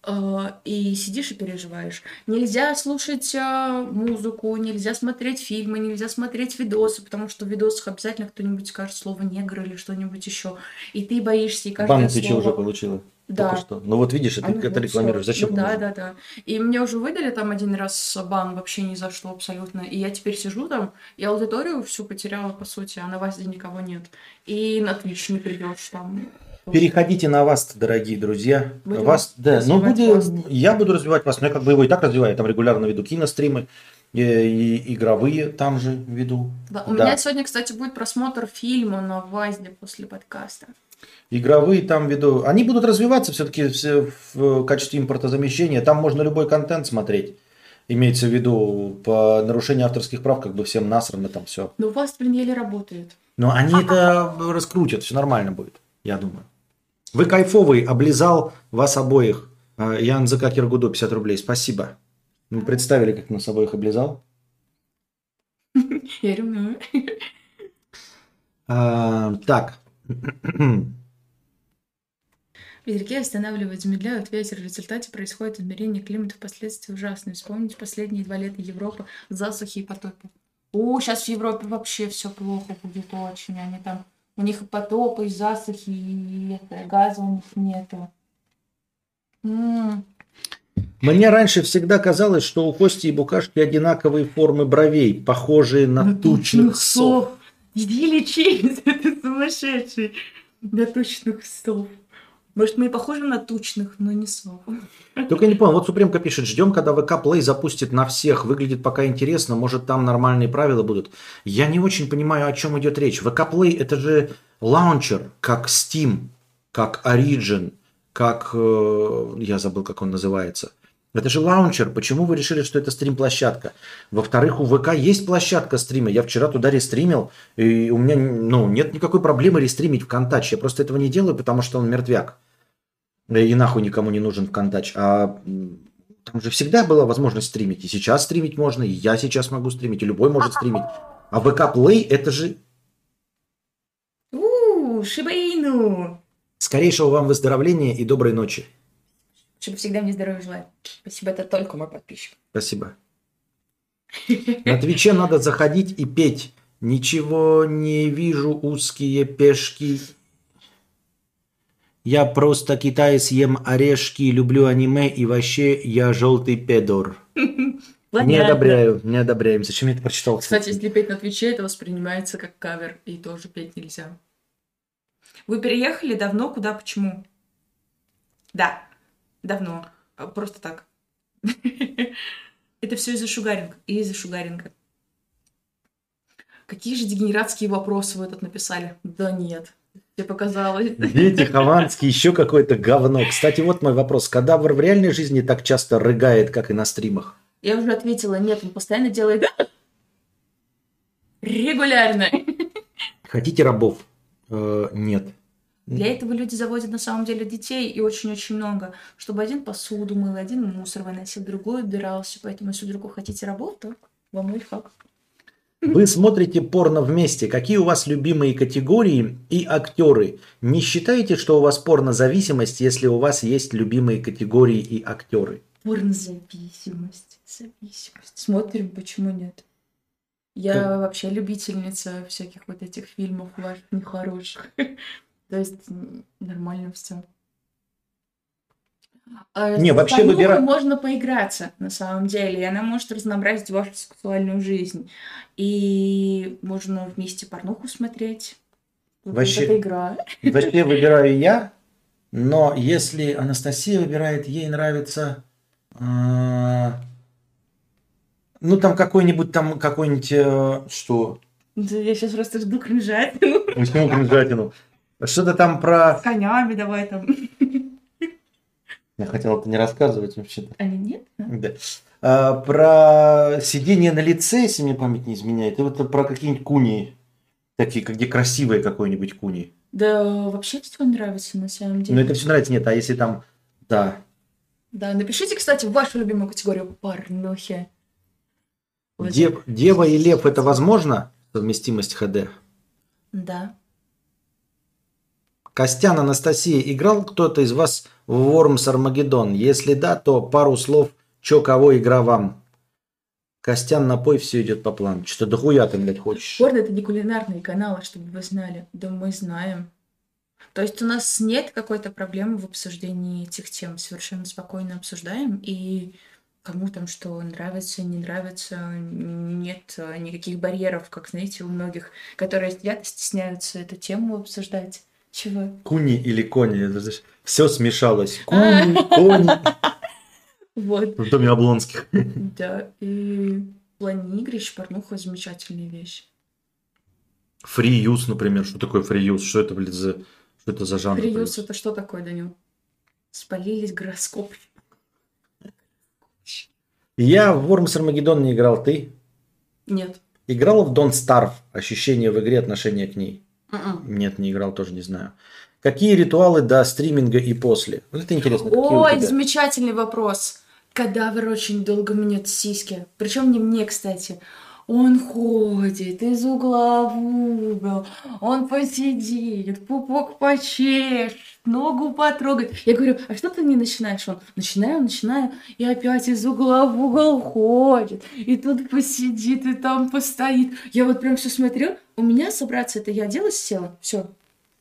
А, И сидишь и переживаешь. Нельзя слушать а, музыку, нельзя смотреть фильмы, нельзя смотреть видосы, потому что в видосах обязательно кто-нибудь скажет слово негр или что-нибудь еще. И ты боишься, и каждое Бан слово... уже получила. Да. Только что. Ну вот видишь, А, ты это рекламируешь. Зачем? Ну, да, да, да. И мне уже выдали там один раз бан вообще ни за что абсолютно. И я теперь сижу там, и аудиторию всю потеряла, по сути, а на Вазе никого нет. И на Twitch не придешь там. Переходите на вас, дорогие друзья. Будем вас, да, ну развивать буду, вас. я буду развивать вас, но я как бы его и так развиваю, я там регулярно веду киностримы, и, и игровые там же веду. Да, у Да. меня сегодня, кстати, будет просмотр фильма на Вазе после подкаста. Игровые там веду. Они будут развиваться все-таки в качестве импортозамещения. Там можно любой контент смотреть. Имеется в виду по нарушению авторских прав, как бы всем насрано там все. Но у вас, блин, еле работает. Но они это раскрутят, все нормально будет, я думаю. Вы кайфовый, облизал вас обоих. Ян ЗК Киргуду, 50 рублей, спасибо. Мы представили, как нас обоих облизал. Я ревную. А, так. Ветерки останавливают, замедляют ветер. В результате происходит измерение климата, впоследствии ужасные. Вспомните последние два лета Европы, засухи и потопы. О, сейчас в Европе вообще все плохо будет очень. Они там, у них и потопы, и засухи, и это, газа у них нету. М, Мне раньше всегда казалось, что у Кости и Букашки одинаковые формы бровей, похожие на тучных сов. Иди лечись, ты сумасшедший. На тучных сов. Может, мы и похожи на тучных, но не сов. Только я не понял, вот Супремка пишет, ждем, когда ВК Play запустит на всех, выглядит пока интересно, может там нормальные правила будут. Я не очень понимаю, о чем идет речь. ВК Play это же лаунчер, как Steam, как Origin, как... э, я забыл, как он называется. Это же лаунчер. Почему вы решили, что это стрим-площадка? Во-вторых, у ВК есть площадка стрима. Я вчера туда рестримил, и у меня ну, нет никакой проблемы рестримить ВКонтач. Я просто этого не делаю, потому что он мертвяк. И нахуй никому не нужен ВКонтач. А там же всегда была возможность стримить. И сейчас стримить можно, и я сейчас могу стримить, и любой может стримить. А ВК Play это же У, Шибаину! скорейшего вам выздоровления и доброй ночи. Чтобы всегда мне здоровья желать. Спасибо, это только мой подписчик. Спасибо. На Твиче надо заходить и петь. Ничего не вижу, узкие пешки. Я просто Китай съем орешки, люблю аниме и вообще я желтый педор. Не одобряю, не одобряем. Зачем я это прочитал? Кстати, если петь на Твиче, это воспринимается как кавер, и тоже петь нельзя. Вы переехали давно? Куда? Почему? Да, давно. А, Просто так. Это все из-за шугаринга. И из-за шугаринга. Какие же дегенератские вопросы вы тут написали? Да нет, тебе показалось. Дети, Хованский, еще какое-то говно. Кстати, вот мой вопрос. Кадавр в реальной жизни так часто рыгает, как и на стримах? Я уже ответила, нет, он постоянно делает регулярно. Хотите рабов? Э, нет. Для этого люди заводят на самом деле детей и очень-очень много, чтобы один посуду мыл, один мусор выносил, другой убирался. Поэтому, если вдруг вы хотите рабов, то вам лайфхак. Вы смотрите порно вместе. Какие у вас любимые категории и актеры? Не считаете, что у вас порнозависимость, если у вас есть любимые категории и актеры? Порнозависимость. Зависимость. Смотрим, почему нет. Я Как? вообще любительница всяких вот этих фильмов ваших нехороших. То есть нормально все. Не, вообще выбира- можно поиграться, на самом деле, и она может разнообразить вашу сексуальную жизнь. И можно вместе порнуху смотреть. Вот Вообще- эта игра. Вообще выбираю я, но если Анастасия выбирает, ей нравится... а, Ну, там какой-нибудь, там какой-нибудь... э, Что? Да, я сейчас просто жду кринжать. Почему кринжатину? Что-то там про... С конями давай там. Я хотел это не рассказывать вообще-то. Они нет? да? А, про сидение на лице, если мне память не изменяет, и вот про какие-нибудь куни. Такие, где красивые какой-нибудь куни. Да, вообще все нравится на самом Но деле. это все нравится, нет, а если там... Да. Да, напишите, кстати, вашу любимую категорию порнухи. Дев- Дева и лев, это возможно? Совместимость ХД. Да. Костян, Анастасия, играл кто-то из вас в Вормс Армагеддон? Если да, то пару слов, чё, кого игра вам? Костян, напой, все идет по плану. Что-то дохуя ты, блядь, хочешь? Порно это не кулинарные каналы, чтобы вы знали. Да мы знаем. То есть у нас нет какой-то проблемы в обсуждении этих тем. Совершенно спокойно обсуждаем. И кому там что нравится, не нравится, нет никаких барьеров, как, знаете, у многих, которые сидят и стесняются эту тему обсуждать. Чего? Куни или кони? Все смешалось. Куни, кони. Вот. В доме Облонских. Да. И в плане игрищ порнуха замечательная вещь. Фриюз, например. Что такое фриюз? Что это, блядь, за... Что это за жанр? Фриюз? это что такое, Данил? Спалились гороскопы. Я в Вормс Армагеддон не играл. Ты? Нет. Играл в Don't Starve? Ощущение в игре, отношение к ней? М-м. Нет, не играл, тоже не знаю. Какие ритуалы до стриминга и после? Вот это интересно. Ой, замечательный вопрос. Кадавр очень долго мнет сиськи. Причем не мне, кстати. Он ходит из угла в угол, он посидит, пупок почешет, ногу потрогает. Я говорю, а что ты не начинаешь? Он, начинаю, начинаю, и опять из угла в угол ходит, и тут посидит, и там постоит. Я вот прям все смотрю, у меня собраться это я оделась, села, все.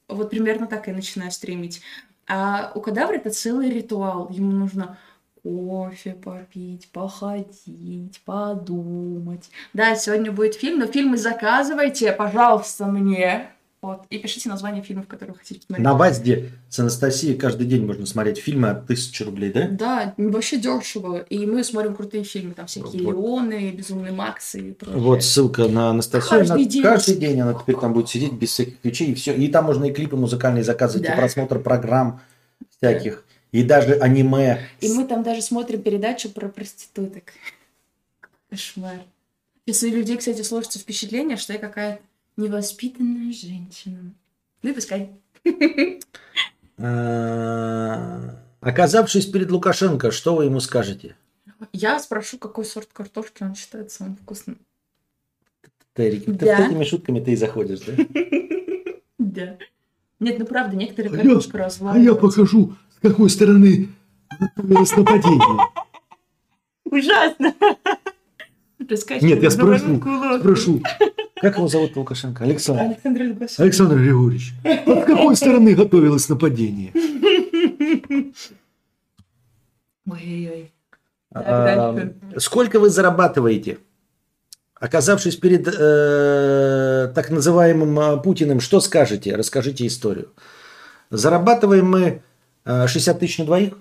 Вот примерно так я начинаю стримить. А у кадавра это целый ритуал. Ему нужно кофе попить, походить, подумать. Да, сегодня будет фильм, но фильмы заказывайте, пожалуйста, мне. Вот. И пишите название фильмов, которые вы хотите посмотреть. На Вазде с Анастасией каждый день можно смотреть фильмы от тысячи рублей, да? Да, вообще дешево. И мы смотрим крутые фильмы, там всякие Вот. Леоны, Безумный Макс и прочее. Вот ссылка на Анастасию. Каждый Она- день. каждый день она теперь там будет сидеть без всяких ключей и все. И там можно и клипы музыкальные заказывать, Да. и просмотр программ всяких, и даже аниме. И мы там даже смотрим передачу про проституток. Кошмар. Если у людей, кстати, сложится впечатление, что я какая-то невоспитанная женщина. Ну и пускай. А, Оказавшись перед Лукашенко, что вы ему скажете? Я спрошу, какой сорт картошки он считает самым вкусным. Терик, ты Да. с этими шутками ты и заходишь, да? Да. Нет, ну правда, некоторые А я- картошку А я разваливают. покажу, какой стороны готовилось нападение. Ужасно. Нет, я спрошу, спрошу. Как его зовут Лукашенко? Александр. Александр Лукашенко. Александр Григорьевич, с какой стороны готовилось нападение? Ой-ой-ой. А, дальше. Сколько вы зарабатываете? Оказавшись перед э, так называемым э, Путиным, что скажете? Расскажите историю. Зарабатываем мы 60 тысяч на двоих?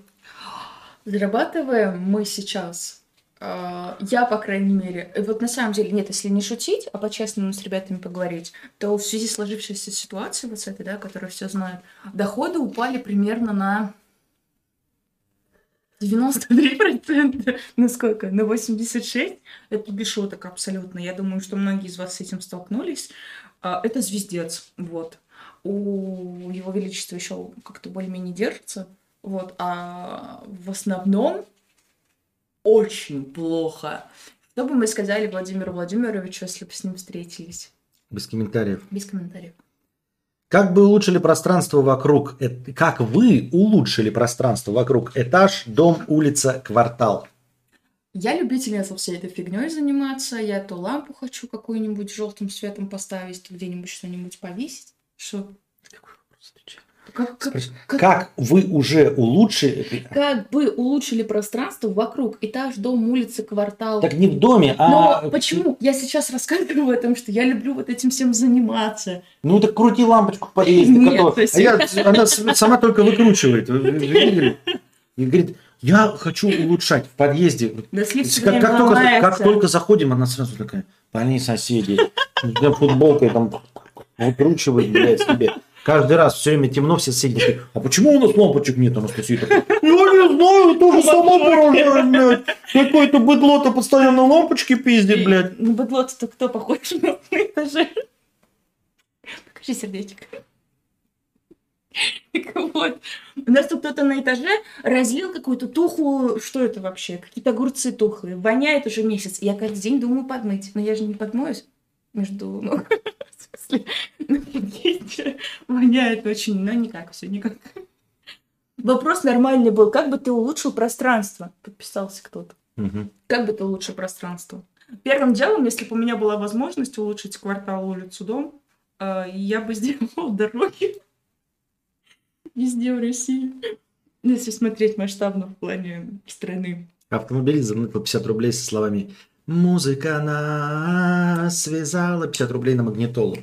Зарабатываем мы сейчас. э, Я, по крайней мере, вот на самом деле, нет, если не шутить, а по-честному с ребятами поговорить, то в связи с сложившейся ситуацией вот с этой, да, которую все знают, доходы упали примерно на 93%. На сколько? На 86%? Это без шуток абсолютно. Я думаю, что многие из вас с этим столкнулись. А, Это звездец, вот. У Его Величества еще как-то более-менее держится, вот. А в основном очень плохо. Что бы мы сказали Владимиру Владимировичу, если бы с ним встретились? Без комментариев. Без комментариев. Как бы улучшили пространство вокруг... эт- Как вы улучшили пространство вокруг этаж, дом, улица, квартал? Я любительница всей этой фигней заниматься. Я то лампу хочу какую-нибудь желтым светом поставить, то где-нибудь что-нибудь повесить. Что? Как, как, как- Как вы уже улучшили... как бы улучшили пространство вокруг этаж, дом, улица, квартал. Так не в доме, Но а... почему? Я сейчас рассказываю о том, что я люблю вот этим всем заниматься. Ну так крути лампочку в подъезде. Нет, есть- А я- она сама только выкручивает. Вы- вы видели? И говорит, я хочу улучшать в подъезде. Да Как, как только, как только заходим, она сразу такая, они соседи. Футболкой там выкручивает, блядь, себе. Каждый раз все время темно, все соседи а почему у нас лампочек нет, Анастасия? такая, Я не знаю, тоже сама поражаюсь, блядь. Какое-то быдло-то постоянно лампочки пиздит, блядь. Ну, быдло-то кто похож на этаже? Покажи сердечко. Так вот, у нас тут кто-то на этаже разлил какую-то туху, что это вообще? Какие-то огурцы тухлые. Воняет уже месяц. Я каждый день думаю подмыть. Но я же не подмоюсь между ног. Смысле, на подъезде воняет очень, но никак, все никак. Вопрос нормальный был. Как бы ты улучшил пространство? Подписался кто-то. Мгм. Как бы ты улучшил пространство? Первым делом, если бы у меня была возможность улучшить квартал, улицу, дом, э, я бы сделала дороги везде в России. Если смотреть масштабно в плане страны. Автомобилист за мной по 50 рублей со словами «Музыка нас связала». 50 рублей на магнитолу.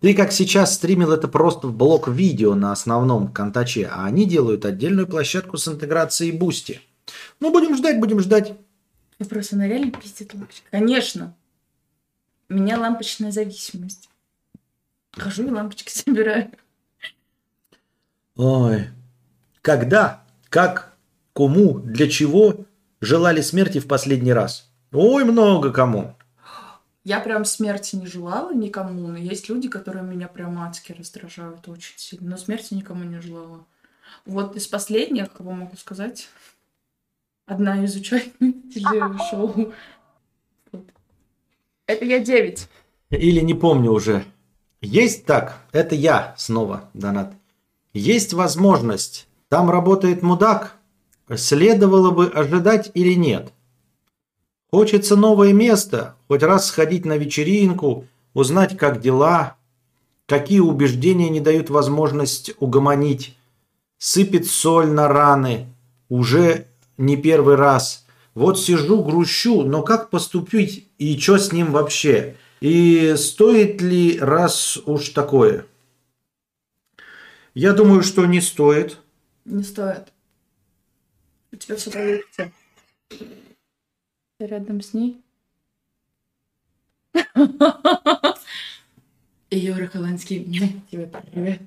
Ты как сейчас стримил это просто в блок видео на основном контаче, а они делают отдельную площадку с интеграцией Бусти. Ну, будем ждать, будем ждать. Вопрос, она реально пиздит лампочки? Конечно. У меня лампочная зависимость. Хожу и лампочки собираю. Ой. Когда, как, кому, для чего желали смерти в последний раз? Ой, много кому. Я прям смерти не желала никому, но есть люди, которые меня прям адски раздражают очень сильно. Но смерти никому не желала. Вот из последних, кого могу сказать, одна из участниц шоу. Это я девять. Или не помню уже. Есть так, это я снова, Донат. Есть возможность, там работает мудак, следовало бы ожидать или нет. Хочется новое место, хоть раз сходить на вечеринку, узнать, как дела, какие убеждения не дают возможность угомонить. Сыпет соль на раны, уже не первый раз. Вот сижу, грущу, но как поступить и что с ним вообще? И стоит ли раз уж такое? Я думаю, что не стоит. Не стоит. У тебя все получится. Ты рядом с ней? И Юра Хованский, тебе привет.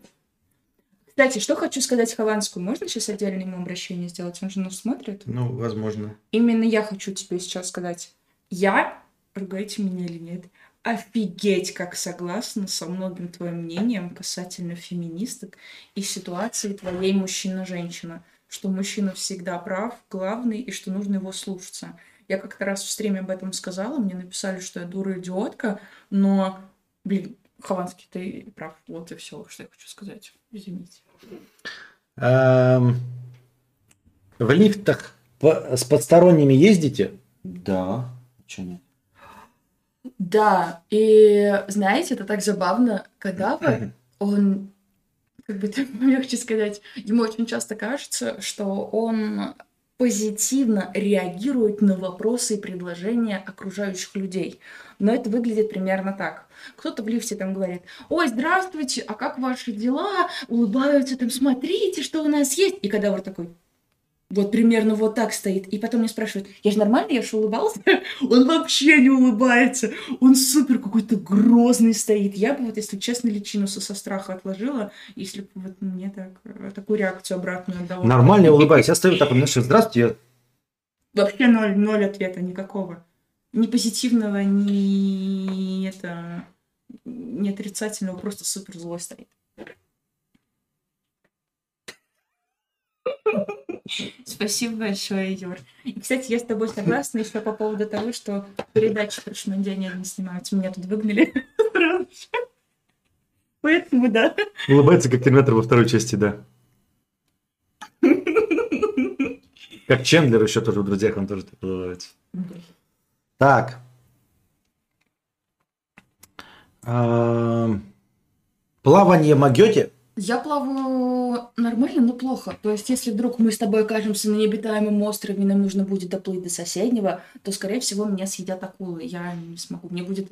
Кстати, что хочу сказать Хованскую. Можно сейчас отдельное ему обращение сделать? Он же нас смотрит. Ну, возможно. Именно я хочу тебе сейчас сказать. Я, ругайте меня или нет, офигеть, как согласна со многим твоим мнением касательно феминисток и ситуации твоей мужчина-женщина. Что мужчина всегда прав, главный, и что нужно его слушаться. Я как-то раз в стриме об этом сказала, мне написали, что я дура-идиотка, но, блин, Хованский, ты прав. Вот и все, что я хочу сказать. Извините. Эм, В лифтах с подсторонними ездите? Да. Чё нет? Да, и знаете, это так забавно, когда вы, он, как бы так мягче сказать, ему очень часто кажется, что он позитивно реагирует на вопросы и предложения окружающих людей. Но это выглядит примерно так. Кто-то в лифте там говорит, ой, здравствуйте, а как ваши дела? Улыбаются там, смотрите, что у нас есть. И кадавр такой, вот примерно вот так стоит. И потом мне спрашивают, я же нормально, я же улыбался? Он вообще не улыбается. Он супер какой-то грозный стоит. Я бы вот, если честно, личину со, со страха отложила, если бы вот мне так, э, такую реакцию обратную отдала. Нормально улыбаюсь. Я стою так, знаешь, здравствуйте. Вообще ноль, ноль ответа никакого. Ни позитивного, ни это ни отрицательного, просто супер злой стоит. Спасибо большое, Юр. И, кстати, я с тобой согласна еще по поводу того, что передачи прошлый день не снимаются. Меня тут выгнали. Поэтому, да. Улыбается, как Терминатор во второй части, да. Как Чендлер еще тоже в «Друзьях» он тоже так улыбается. Так. А, Плавание могете? Я плаваю нормально, но плохо. То есть, если вдруг мы с тобой окажемся на необитаемом острове, и нам нужно будет доплыть до соседнего, то, скорее всего, меня съедят акулы. Я не смогу. Мне будет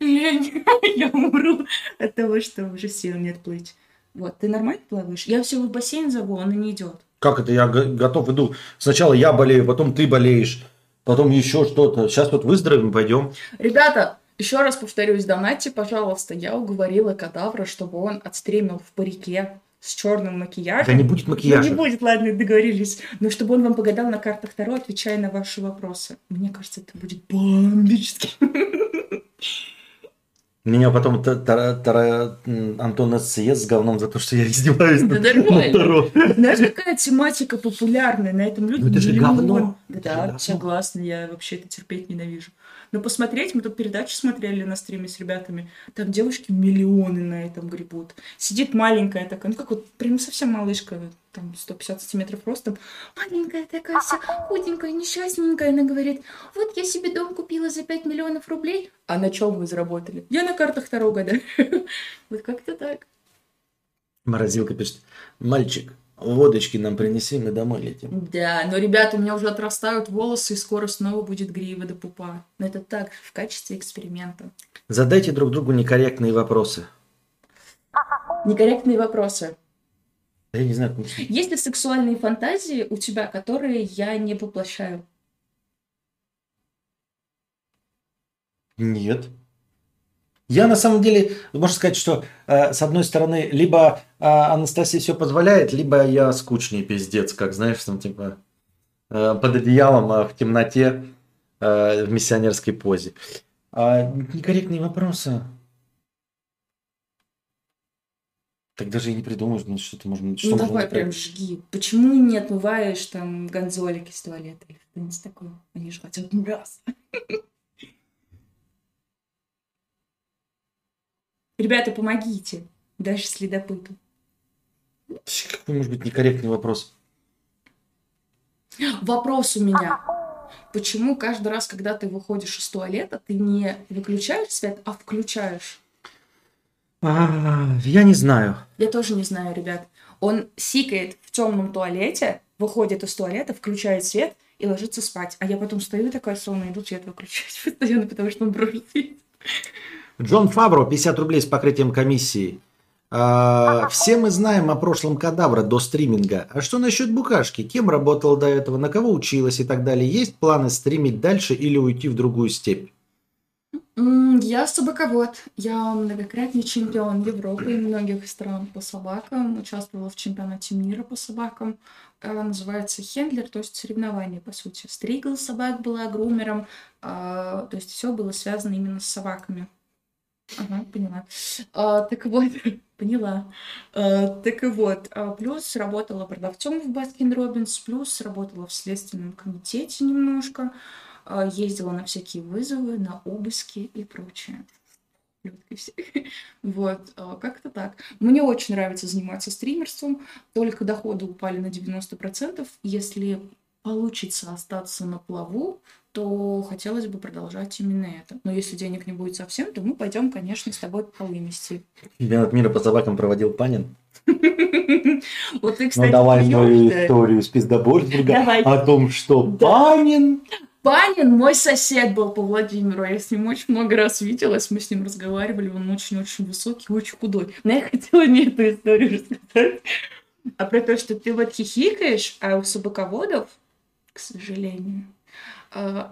лень. Я умру от того, что уже сил нет плыть. Вот, ты нормально плаваешь? Я всего в бассейн зову, он и не идет. Как это? Я го- готов иду. Сначала я болею, потом ты болеешь, потом еще что-то. Сейчас вот выздоровеем, пойдем. Ребята, еще раз повторюсь, донатьте, пожалуйста. Я уговорила кадавра, чтобы он отстримил в парике с черным макияжем. Да не будет Ну, макияжа. не будет, ладно, договорились. Но чтобы он вам погадал на картах Таро, отвечая на ваши вопросы. Мне кажется, это будет бомбически. Меня потом та- та- та- м, Антон съест с говном за то, что я издеваюсь Да над нормально. Таро. Знаешь, какая тематика популярная? На этом люди Ну, это же говно. Да, Это же да, говно. согласна, я вообще это терпеть ненавижу. Но посмотреть, мы тут передачу смотрели на стриме с ребятами, там девушки миллионы на этом гребут. Сидит маленькая такая, ну как вот прям совсем малышка, там 150 сантиметров ростом, маленькая такая вся худенькая, несчастненькая, она говорит, вот я себе дом купила за 5 миллионов рублей, А на чем вы заработали? я на картах Таро гадаю. Вот как-то так. Морозилка пишет. Мальчик, водочки нам принеси, мы домой летим. Да, но, ребята, у меня уже отрастают волосы, и скоро снова будет грива до пупа. Но это так, в качестве эксперимента. Задайте друг другу некорректные вопросы. Некорректные вопросы. Я не знаю, как Есть ли сексуальные фантазии у тебя, которые я не воплощаю? Нет. Я на самом деле, можно сказать, что э, с одной стороны, либо э, Анастасия все позволяет, либо я скучный пиздец, как знаешь, там типа э, под одеялом а в темноте э, в миссионерской позе. А некорректные вопросы. Так даже и не придумаешь, ну, что-то можно... Что ну можно давай прям жги. Почему не отмываешь там гонзолики с туалета или что-нибудь такое? Они же хотят мясо. Ребята, помогите. Даже следопыту. Какой может быть некорректный вопрос? Вопрос у меня. Почему каждый раз, когда ты выходишь из туалета, ты не выключаешь свет, а включаешь? А, я не знаю. Я тоже не знаю, ребят. Он сикает в темном туалете, выходит из туалета, включает свет и ложится спать. А я потом стою такая сонная, иду свет выключать постоянно, потому что он бросит. Джон Фабро, 50 рублей с покрытием комиссии. А, все мы знаем о прошлом кадавра до стриминга. А что насчет букашки? Кем работал до этого? На кого училась и так далее? Есть планы стримить дальше или уйти в другую степь? Я собаковод. Я многократный чемпион Европы и многих стран по собакам. Участвовала в чемпионате мира по собакам. Э, Называется хендлер, то есть соревнование, по сути. Стригл собак была, грумером. а, То есть все было связано именно с собаками. Ага, поняла. А, так вот, поняла. А, так и вот, а, плюс работала продавцом в Baskin Robbins, плюс работала в следственном комитете немножко, а, ездила на всякие вызовы, на обыски и прочее. Вот, а, как-то так. Мне очень нравится заниматься стримерством, только доходы упали на 90%. Если получится остаться на плаву, то хотелось бы продолжать именно это. Но если денег не будет совсем, то мы пойдем, конечно, с тобой полы мести. Чемпионат мира по собакам проводил Панин. Вот ты, Ну кстати, давай мою историю Пиздобольсбурга Давай. о том, что. Панин... Панин мой сосед был по Владимиру. Я с ним очень много раз виделась, мы с ним разговаривали. Он очень-очень высокий, очень худой. Но я хотела не эту историю рассказать, а про то, что ты вот хихикаешь, а у собаководов, к сожалению,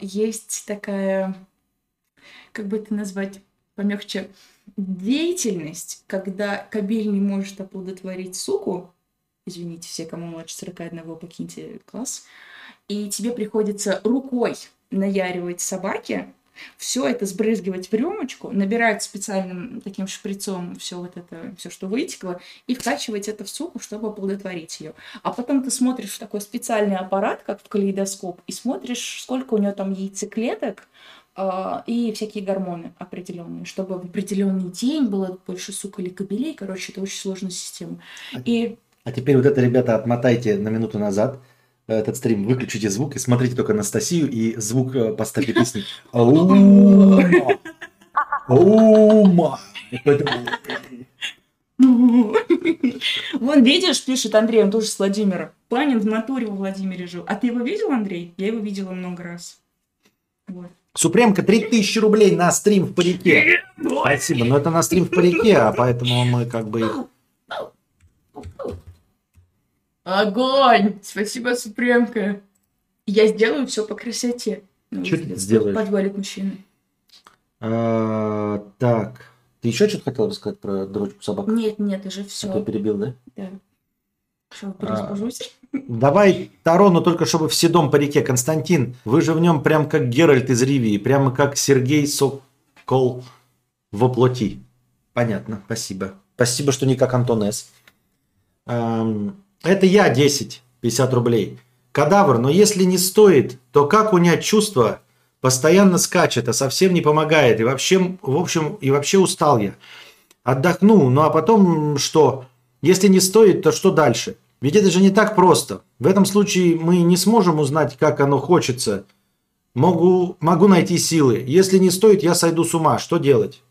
есть такая, как бы это назвать помягче, деятельность, когда кабель не может оплодотворить суку, извините, все, кому младше 41, покиньте класс, и тебе приходится рукой наяривать собаке, все это сбрызгивать в рюмочку, набирать специальным таким шприцом все вот это, все, что вытекло, и вкачивать это в суку, чтобы оплодотворить ее. А потом ты смотришь в такой специальный аппарат, как в калейдоскоп, и смотришь, сколько у нее там яйцеклеток, а, и всякие гормоны определенные, чтобы в определенный день было больше сук или кобелей. Короче, это очень сложная система. И А теперь вот это, ребята, отмотайте на минуту назад этот стрим, выключите звук и смотрите только Анастасию и звук э, поставьте песни. Аума. Аума. Вон, видишь, пишет Андрей, он тоже с Владимира. Панин в натуре во Владимире жил. А ты его видел, Андрей? Я его видела много раз. Вот. Супремка 3000 рублей на стрим в парике. Спасибо, но это на стрим в парике, а поэтому мы как бы их... Огонь! Спасибо, Супремка. Я сделаю все по красоте. Ну, если ты сделаешь? Подвалит мужчина. А, Так, ты еще что-то хотел рассказать про дрочку собак? Нет, нет, уже А то все. перебил, да? Да. Что, А. перезагружусь? Давай Таро, но только чтобы все дом по реке. Константин, вы же в нем прям как Геральт из Ривии, прямо как Сергей Сокол во плоти. Понятно, спасибо. Спасибо, что не как Антон С. Эм, Это я 10, 50 рублей. Кадавр, но если не стоит, то как унять чувство? Постоянно скачет, а совсем не помогает. И вообще, в общем, и вообще устал я. Отдохну, ну а потом что? Если не стоит, то что дальше? Ведь это же не так просто. В этом случае мы не сможем узнать, как оно хочется. Могу, могу найти силы. Если не стоит, я сойду с ума. Что делать?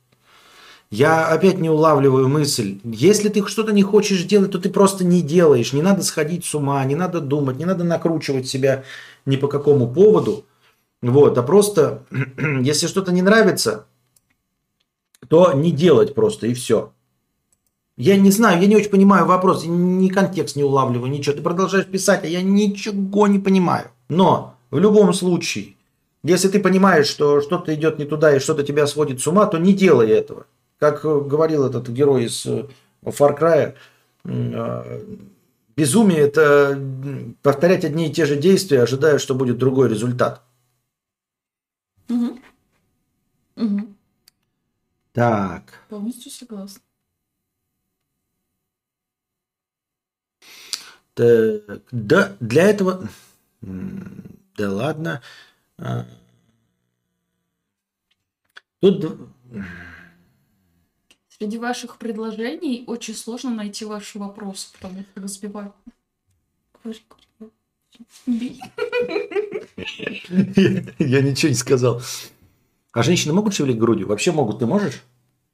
Я опять не улавливаю мысль. Если ты что-то не хочешь делать, то ты просто не делаешь. Не надо сходить с ума, не надо думать, не надо накручивать себя ни по какому поводу. Вот, а просто, если что-то не нравится, то не делать просто и все. Я не знаю, я не очень понимаю вопрос, ни контекст не улавливаю, ничего. Ты продолжаешь писать, а я ничего не понимаю. Но в любом случае, если ты понимаешь, что что-то идет не туда и что-то тебя сводит с ума, то не делай этого. Как э, говорил этот герой из э, Far Cry, м, э, безумие – это повторять одни и те же действия, ожидая, что будет другой результат. Мгм. Мгм. Так, Полностью согласна. так, да, для этого... Да ладно. А. Тут... Среди ваших предложений очень сложно найти ваши вопросы, потому что. Бей. Я ничего не сказал. А женщины могут шевелить грудью? Вообще могут. Ты можешь?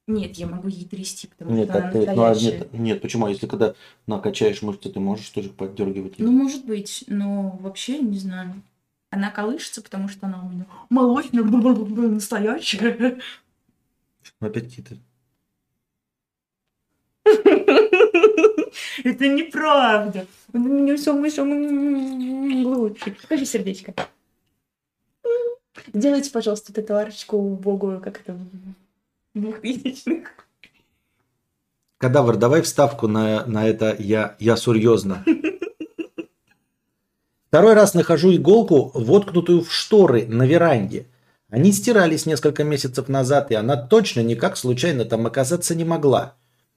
Нет, я могу ей трясти, потому Нет, что она ты, ну, а нет, нет, почему? А Если когда накачаешь мышцы, ты можешь тоже поддергивать? их? Ну, может быть, но вообще не знаю. Она колышется, потому что она у меня молочная, настоящая. Ну, Опять какие-то... Это неправда. Он у меня самый-самый лучший. Покажи сердечко. Сделайте, пожалуйста, вот эту арочку богу, как это, двухтысячных. Кадавр, давай вставку на, на это я, я серьезно. Второй раз нахожу иголку, воткнутую в шторы на веранде. Они стирались несколько месяцев назад, и она точно никак случайно там оказаться не могла.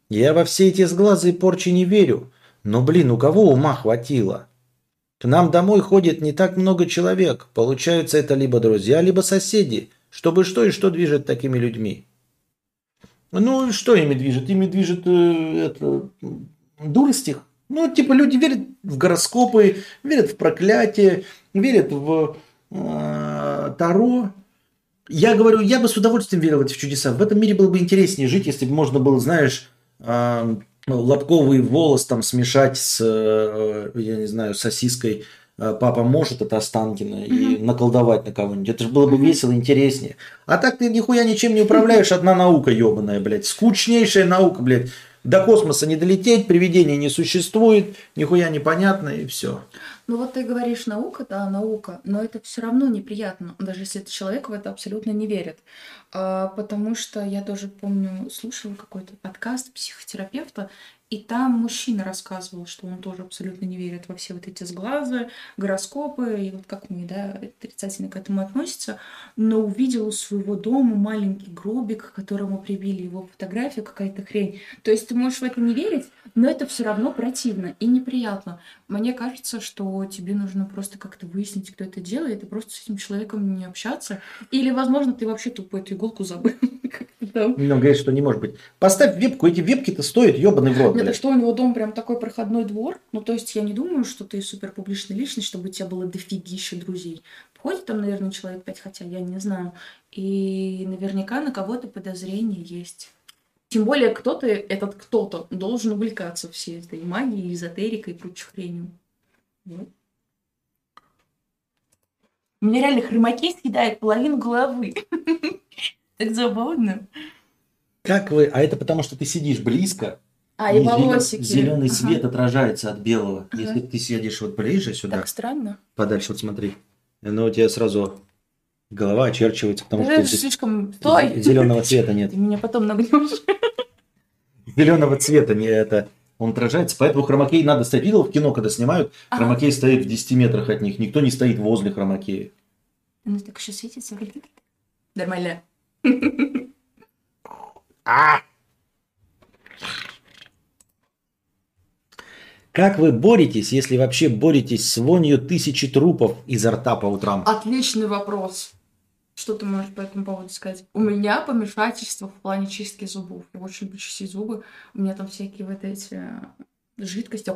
Я во все эти сглазы и порчи не верю. Но, блин, у кого ума хватило? К нам домой ходит не так много человек. Получается, это либо друзья, либо соседи. Чтобы что и что движет такими людьми. Ну, что ими движет? Ими движет э, это, дурость их. Ну, типа, люди верят в гороскопы, верят в проклятие, верят в э, Таро. Я говорю, я бы с удовольствием верил в эти чудеса. В этом мире было бы интереснее жить, если бы можно было, знаешь, лобковый волос там смешать с, э, я не знаю, сосиской э, папа может от Останкина и наколдовать на кого-нибудь. Это же было бы весело, интереснее. А так ты нихуя ничем не управляешь, одна наука ебаная, блядь. Скучнейшая наука, блядь. До космоса не долететь, привидений не существует, нихуя непонятно и все. Ну вот ты говоришь наука, да, наука, но это все равно неприятно, даже если этот человек в это абсолютно не верит. А, потому что я тоже помню, слушала какой-то подкаст психотерапевта, и там мужчина рассказывал, что он тоже абсолютно не верит во все вот эти сглазы, гороскопы, и вот как мы, да, отрицательно к этому относится, но увидел у своего дома маленький гробик, к которому прибили его фотографию, какая-то хрень. То есть ты можешь в это не верить, но это все равно противно и неприятно. Мне кажется, что тебе нужно просто как-то выяснить, кто это делает, и просто с этим человеком не общаться. Или, возможно, ты вообще тупо эту иголку забыл. Ну, говорит, что не может быть. Поставь вебку, эти вебки-то стоят ебаный в рот, Нет, блядь. что у него дом прям такой проходной двор? Ну, то есть я не думаю, что ты супер публичная личность, чтобы у тебя было дофигища друзей. Ходит там, наверное, человек пять, хотя я не знаю. И наверняка на кого-то подозрение есть. Тем более кто-то, этот кто-то, должен увлекаться всей этой магией, эзотерикой и прочей хренью. Вот. У меня реально хромаки съедает половину головы. Так забавно. Как вы... А это потому, что ты сидишь близко, А, и волосики. зеленый Ага. свет отражается от белого. Ага. Если ты сидишь вот ближе сюда, Так странно. подальше, вот смотри, ну у тебя сразу голова очерчивается, потому что Это слишком... Стой! зеленого цвета нет. Ты меня потом нагнешь. Зеленого цвета не это. Он отражается, поэтому хромакей надо стоять. Видел в кино, когда снимают, Ага. хромакей стоит в 10 метрах от них, никто не стоит возле хромакея. Она так еще светится. Нормально. Как вы боретесь, если вообще боретесь с вонью тысячи трупов изо рта по утрам? Отличный вопрос. Что ты можешь по этому поводу сказать? У меня помешательство в плане чистки зубов. Я очень люблю чистить зубы. У меня там всякие вот эти э, жидкости.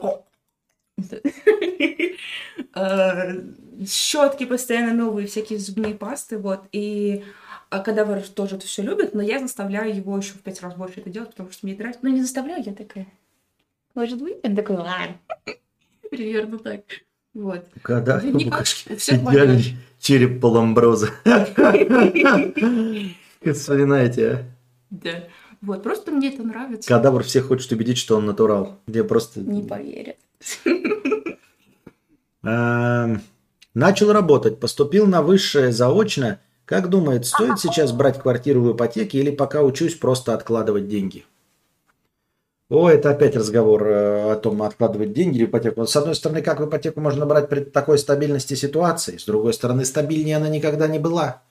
Щетки постоянно новые, всякие зубные пасты, вот. И а кадавр тоже это все любит, но я заставляю его еще в пять раз больше это делать, потому что мне нравится. Ну, не заставляю, я такая. Может быть? Он такой, «Ладно». Примерно так. Вот. Когда никак, всех идеальный череп Паламброза. Вспоминаете, а? Да. Вот, просто мне это нравится. Кадавр всех хочет убедить, что он натурал. Где просто... Не поверят. Эм, Начал работать, поступил на высшее заочно. Как думает, стоит сейчас брать квартиру в ипотеке или пока учусь просто откладывать деньги? О, это опять разговор э, о том, откладывать деньги в ипотеку. С одной стороны, как в ипотеку можно брать при такой стабильности ситуации? С другой стороны, стабильнее она никогда не была.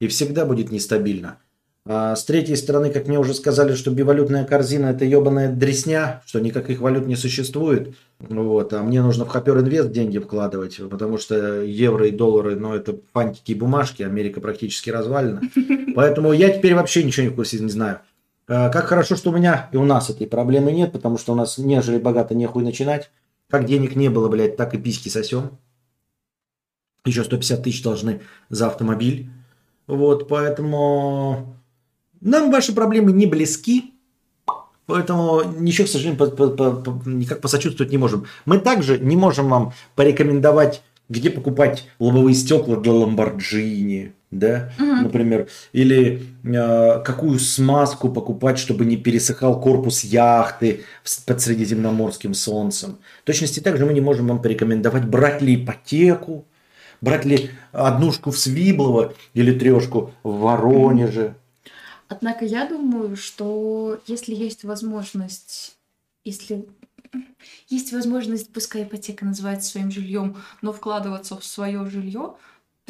И всегда будет нестабильна. А с третьей стороны, как мне уже сказали, что бивалютная корзина – это ебаная дресня, что никаких валют не существует. Вот, а мне нужно в Хопер Инвест деньги вкладывать, потому что евро и доллары, ну, это фантики и бумажки, Америка практически развалена. Поэтому я теперь вообще ничего не в курсе не знаю. А, Как хорошо, что у меня и у нас этой проблемы нет, потому что у нас нежели богато нехуй начинать. Как денег не было, блядь, так и письки сосем. Еще 150 тысяч должны за автомобиль. Вот, поэтому нам ваши проблемы не близки. Поэтому ничего, к сожалению, по- по- по- никак посочувствовать не можем. Мы также не можем вам порекомендовать, где покупать лобовые стекла для Ламборджини, да, например, или э, какую смазку покупать, чтобы не пересыхал корпус яхты под средиземноморским солнцем. В точности также мы не можем вам порекомендовать, брать ли ипотеку, брать ли однушку в Свиблово или трешку в Воронеже. Однако я думаю, что если есть возможность, если есть возможность, пускай ипотека называется своим жильем, но вкладываться в свое жилье,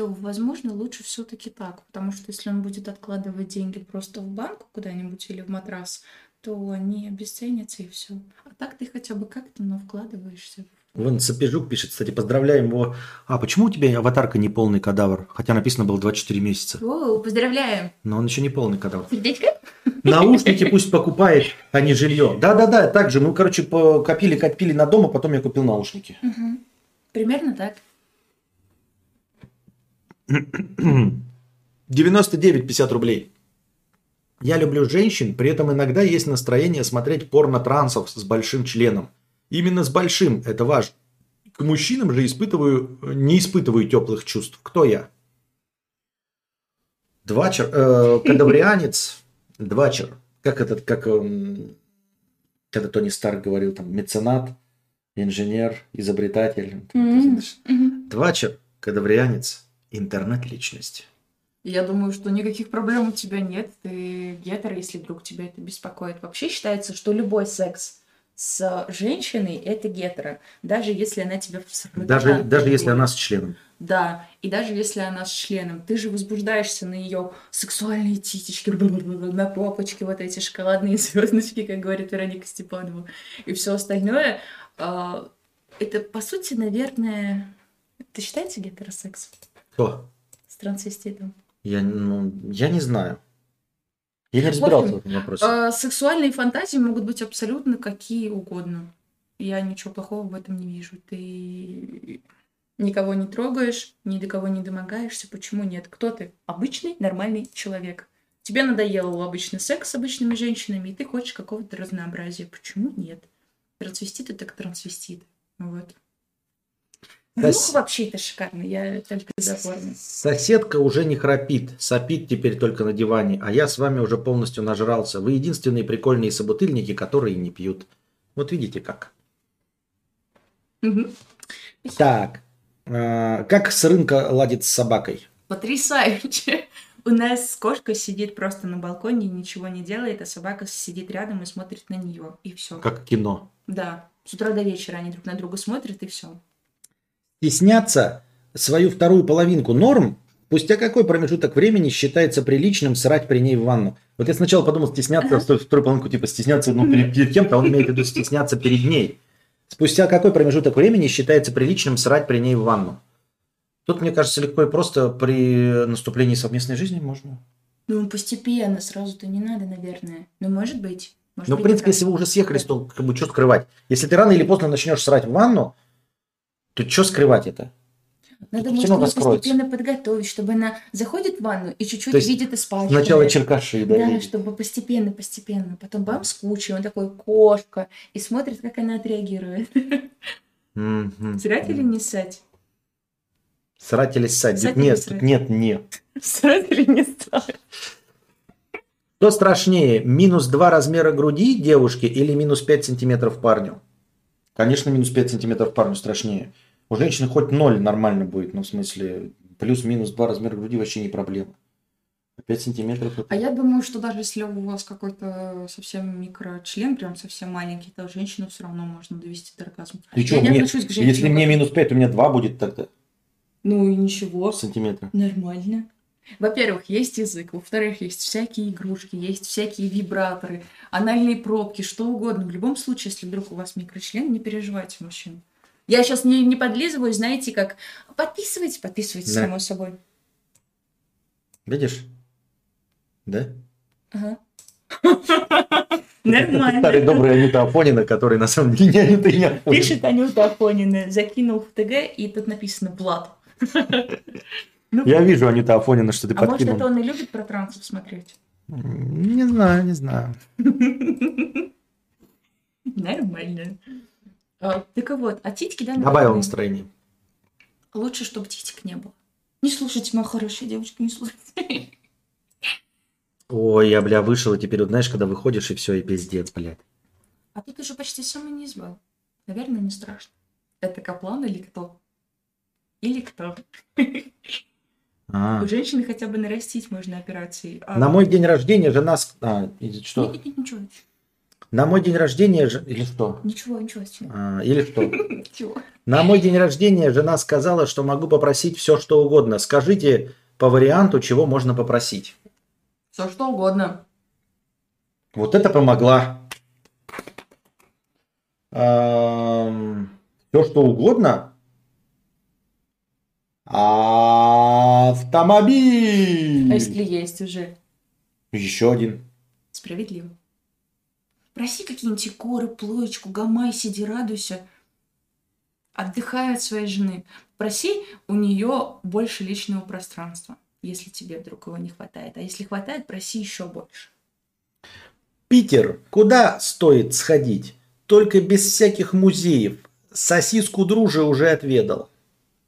то, возможно, лучше все-таки так. Потому что если он будет откладывать деньги просто в банк куда-нибудь или в матрас, то они обесценятся и все. А так ты хотя бы как-то, но вкладываешься. Вон Сапежук пишет, кстати, поздравляем его. А почему у тебя аватарка не полный кадавр? Хотя написано было 24 месяца. О, поздравляем! Но он еще не полный кадавр. Сердечко? Наушники пусть покупает, а не жилье. Да-да-да, так же. Мы, короче, по- копили, копили на дом, а потом я купил наушники. Примерно так. 99,50 рублей. Я люблю женщин, при этом иногда есть настроение смотреть порно-трансов с большим членом. Именно с большим, это важно. К мужчинам же испытываю, не испытываю теплых чувств. Кто я? Двачер, э, кадаврианец, двачер. Как этот, как эм, когда Тони Старк говорил, там, меценат, инженер, изобретатель. Мгм. Двачер, кадаврианец, интернет-личность. Я думаю, что никаких проблем у тебя нет. Ты гетер, если вдруг тебя это беспокоит. Вообще считается, что любой секс с женщиной это гетеро, даже если она тебя Даже, даже если она с членом. Да, и даже если она с членом, ты же возбуждаешься на ее сексуальные титечки, на попочке, вот эти шоколадные звездочки, как говорит Вероника Степанова, и все остальное. А, Это, по сути, наверное... Это считается гетеросекс Кто? с трансвеститом? Я, ну, я не знаю. Я не разбирался в этом вопросе. А, Сексуальные фантазии могут быть абсолютно какие угодно. Я ничего плохого в этом не вижу. Ты никого не трогаешь, ни до кого не домогаешься. Почему нет? Кто ты? Обычный, нормальный человек. Тебе надоел обычный секс с обычными женщинами, и ты хочешь какого-то разнообразия. Почему нет? Трансвеститы так трансвеститы. Вот. Да Ну, с- вообще это шикарно. Я только за форму. Соседка уже не храпит, сопит теперь только на диване, а я с вами уже полностью нажрался. Вы единственные прикольные собутыльники, которые не пьют. Вот видите как. Мгм. Так, э, как с рынка ладит с собакой? Потрясающе. У нас кошка сидит просто на балконе, ничего не делает, а собака сидит рядом и смотрит на нее. И все. Как кино. Да. С утра до вечера они друг на друга смотрят, и все. Стесняться свою вторую половинку норм, спустя какой промежуток времени считается приличным срать при ней в ванну? Вот я сначала подумал стесняться свою вторую половинку, типа стесняться ну, перед, перед кем-то, а он имеет в виду стесняться перед ней. Спустя какой промежуток времени считается приличным срать при ней в ванну? Тут, мне кажется, легко и просто при наступлении совместной жизни можно. Ну, постепенно, сразу-то не надо, наверное. Ну, может быть. Может Но, в принципе, если вы уже съехались, то как бы что скрывать? Если ты рано или поздно начнешь срать в ванну, то что скрывать это? Надо, может, раскроется. постепенно подготовить, чтобы она заходит в ванну и чуть-чуть видит испачканное. Сначала черкаши, да? Да, или- чтобы постепенно, постепенно. Потом бам, с кучей, он такой, кошка, и смотрит, как она отреагирует. Мгм. Срать или не срать? Срать или ссать? Ссать Тут или нет, срать? нет, нет. Срать или не срать? Что страшнее, минус 2 размера груди девушки или минус 5 сантиметров парню? Конечно, минус 5 сантиметров парню страшнее. У женщины хоть 0 нормально будет, ну, в смысле, плюс-минус 2 размера груди вообще не проблема. 5 сантиметров это... А я думаю, что даже если у вас какой-то совсем микрочлен, прям совсем маленький, то женщину все равно можно довести до оргазма. Ты не мне- если мне минус 5, у меня 2 будет тогда Ну и ничего. сантиметра. Нормально. Во-первых, есть язык. Во-вторых, есть всякие игрушки, есть всякие вибраторы, анальные пробки, что угодно. В любом случае, если вдруг у вас микрочлен, не переживайте, мужчин. Я сейчас не, не подлизываю, знаете, как подписывайте, подписывайте, Да. само собой. Видишь? Да? Ага. Нормально. старый добрый Анюта Афонина, который на самом деле не Анюта и не Афонина. Пишет Анюта Афонина, закинул в ТГ, и тут написано «Блад». Я вижу, Анюта Афонина, что ты А может, подкинул. это он и любит про трансов смотреть? Не знаю, не знаю. Нормально. А, Так вот, а титьки, да? Добавил настроение. Лучше, чтобы титик не было. Не слушайте, моя хорошая девочка, не слушайте. Ой, я, бля, вышел, и теперь, вот знаешь, когда выходишь, и все, и пиздец, блядь. А тут уже почти самый не избавил. Наверное, не страшно. Это Каплан или кто? Или кто? А. У женщины хотя бы нарастить можно операции. а- На мой день рождения жена... А, что? Нет, нет, ничего, На мой день рождения... ж- Или что? ничего, ничего. А, или что? На мой день рождения жена сказала, что могу попросить все, что угодно. Скажите по варианту, чего можно попросить. Все что угодно. Вот это помогла. все, что угодно. Автомобиль. А если есть уже? Еще один. Справедливо. Проси какие-нибудь горы, плоечку, гамай, сиди, радуйся. Отдыхай от своей жены. Проси у нее больше личного пространства, если тебе вдруг его не хватает. А если хватает, проси еще больше. Питер. Куда стоит сходить? Только без всяких музеев. Сосиску дружи уже отведал.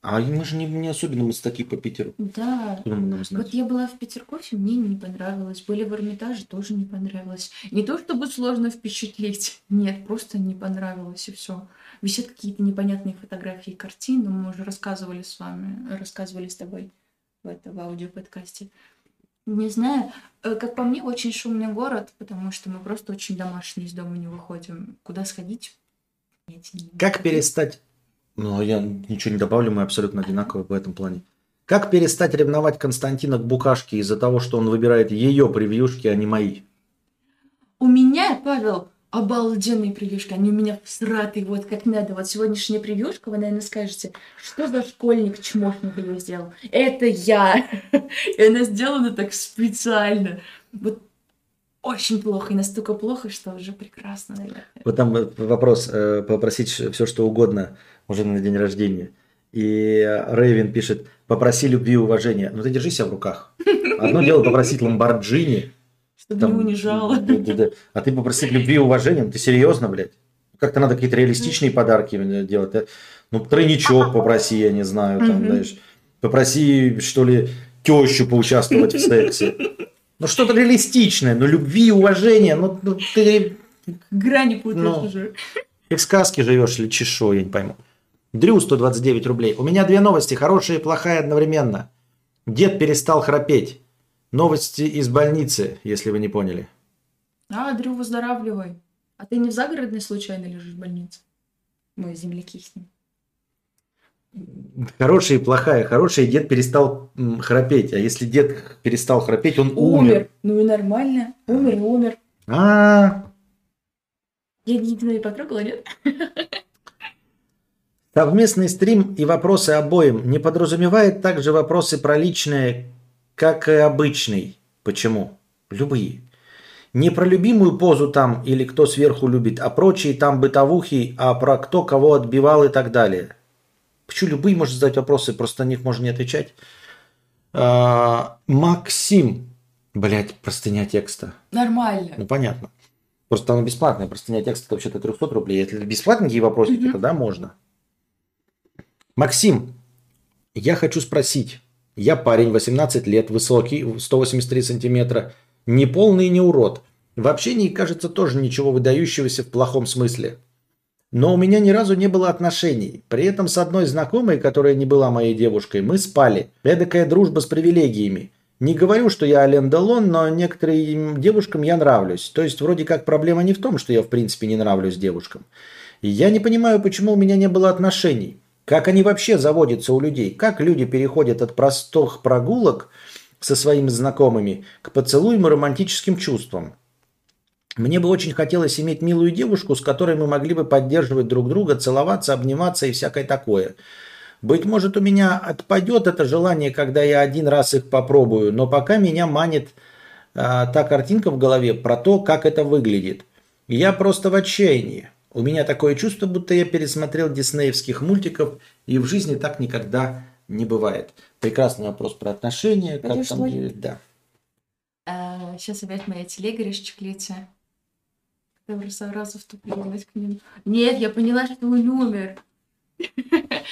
А мы же не, не особенно мы такие по Питеру. Да. Вот я была в Петергофе, мне не понравилось. Были в Эрмитаже, тоже не понравилось. Не то чтобы сложно впечатлить, нет, просто не понравилось и все. Висят какие-то непонятные фотографии и картины, мы уже рассказывали с вами, рассказывали с тобой в, это, в аудиоподкасте. Не знаю, э, как по мне, очень шумный город, потому что мы просто очень домашние из дома не выходим. Куда сходить? Как перестать... Ну, я ничего не добавлю, мы абсолютно одинаковы в этом плане. Как перестать ревновать Константина к букашке из-за того, что он выбирает ее превьюшки, а не мои? У меня, Павел, обалденные превьюшки. Они у меня всратые, вот как надо. Вот сегодняшняя превьюшка, вы, наверное, скажете, что за школьник чмошник ее сделал? Это я. И она сделана так специально. Вот очень плохо, и настолько плохо, что уже прекрасно, наверное. Вот там вопрос, э, попросить все, что угодно уже на день рождения. И Рейвен пишет, попроси любви и уважения. Ну ты держи себя в руках. Одно дело попросить Ламборджини, Чтобы Там, не унижала. да, да, да. А ты попросить любви и уважения, ну ты серьезно, блядь? Как-то надо какие-то реалистичные подарки делать. Ну, тройничок попроси, я не знаю, там, знаешь. Попроси, что ли, тещу поучаствовать в сексе. Ну, что-то реалистичное, ну, любви уважения, ну, ну, ты Грани путаешь Ну. уже. как в сказке живешь или чешу, я не пойму. Дрю 129 рублей. У меня две новости, хорошая и плохая одновременно. Дед перестал храпеть. Новости из больницы, если вы не поняли. А, Дрю, выздоравливай. А ты не в загородной случайно лежишь в больнице? Мы земляки с ним. Хорошая и плохая. Хорошая, дед перестал храпеть. А если дед перестал храпеть, он умер. Умер. Ну и нормально. Умер и умер. А, Я не тебя потрогала, нет? совместный стрим и вопросы обоим не подразумевает также вопросы про личное, как и обычный. Почему? Любые. Не про любимую позу там или кто сверху любит, а прочие там бытовухи, а про кто кого отбивал и так далее. Почему любые можно задать вопросы, просто на них можно не отвечать. А, Максим. Блять, простыня текста. Нормально. Ну, понятно. Просто она бесплатная. Простыня текста это вообще-то 300 рублей. Если бесплатненькие вопросики, Мгм. тогда можно. Максим, я хочу спросить. Я парень, 18 лет, высокий, 183 сантиметра, не полный не урод. В общении, кажется, тоже ничего выдающегося в плохом смысле. Но у меня ни разу не было отношений. При этом с одной знакомой, которая не была моей девушкой, мы спали. Эдакая дружба с привилегиями. Не говорю, что я Ален Делон, но некоторым девушкам я нравлюсь. То есть вроде как проблема не в том, что я в принципе не нравлюсь девушкам. И я не понимаю, почему у меня не было отношений. Как они вообще заводятся у людей? Как люди переходят от простых прогулок со своими знакомыми к поцелуям и романтическим чувствам? Мне бы очень хотелось иметь милую девушку, с которой мы могли бы поддерживать друг друга, целоваться, обниматься и всякое такое. Быть может, у меня отпадет это желание, когда я один раз их попробую, но пока меня манит а, та картинка в голове про то, как это выглядит. Я просто в отчаянии. У меня такое чувство, будто я пересмотрел диснеевских мультиков, и в жизни так никогда не бывает. Прекрасный вопрос про отношения. Как там, свой? да. сейчас опять моя телега расчехлится. Я сразу втупилась к ним. Нет, я поняла, что он умер.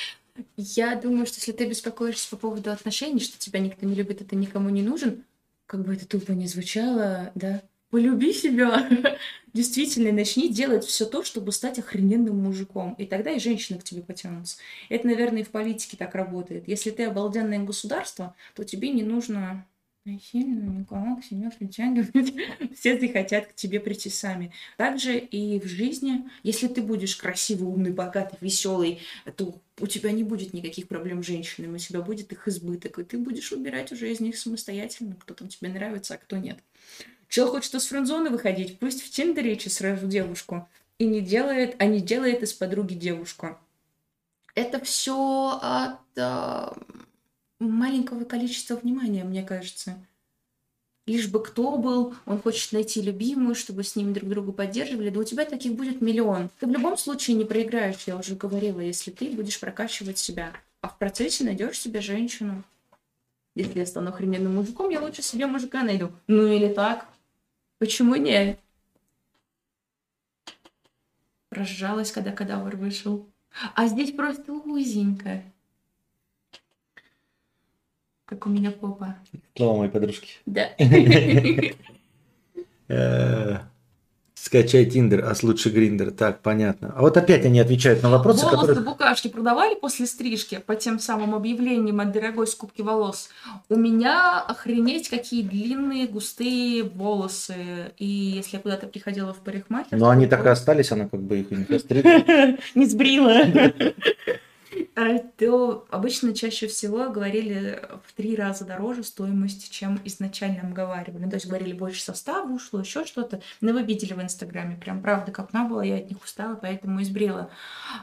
Я думаю, что если ты беспокоишься по поводу отношений, что тебя никто не любит, ты никому не нужен, как бы это тупо не звучало, да, полюби себя. Действительно, начни делать все то, чтобы стать охрененным мужиком. И тогда и женщины к тебе потянутся. Это, наверное, и в политике так работает. Если ты обалденное государство, то тебе не нужно насильно никого к себе. Все захотят к тебе прийти сами. Также и в жизни, если ты будешь красивый, умный, богатый, веселый, то у тебя не будет никаких проблем с женщинами, у тебя будет их избыток, и ты будешь выбирать уже из них самостоятельно, кто там тебе нравится, а кто нет. Чел хочет из френдзоны выходить, пусть в Тиндере ищет сразу девушку. И не делает, а не делает из подруги девушку. Это все от а, маленького количества внимания, мне кажется. Лишь бы кто был, он хочет найти любимую, чтобы с ними друг друга поддерживали. Да у тебя таких будет миллион. Ты в любом случае не проиграешь, я уже говорила, если ты будешь прокачивать себя. А в процессе найдешь себе женщину. Если я стану охрененным мужиком, я лучше себе мужика найду. Ну или так. Почему нет? Разжалась, когда кадавр вышел. А здесь просто узенько. Как у меня попа. Слова моей подружки. Да. Э, Скачай Тиндер, а лучше Гриндер. Так, понятно. А вот опять они отвечают на вопросы, Волосы которые... букашки продавали после стрижки по тем самым объявлениям от дорогой скупки волос. У меня охренеть какие длинные густые волосы. И если я куда-то приходила в парикмахер... Но они так и остались, она как бы их не постригла. Не сбрила. То обычно чаще всего говорили в три раза дороже стоимость, чем изначально мы говорили. То есть говорили больше состава ушло, еще что-то. Но вы видели в Инстаграме, прям правда копна была, я от них устала, поэтому избрила.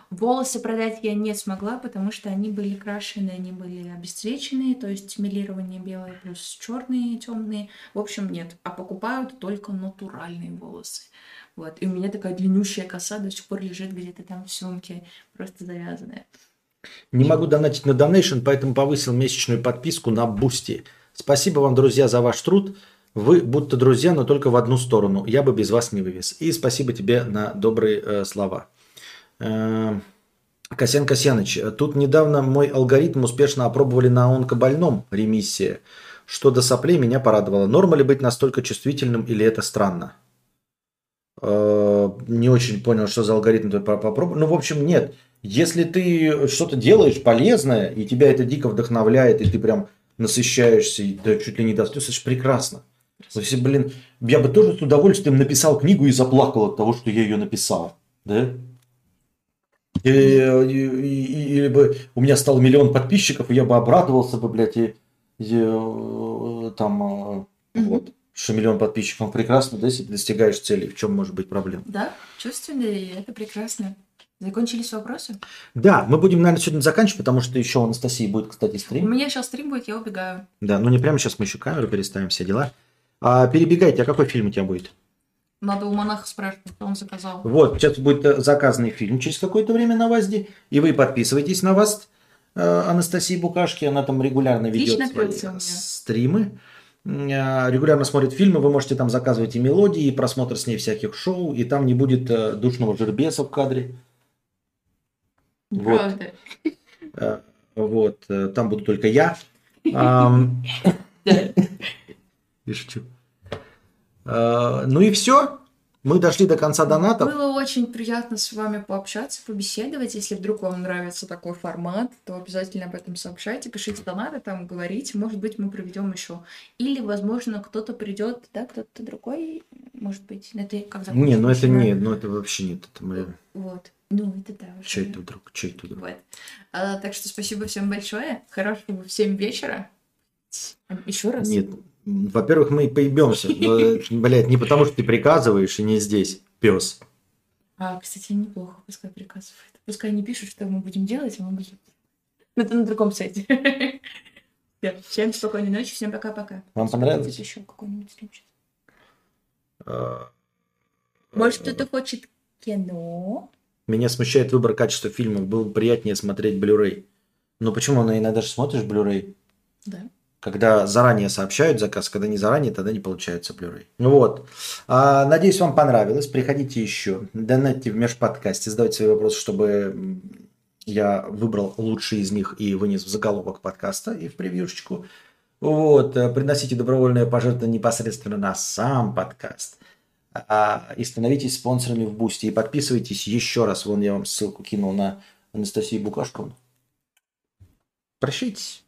Волосы продать я не смогла, потому что они были крашены, они были обесцвеченные, то есть мелирование белое плюс черные, темные. В общем, нет. А покупают только натуральные волосы. Вот. И у меня такая длиннющая коса до сих пор лежит где-то там в сумке, просто завязанная. Не могу донатить на donation, поэтому повысил месячную подписку на Boosty. Спасибо вам, друзья, за ваш труд. Вы будто друзья, но только в одну сторону. Я бы без вас не вывез. И спасибо тебе на добрые э, слова. Э, Касьян Касьяныч, тут недавно мой алгоритм успешно опробовали на онкобольном ремиссия. Что до соплей меня порадовало. Норма ли быть настолько чувствительным или это странно? Э, Не очень понял, что за алгоритм ты попробовал. Ну, в общем, нет. Если ты что-то делаешь полезное, и тебя это дико вдохновляет, и ты прям насыщаешься, и да, чуть ли не до слез, это же прекрасно. Если, блин, я бы тоже с удовольствием написал книгу и заплакал от того, что я ее написал. Да? И- и- и- Или бы у меня стал миллион подписчиков, и я бы обрадовался бы, блядь, и, и, э, там, Мгм. вот, что миллион подписчиков прекрасно, да, если ты достигаешь цели, в чем может быть проблема? Да, чувственные, и это прекрасно. Закончились вопросы? Да, мы будем, наверное, сегодня заканчивать, потому что еще у Анастасии будет, кстати, У стрим. меня сейчас стрим будет, я убегаю. Да, ну не прямо сейчас мы еще камеру переставим, все дела. А, перебегайте, а какой фильм у тебя будет? Надо у монаха спрашивать, он заказал. Вот, сейчас будет э, заказанный фильм через какое-то время на ВАЗДе, и вы подписывайтесь на ВАЗД э, Анастасии Букашки, она там регулярно ведет Лично свои у стримы, э, регулярно смотрит фильмы, вы можете там заказывать и мелодии, и просмотр с ней всяких шоу, и там не будет душного жербеса в кадре. Вот. Правда. Э, Вот, э, там буду только я. И шучу. Э, Ну и все. Мы дошли до конца донатов. Было очень приятно с вами пообщаться, побеседовать. Если вдруг вам нравится такой формат, то обязательно об этом сообщайте, пишите донаты, там говорите. Может быть, мы проведем еще. Или, возможно, кто-то придет, да, кто-то другой, может быть. Это как Не, ну это не, ну это вообще нет. Это мы... Вот. Ну, это да. уже. Чей это вдруг? Чей это вдруг? Вот. А, так что спасибо всем большое. Хорошего всем вечера. Еще раз. Нет. Во-первых, мы поебемся. Блять, не потому, что ты приказываешь и не здесь, пес. А, кстати, неплохо, пускай приказывает. Пускай не пишут, что мы будем делать, а мы будем... Ну, Это на другом сайте. Всем спокойной ночи, всем пока-пока. Вам понравилось? Еще какой-нибудь. Э, Может, кто-то хочет кино? Меня смущает выбор качества фильмов. Было бы приятнее смотреть Blu-ray. Ну почему? Ну иногда же смотришь Blu-ray. Да. Когда заранее сообщают заказ, когда не заранее, тогда не получается Blu-ray. Ну вот. А, надеюсь, вам понравилось. Приходите еще. Донатьте в межподкасте, задавайте свои вопросы, чтобы я выбрал лучшие из них и вынес в заголовок подкаста и в превьюшечку. Вот. Приносите добровольное пожертвование непосредственно на сам подкаст. А, и становитесь спонсорами в Boosty. И подписывайтесь еще раз. Вон я вам ссылку кинул на Анастасию Букашковну. Прощайтесь.